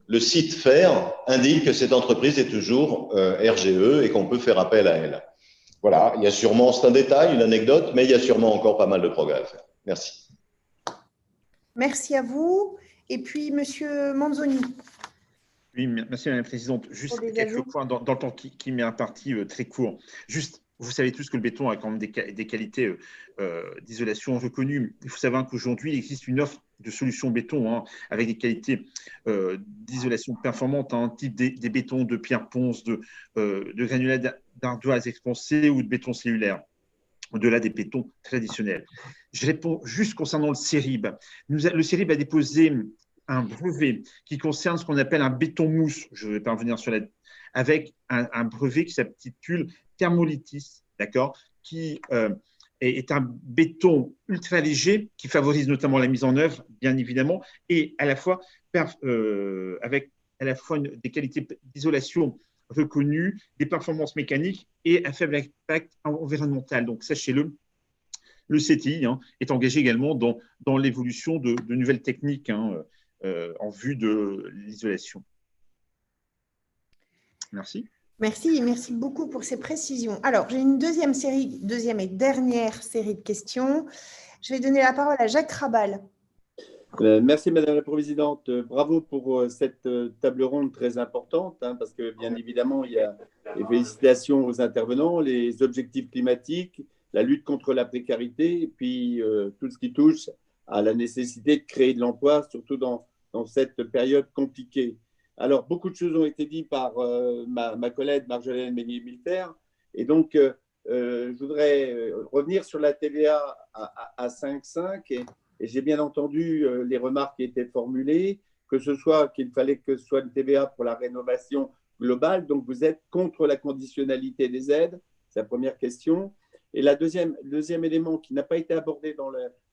Le site FAIR indique que cette entreprise est toujours euh, RGE et qu'on peut faire appel à elle. Voilà, il y a sûrement, c'est un détail, une anecdote, mais il y a sûrement encore pas mal de progrès à faire. Merci. Merci à vous. Et puis, Monsieur Manzoni. Oui, merci Madame la Présidente. Juste quelques points dans, le temps qui, m'est imparti euh, très court. Juste, vous savez tous que le béton a quand même des, qualités euh, euh, d'isolation reconnues. Il faut savoir qu'aujourd'hui, il existe une offre de solutions béton hein, avec des qualités d'isolation performantes, hein, type des, bétons de pierre ponce, de, de granulats d'ardoise expansée ou de béton cellulaire au-delà des bétons traditionnels. Je réponds juste concernant le CERIB. le CERIB a déposé un brevet qui concerne ce qu'on appelle un béton mousse, je ne vais pas revenir sur la, avec un, brevet qui s'intitule thermolytis, d'accord, qui euh, est, un béton ultra léger qui favorise notamment la mise en œuvre, bien évidemment, et à la fois euh, avec à la fois des qualités d'isolation reconnues, des performances mécaniques et un faible impact environnemental. Donc sachez-le, le CTI hein, est engagé également dans, dans l'évolution de, nouvelles techniques. Hein, en vue de l'isolation. Merci. Merci, merci beaucoup pour ces précisions. Alors, j'ai une deuxième série, deuxième et dernière série de questions. Je vais donner la parole à Jacques Rabal. Euh, merci Madame la Présidente. Euh, bravo pour cette table ronde très importante, hein, parce que bien évidemment, il y a les félicitations aux intervenants, les objectifs climatiques, la lutte contre la précarité, et puis tout ce qui touche à la nécessité de créer de l'emploi, surtout dans, dans cette période compliquée. Alors, beaucoup de choses ont été dites par euh, ma, collègue Marjolaine Ménier-Militaire. Et donc, euh, euh, je voudrais revenir sur la TVA à, à, 5,5. Et, j'ai bien entendu les remarques qui étaient formulées, que ce soit qu'il fallait que ce soit une TVA pour la rénovation globale. Donc, vous êtes contre la conditionnalité des aides. C'est la première question. Et la deuxième, deuxième élément qui n'a pas été abordé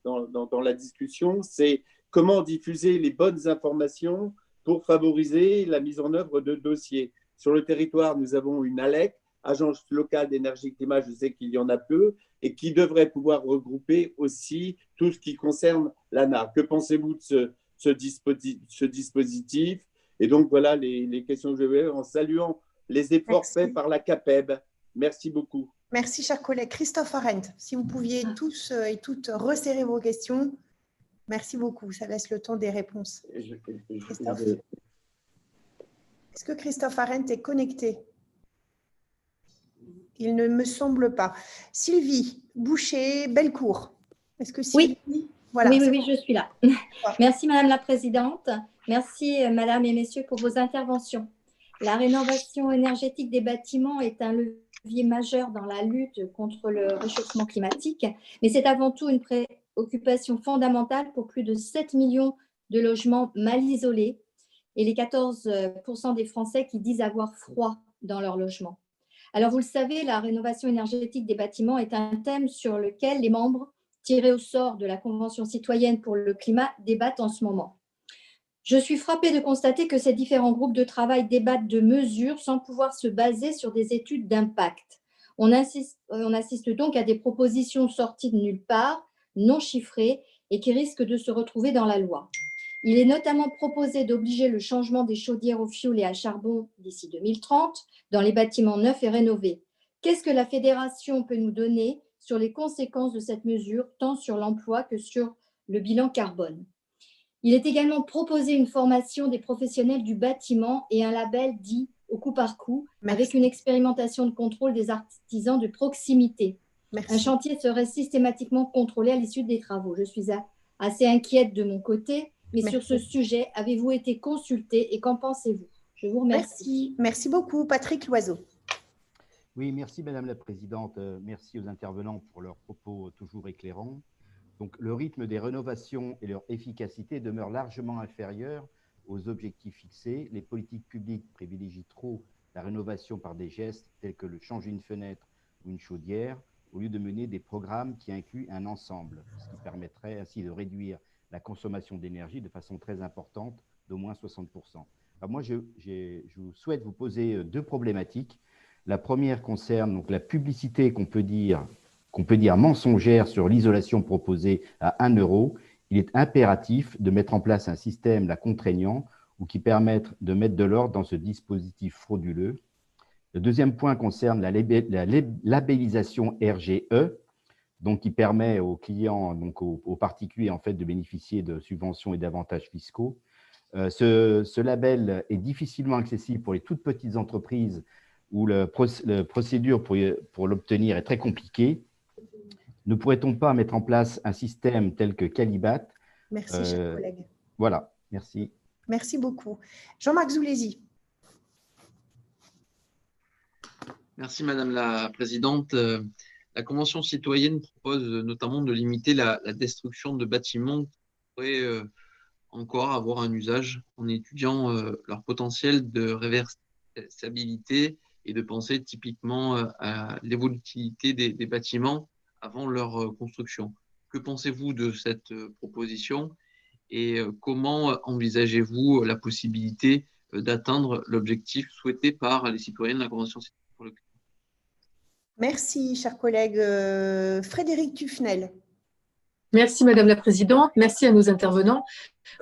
dans la discussion, c'est comment diffuser les bonnes informations pour favoriser la mise en œuvre de dossiers. Sur le territoire, nous avons une ALEC, Agence locale d'énergie climat, je sais qu'il y en a peu, et qui devrait pouvoir regrouper aussi tout ce qui concerne l'ANA. Que pensez-vous de ce, dispositif, Et donc, voilà les, questions que je vais en saluant les efforts faits par la CAPEB. Merci beaucoup. Merci, cher collègue. Christophe Arendt, si vous pouviez tous euh, et toutes resserrer vos questions. Merci beaucoup. Ça laisse le temps des réponses. Est-ce que Christophe Arendt est connecté? Il ne me semble pas. Sylvie Boucher, Bellecour. Est-ce que Sylvie... Oui. Voilà, oui, oui, je suis là. Merci, Madame la Présidente. Merci, Madame et Messieurs, pour vos interventions. La rénovation énergétique des bâtiments est un levier majeur dans la lutte contre le réchauffement climatique, mais c'est avant tout une, pré occupation fondamentale pour plus de 7 millions de logements mal isolés et les 14% des Français qui disent avoir froid dans leur logement. Alors, vous le savez, la rénovation énergétique des bâtiments est un thème sur lequel les membres tirés au sort de la Convention citoyenne pour le climat débattent en ce moment. Je suis frappée de constater que ces différents groupes de travail débattent de mesures sans pouvoir se baser sur des études d'impact. On, on assiste donc à des propositions sorties de nulle part non chiffrés et qui risquent de se retrouver dans la loi. Il est notamment proposé d'obliger le changement des chaudières au fioul et à charbon d'ici 2030 dans les bâtiments neufs et rénovés. Qu'est-ce que la fédération peut nous donner sur les conséquences de cette mesure, tant sur l'emploi que sur le bilan carbone? Il est également proposé une formation des professionnels du bâtiment et un label dit au coup par coup, avec une expérimentation de contrôle des artisans de proximité. Un chantier serait systématiquement contrôlé à l'issue des travaux. Je suis assez inquiète de mon côté, mais sur ce sujet, avez-vous été consulté et qu'en pensez-vous? Je vous remercie. Merci. beaucoup, Patrick Loiseau. Oui, merci Madame la Présidente. Euh, merci aux intervenants pour leurs propos toujours éclairants. Donc, le rythme des rénovations et leur efficacité demeurent largement inférieurs aux objectifs fixés. Les politiques publiques privilégient trop la rénovation par des gestes tels que le changer une fenêtre ou une chaudière au lieu de mener des programmes qui incluent un ensemble, ce qui permettrait ainsi de réduire la consommation d'énergie de façon très importante, d'au moins 60%. moi, je, souhaite vous poser euh, deux problématiques. La première concerne donc, la publicité qu'on peut, dire, peut dire mensongère sur l'isolation proposée à 1 euro. Il est impératif de mettre en place un système la contraignant ou qui permette de mettre de l'ordre dans ce dispositif frauduleux le deuxième point concerne la, labellisation RGE. donc qui permet aux clients, donc aux, particuliers en fait, de bénéficier de subventions et d'avantages fiscaux. Euh, ce, label est difficilement accessible pour les toutes petites entreprises où la procédure pour, pour l'obtenir est très compliquée. Ne pourrait-on pas mettre en place un système tel que Calibat? Merci, cher euh, collègue. Voilà, merci. Merci beaucoup. Jean-Marc Zoulézy. Merci, Madame la Présidente. Euh, la Convention citoyenne propose notamment de limiter la, destruction de bâtiments qui pourraient euh, encore avoir un usage en étudiant euh, leur potentiel de réversibilité et de penser typiquement à l'évolutivité des, des, bâtiments avant leur construction. Que pensez-vous de cette proposition et comment envisagez-vous la possibilité d'atteindre l'objectif souhaité par les citoyens de la Convention citoyenne? Merci, cher collègue. Euh, Frédéric Tufnel. Merci, Madame la Présidente. Merci à nos intervenants.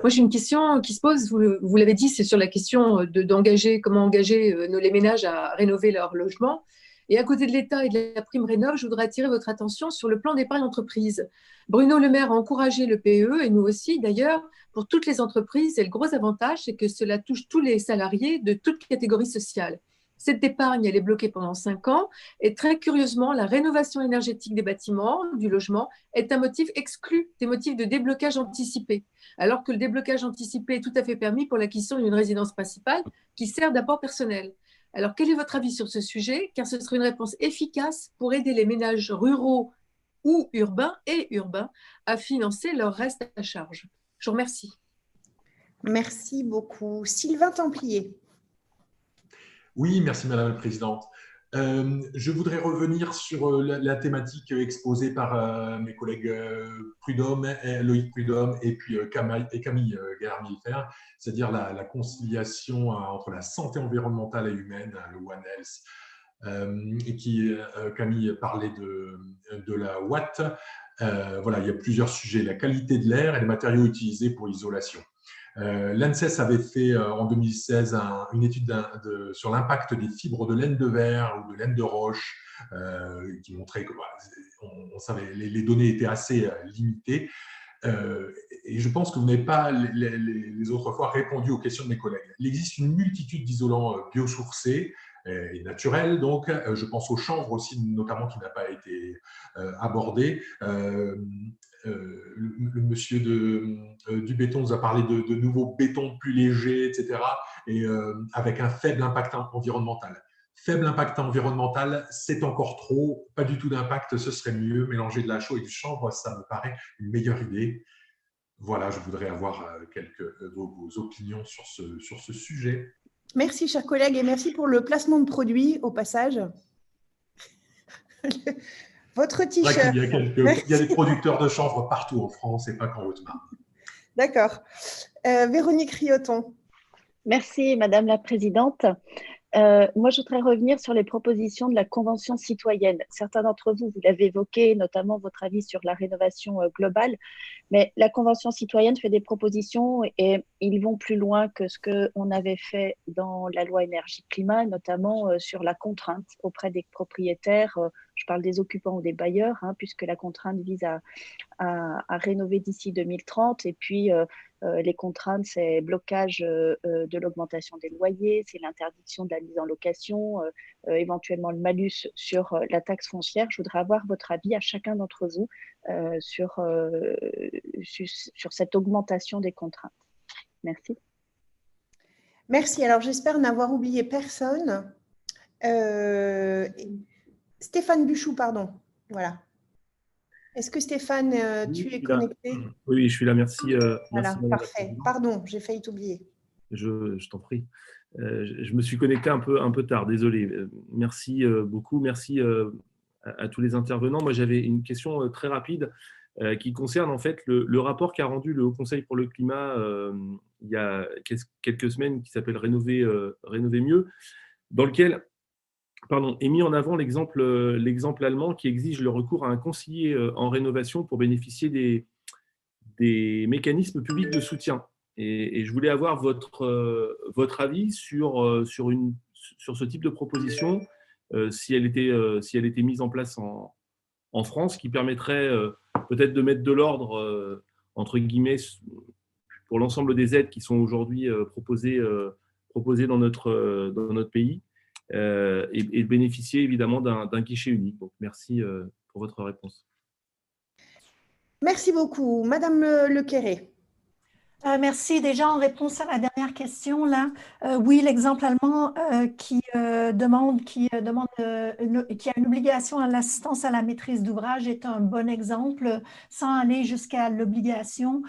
Moi, j'ai une question qui se pose, vous, l'avez dit, c'est sur la question d'engager, comment engager euh, les ménages à rénover leur logement. Et à côté de l'État et de la prime rénov, je voudrais attirer votre attention sur le plan d'épargne entreprise. Bruno Le Maire a encouragé le PE, et nous aussi d'ailleurs, pour toutes les entreprises. Et le gros avantage, c'est que cela touche tous les salariés de toutes catégories sociales. Cette épargne, elle est bloquée pendant cinq ans. Et très curieusement, la rénovation énergétique des bâtiments, du logement, est un motif exclu des motifs de déblocage anticipé. Alors que le déblocage anticipé est tout à fait permis pour l'acquisition d'une résidence principale qui sert d'apport personnel. Alors, quel est votre avis sur ce sujet? Car ce serait une réponse efficace pour aider les ménages ruraux ou urbains et urbains à financer leur reste à charge. Je vous remercie. Merci beaucoup. Sylvain Templier. Oui, merci Madame la Présidente. Euh, je voudrais revenir sur euh, la, thématique exposée par euh, mes collègues Prudhomme, Loïc Prudhomme et puis Camille, et Camille c'est-à-dire la, conciliation entre la santé environnementale et humaine, le One Health, et qui Camille parlait de, de la Watt. voilà, il y a plusieurs sujets la qualité de l'air et les matériaux utilisés pour l'isolation. Euh, L'ANSES avait fait euh, en 2016 une étude sur l'impact des fibres de laine de verre ou de laine de roche euh, qui montrait que les, données étaient assez limitées. et je pense que vous n'avez pas les, autres fois répondu aux questions de mes collègues. Il existe une multitude d'isolants biosourcés et naturels, donc je pense au chanvre aussi, notamment qui n'a pas été abordé. Euh, le, monsieur euh, du béton nous a parlé de, nouveaux bétons plus légers, etc., et euh, avec un faible impact environnemental. Faible impact environnemental, c'est encore trop, pas du tout d'impact, ce serait mieux. Mélanger de la chaux et du chanvre, ça me paraît une meilleure idée. Voilà, je voudrais avoir quelques vos, opinions sur ce, sur ce sujet. Merci, chers collègues, et merci pour le placement de produits au passage. Votre t-shirt. Il, y a des producteurs de chanvre partout en France et pas qu'en Haute-Marne. D'accord. Euh, Véronique Rioton. Merci, Madame la Présidente. Euh, moi, je voudrais revenir sur les propositions de la Convention citoyenne. Certains d'entre vous, vous l'avez évoqué, notamment votre avis sur la rénovation euh, globale, mais la Convention citoyenne fait des propositions et ils vont plus loin que ce qu'on avait fait dans la loi énergie-climat, notamment euh, sur la contrainte auprès des propriétaires. Je parle des occupants ou des bailleurs, hein, puisque la contrainte vise à, rénover d'ici 2030 et puis euh, les contraintes, c'est blocage euh, euh, de l'augmentation des loyers, c'est l'interdiction de la mise en location, éventuellement le malus sur la taxe foncière. Je voudrais avoir votre avis à chacun d'entre vous sur, sur cette augmentation des contraintes. Merci. Merci. Alors, j'espère n'avoir oublié personne. Stéphane Buchou, pardon. Voilà. Est-ce que Stéphane, euh, tu es connecté Oui, je suis là, merci. Euh, voilà, parfait. Pardon, j'ai failli t'oublier. Je, t'en prie. Euh, je, me suis connecté un peu, un peu tard, désolé. Merci beaucoup, merci à, tous les intervenants. Moi, j'avais une question très rapide qui concerne en fait le, rapport qu'a rendu le Haut Conseil pour le climat il y a quelques semaines, qui s'appelle Rénover, Rénover mieux, dans lequel pardon, mis en avant l'exemple, euh, l'exemple allemand qui exige le recours à un conseiller euh, en rénovation pour bénéficier des, des mécanismes publics de soutien. Et, je voulais avoir votre, euh, votre avis sur, sur, une, sur ce type de proposition, si, elle était, si elle était mise en place en, en France qui permettrait peut-être de mettre de l'ordre, entre guillemets, pour l'ensemble des aides qui sont aujourd'hui proposées, proposées dans, notre, dans notre pays et, et, bénéficier évidemment d'un guichet unique. Merci pour votre réponse. Merci beaucoup. Madame Le Quéré. Euh, merci. Déjà, en réponse à la dernière question, là, euh, oui, l'exemple allemand euh, qui demande, qui demande, qui a une obligation à l'assistance à la maîtrise d'ouvrage est un bon exemple, sans aller jusqu'à l'obligation,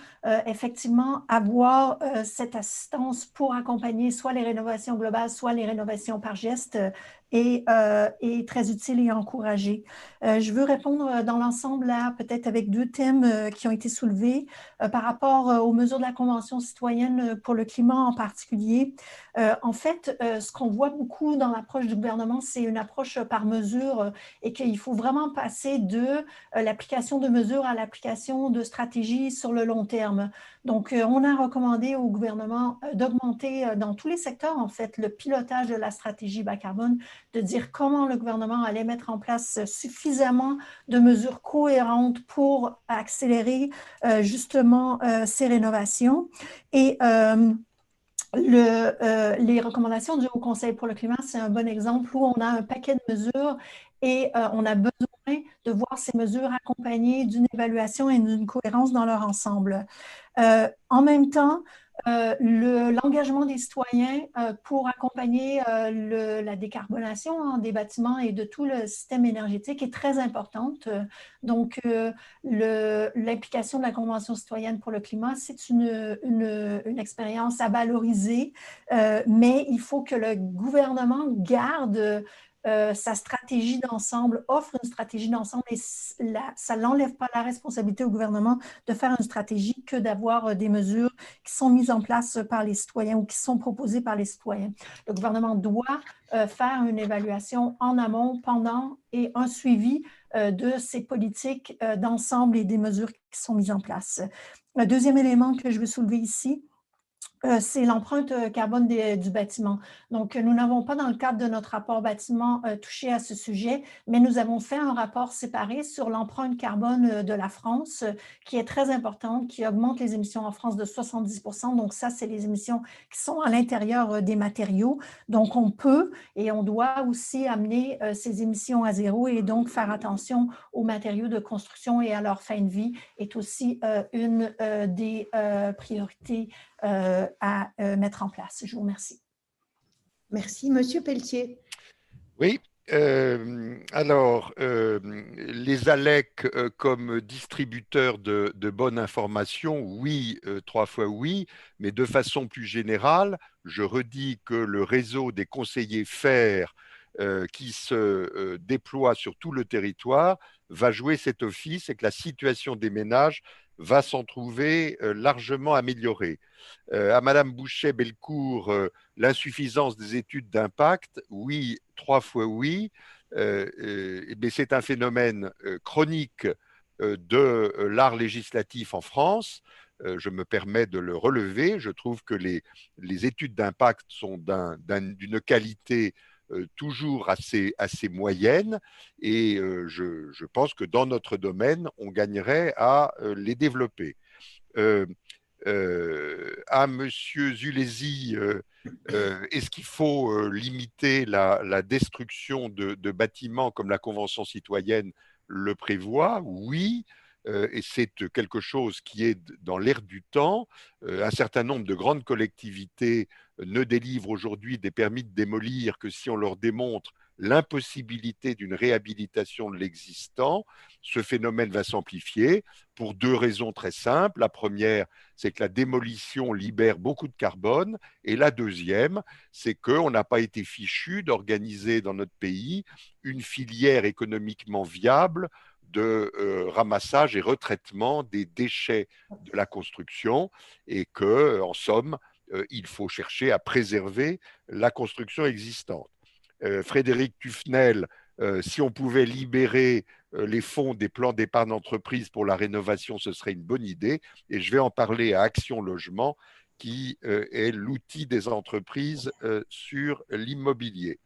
effectivement, avoir cette assistance pour accompagner soit les rénovations globales, soit les rénovations par geste est, euh, très utile et encouragé. Euh, je veux répondre euh, dans l'ensemble peut-être avec deux thèmes qui ont été soulevés par rapport aux mesures de la Convention citoyenne pour le climat en particulier. en fait, ce qu'on voit beaucoup dans l'approche du gouvernement, c'est une approche par mesure et qu'il faut vraiment passer de l'application de mesures à l'application de stratégies sur le long terme. Donc, on a recommandé au gouvernement d'augmenter dans tous les secteurs, en fait, le pilotage de la stratégie bas carbone de dire comment le gouvernement allait mettre en place suffisamment de mesures cohérentes pour accélérer euh, justement euh, ces rénovations. Et euh, le, les recommandations du Haut Conseil pour le climat, c'est un bon exemple où on a un paquet de mesures et on a besoin de voir ces mesures accompagnées d'une évaluation et d'une cohérence dans leur ensemble. en même temps, euh, l'engagement des citoyens euh, pour accompagner euh, la décarbonation hein, des bâtiments et de tout le système énergétique est très importante. Donc, l'implication de la Convention citoyenne pour le climat, c'est une, expérience à valoriser, mais il faut que le gouvernement garde euh, sa stratégie d'ensemble, offre une stratégie d'ensemble et ça n'enlève pas la responsabilité au gouvernement de faire une stratégie que d'avoir euh, des mesures qui sont mises en place par les citoyens ou qui sont proposées par les citoyens. Le gouvernement doit euh, faire une évaluation en amont, pendant et un suivi de ces politiques d'ensemble et des mesures qui sont mises en place. Le deuxième élément que je veux soulever ici, euh, c'est l'empreinte euh, carbone du bâtiment. Donc, nous n'avons pas dans le cadre de notre rapport bâtiment euh, touché à ce sujet, mais nous avons fait un rapport séparé sur l'empreinte carbone de la France, qui est très importante, qui augmente les émissions en France de 70% Donc, ça, c'est les émissions qui sont à l'intérieur des matériaux. Donc, on peut et on doit aussi amener ces émissions à zéro et donc faire attention aux matériaux de construction et à leur fin de vie est aussi une des priorités à euh, mettre en place. Je vous remercie. Merci. Monsieur Pelletier. Oui, euh, alors, les ALEC comme distributeurs de, de, bonne information, oui, trois fois oui, mais de façon plus générale, je redis que le réseau des conseillers FAIR qui se déploie sur tout le territoire va jouer cet office et que la situation des ménages va s'en trouver largement améliorée. à Madame Boucher-Belcourt, l'insuffisance des études d'impact, oui, trois fois oui, mais c'est un phénomène chronique de l'art législatif en France. Je me permets de le relever. Je trouve que les, les études d'impact sont d'une qualité euh, toujours assez, assez moyenne et euh, je, pense que dans notre domaine, on gagnerait à euh, les développer. à Monsieur Zulesi, est-ce qu'il faut limiter la, destruction de, de, bâtiments comme la Convention citoyenne le prévoit? Oui. Et c'est quelque chose qui est dans l'air du temps. un certain nombre de grandes collectivités ne délivrent aujourd'hui des permis de démolir que si on leur démontre l'impossibilité d'une réhabilitation de l'existant, ce phénomène va s'amplifier pour deux raisons très simples. La première, c'est que la démolition libère beaucoup de carbone. Et la deuxième, c'est qu'on n'a pas été fichu d'organiser dans notre pays une filière économiquement viable de euh, ramassage et retraitement des déchets de la construction et que, en somme, euh, il faut chercher à préserver la construction existante. Euh, Frédéric Tufnel, euh, si on pouvait libérer les fonds des plans d'épargne d'entreprise pour la rénovation, ce serait une bonne idée. Et je vais en parler à Action Logement, qui est l'outil des entreprises sur l'immobilier.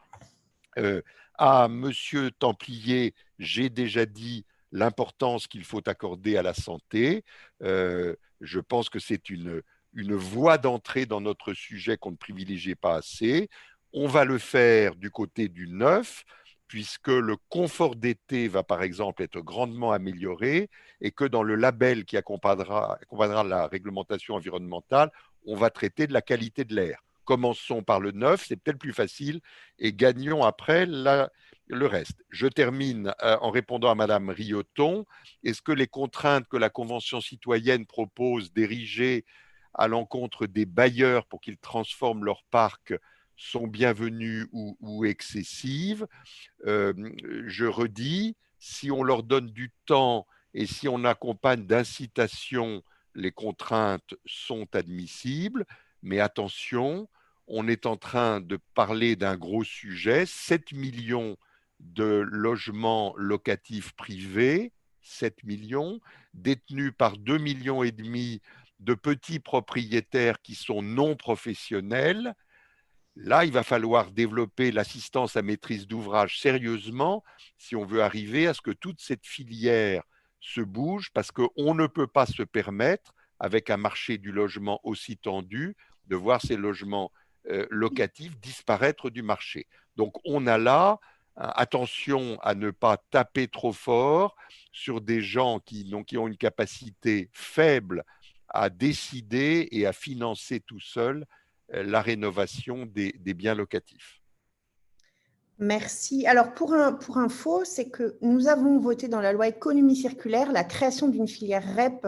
à Monsieur Templier, j'ai déjà dit l'importance qu'il faut accorder à la santé. Euh, je pense que c'est une, une voie d'entrée dans notre sujet qu'on ne privilégiait pas assez. On va le faire du côté du neuf, puisque le confort d'été va par exemple être grandement amélioré et que dans le label qui accompagnera, accompagnera la réglementation environnementale, on va traiter de la qualité de l'air. Commençons par le neuf, c'est peut-être plus facile, et gagnons après la, le reste. Je termine euh, en répondant à Madame Rioton. Est-ce que les contraintes que la Convention citoyenne propose d'ériger à l'encontre des bailleurs pour qu'ils transforment leur parc sont bienvenues ou, excessives? Euh, Je redis, si on leur donne du temps et si on accompagne d'incitation, les contraintes sont admissibles, mais attention, on est en train de parler d'un gros sujet, 7 millions de logements locatifs privés, 7 millions, détenus par 2 millions et demi de petits propriétaires qui sont non professionnels. Là, il va falloir développer l'assistance à maîtrise d'ouvrage sérieusement si on veut arriver à ce que toute cette filière se bouge, parce qu'on ne peut pas se permettre, avec un marché du logement aussi tendu, de voir ces logements euh, locatifs disparaître du marché. Donc on a là attention à ne pas taper trop fort sur des gens qui, qui ont une capacité faible à décider et à financer tout seul euh, la rénovation des, biens locatifs. Merci. Alors, pour, un, pour info, c'est que nous avons voté dans la loi économie circulaire la création d'une filière REP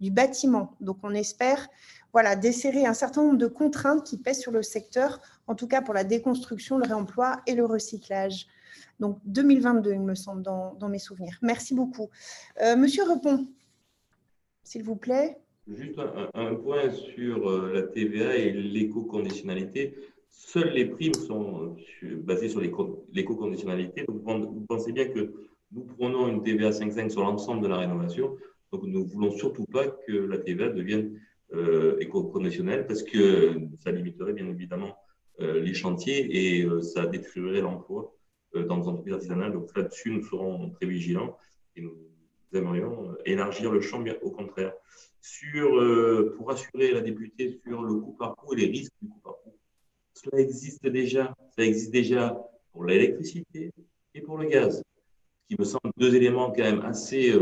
du bâtiment. Donc, on espère voilà, desserrer un certain nombre de contraintes qui pèsent sur le secteur, en tout cas pour la déconstruction, le réemploi et le recyclage. Donc 2022, il me semble, dans, mes souvenirs. Merci beaucoup. Euh, Monsieur Repon, s'il vous plaît. Juste un, point sur euh, la TVA et l'éco-conditionnalité. Seules les primes sont basées sur l'éco-conditionnalité. Vous, pensez bien que nous prenons une TVA 5,5 sur l'ensemble de la rénovation. Donc, nous ne voulons surtout pas que la TVA devienne euh, éco-conditionnelle parce que ça limiterait bien évidemment les chantiers et ça détruirait l'emploi euh, dans les entreprises artisanales. Donc là-dessus, nous serons très vigilants et nous aimerions euh, élargir le champ, au contraire. Sur, euh, pour assurer la députée sur le coût par coût et les risques du coût par coût, cela existe déjà. Ça existe déjà pour l'électricité et pour le gaz, qui me semblent deux éléments quand même assez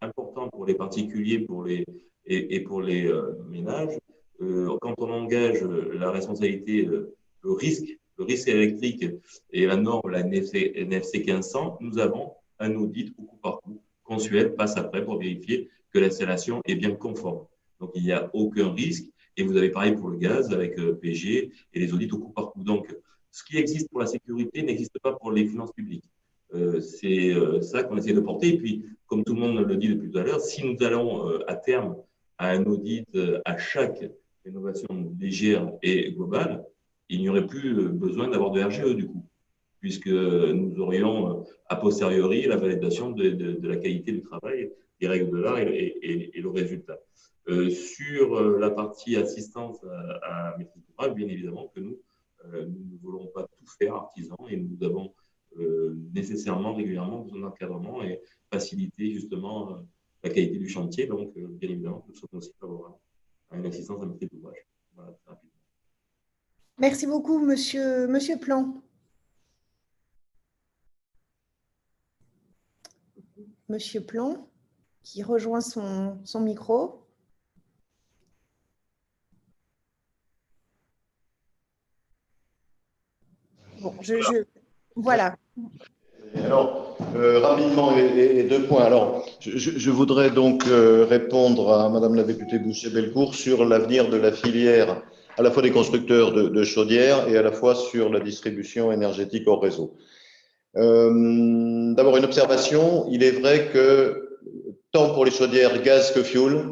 importants pour les particuliers pour les, et, pour les ménages. quand on engage la responsabilité, le risque le risque électrique et la norme, la NFC, NFC 1500, nous avons un audit au coup par coup consuel passe après pour vérifier que l'installation est bien conforme. Donc, il n'y a aucun risque. Et vous avez pareil pour le gaz avec euh, PG et les audits au coup par coup. Donc, ce qui existe pour la sécurité n'existe pas pour les finances publiques. Euh, c'est euh, ça qu'on essaie de porter. Et puis, comme tout le monde le dit depuis tout à l'heure, si nous allons à terme à un audit à chaque rénovation légère et globale, il n'y aurait plus euh, besoin d'avoir de RGE du coup, puisque nous aurions euh, a posteriori la validation de, la qualité du travail, des règles de l'art et, le résultat. Euh, sur la partie assistance à, à maîtrise d'ouvrage, bien évidemment que nous, nous ne voulons pas tout faire artisan et nous avons nécessairement régulièrement besoin d'encadrement et faciliter justement la qualité du chantier. Donc, bien évidemment, nous sommes aussi favorables à une assistance à maîtrise d'ouvrage. Voilà, Merci beaucoup, monsieur, monsieur Plan. Monsieur Plan, qui rejoint son, son micro. Bon, je, voilà. Alors, euh, rapidement, et, deux points. Alors, je, voudrais donc euh, répondre à Madame la députée Boucher-Belcourt sur l'avenir de la filière à la fois des constructeurs de, chaudières et à la fois sur la distribution énergétique hors réseau. Euh, d'abord, une observation. Il est vrai que tant pour les chaudières gaz que fuel,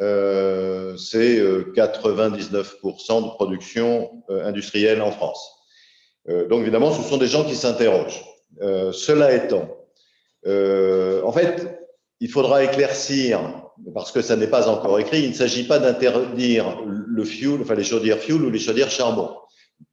euh, c'est 99% euh, de production industrielle en France. donc, évidemment, ce sont des gens qui s'interrogent. cela étant, en fait, il faudra éclaircir parce que ça n'est pas encore écrit, il ne s'agit pas d'interdire le fuel, enfin les chaudières fuel ou les chaudières charbon.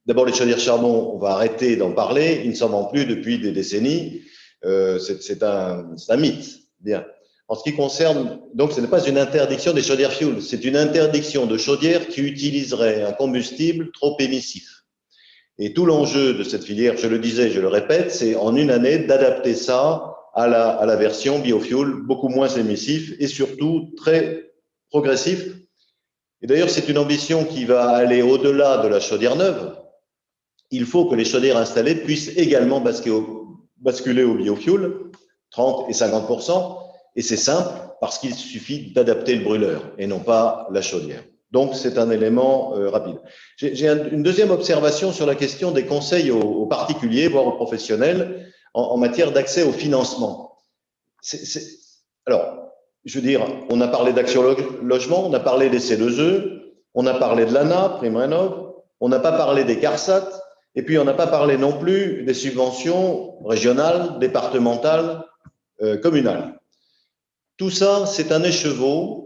D'abord, les chaudières charbon, on va arrêter d'en parler, ils ne s'en vendent plus depuis des décennies, euh, c'est un, un, mythe. Bien. En ce qui concerne, donc ce n'est pas une interdiction des chaudières fuel, c'est une interdiction de chaudières qui utiliseraient un combustible trop émissif. Et tout l'enjeu de cette filière, je le disais, je le répète, c'est en une année d'adapter ça à la, version biofuel beaucoup moins émissif et surtout très progressif. Et d'ailleurs, c'est une ambition qui va aller au-delà de la chaudière neuve. Il faut que les chaudières installées puissent également basculer au, biofuel, 30 et 50% et c'est simple parce qu'il suffit d'adapter le brûleur et non pas la chaudière. Donc, c'est un élément euh, rapide. J'ai un, une deuxième observation sur la question des conseils aux particuliers, voire aux professionnels, en, matière d'accès au financement. Alors, je veux dire, on a parlé d'Action Logement, on a parlé des C2E, on a parlé de l'ANA, Prime Rénov, on n'a pas parlé des CARSAT, et puis on n'a pas parlé non plus des subventions régionales, départementales, euh, communales. Tout ça, c'est un écheveau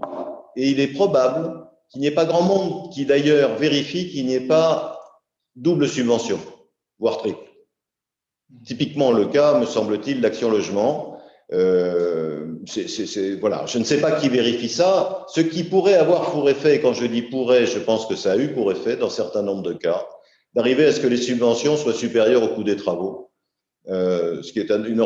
et il est probable qu'il n'y ait pas grand monde qui d'ailleurs vérifie qu'il n'y ait pas double subvention, voire triple. Typiquement le cas, me semble-t-il, d'Action Logement. Euh, voilà. Je ne sais pas qui vérifie ça. Ce qui pourrait avoir pour effet, quand je dis pourrait, je pense que ça a eu pour effet dans certains nombres de cas, d'arriver à ce que les subventions soient supérieures au coût des travaux. Euh, ce qui est un, une,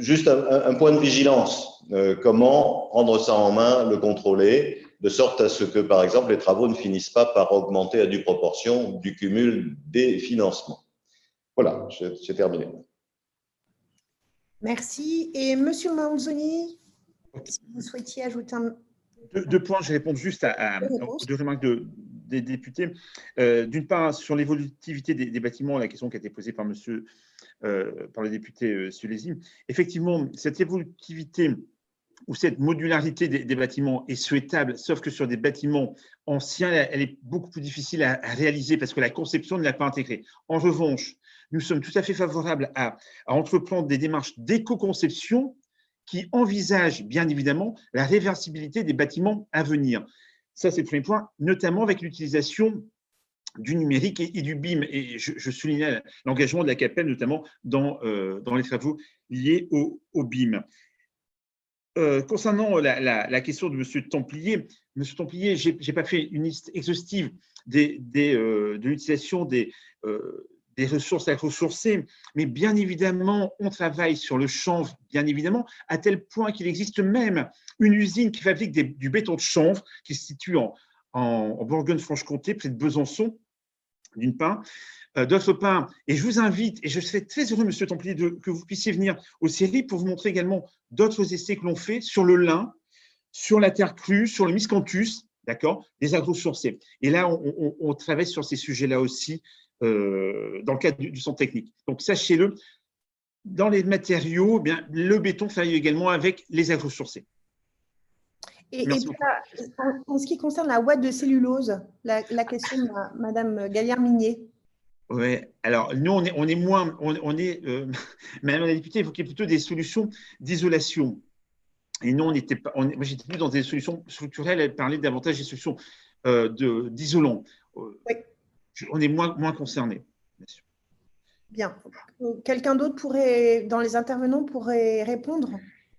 juste un, un, point de vigilance. Euh, comment prendre ça en main, le contrôler, de sorte à ce que, par exemple, les travaux ne finissent pas par augmenter à due proportion du cumul des financements. Voilà, j'ai terminé. Merci. Et Monsieur Manzoni, si vous souhaitiez ajouter un... Deux, deux points, je réponds juste à, à, aux deux remarques de, des députés. Euh, D'une part, sur l'évolutivité des, des, bâtiments, la question qui a été posée par Monsieur euh, par le député euh, Sulési. Effectivement, cette évolutivité ou cette modularité des, des, bâtiments est souhaitable, sauf que sur des bâtiments anciens, elle est beaucoup plus difficile à, à réaliser parce que la conception ne l'a pas intégrée. En revanche, nous sommes tout à fait favorables à, entreprendre des démarches d'éco-conception qui envisagent bien évidemment la réversibilité des bâtiments à venir. Ça, c'est le premier point, notamment avec l'utilisation du numérique et, du BIM. Et je, je soulignais l'engagement de la CAPEL, notamment dans, euh, dans les travaux liés au, BIM. Euh, concernant la, question de M. Templier, M. Templier, je n'ai pas fait une liste exhaustive euh, de l'utilisation des, des ressources à ressourcer, mais bien évidemment, on travaille sur le chanvre, bien évidemment, à tel point qu'il existe même une usine qui fabrique du béton de chanvre qui se situe en, Bourgogne-Franche-Comté, près de Besançon, d'une part. Euh, D'autre part, et je vous invite, et je serais très heureux, Monsieur Templier, de, que vous puissiez venir au séries pour vous montrer également d'autres essais que l'on fait sur le lin, sur la terre crue, sur le miscanthus, d'accord, des agrosourcés. Et là, on, travaille sur ces sujets-là aussi euh, dans le cadre du, du centre technique. Donc, sachez-le, dans les matériaux, eh bien, le béton travaille également avec les agrosourcés. Et, et en, en, ce qui concerne la ouate de cellulose, la, la question de Madame Gallière-Minier. Oui, alors nous, on est, on est moins, on, on est, euh, Madame la députée évoquait plutôt des solutions d'isolation. Et nous, on était pas, on, moi j'étais plus dans des solutions structurelles, elle parlait davantage des solutions euh, d'isolants. Euh, oui. On est moins, moins concernés, bien sûr. Bien. Quelqu'un d'autre pourrait, dans les intervenants, pourrait répondre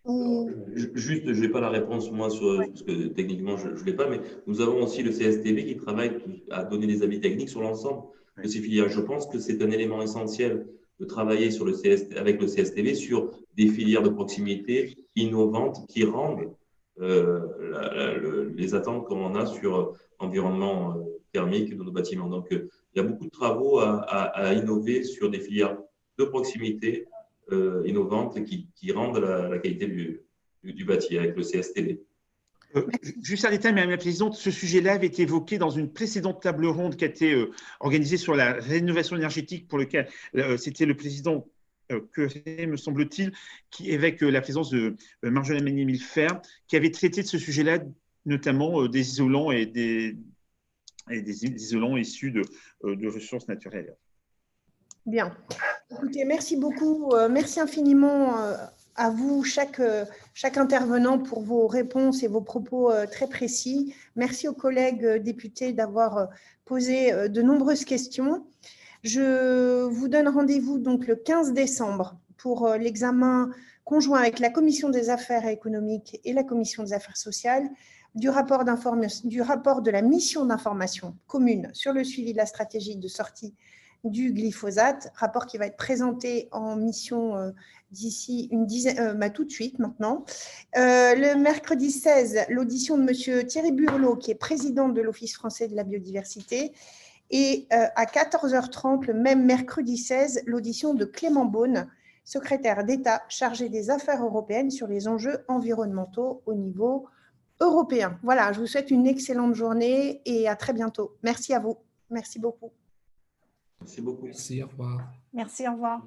ou... Juste, je n'ai pas la réponse moi, sur, ouais. parce que techniquement, je ne l'ai pas, mais nous avons aussi le CSTB qui travaille à donner des avis techniques sur l'ensemble de ces filières. Je pense que c'est un élément essentiel de travailler sur le CST, avec le CSTV sur des filières de proximité innovantes qui rendent euh, la, la, le, les attentes qu'on a sur l'environnement euh, thermique de nos bâtiments. Donc, euh, il y a beaucoup de travaux à, innover sur des filières de proximité euh, innovantes qui, rendent la, qualité du, du, du, avec le CSTV. Euh, juste un détail, Madame la Présidente, ce sujet-là avait été évoqué dans une précédente table ronde qui a été euh, organisée sur la rénovation énergétique pour lequel c'était le président que me semble-t-il, qui avec la présence de Marjolaine Meunier-Milfer, qui avait traité de ce sujet-là, notamment des isolants et des, et des isolants issus de, de ressources naturelles. Bien. Écoutez, merci beaucoup. Merci infiniment à vous, chaque, chaque intervenant, pour vos réponses et vos propos euh, très précis. Merci aux collègues euh, députés d'avoir euh, posé de nombreuses questions. Je vous donne rendez-vous donc le 15 décembre pour euh, l'examen conjoint avec la Commission des affaires économiques et la Commission des affaires sociales du rapport, de la mission d'information commune sur le suivi de la stratégie de sortie du glyphosate, rapport qui va être présenté en mission euh, d'ici une dizaine, euh, bah, tout de suite maintenant. Euh, le mercredi 16, l'audition de M. Thierry Burlot, qui est président de l'Office français de la biodiversité, et à 14h30, le même mercredi 16, l'audition de Clément Beaune, secrétaire d'État chargé des affaires européennes sur les enjeux environnementaux au niveau. Voilà, je vous souhaite une excellente journée et à très bientôt. Merci à vous. Merci beaucoup. Merci beaucoup. Merci, au revoir. Merci, au revoir.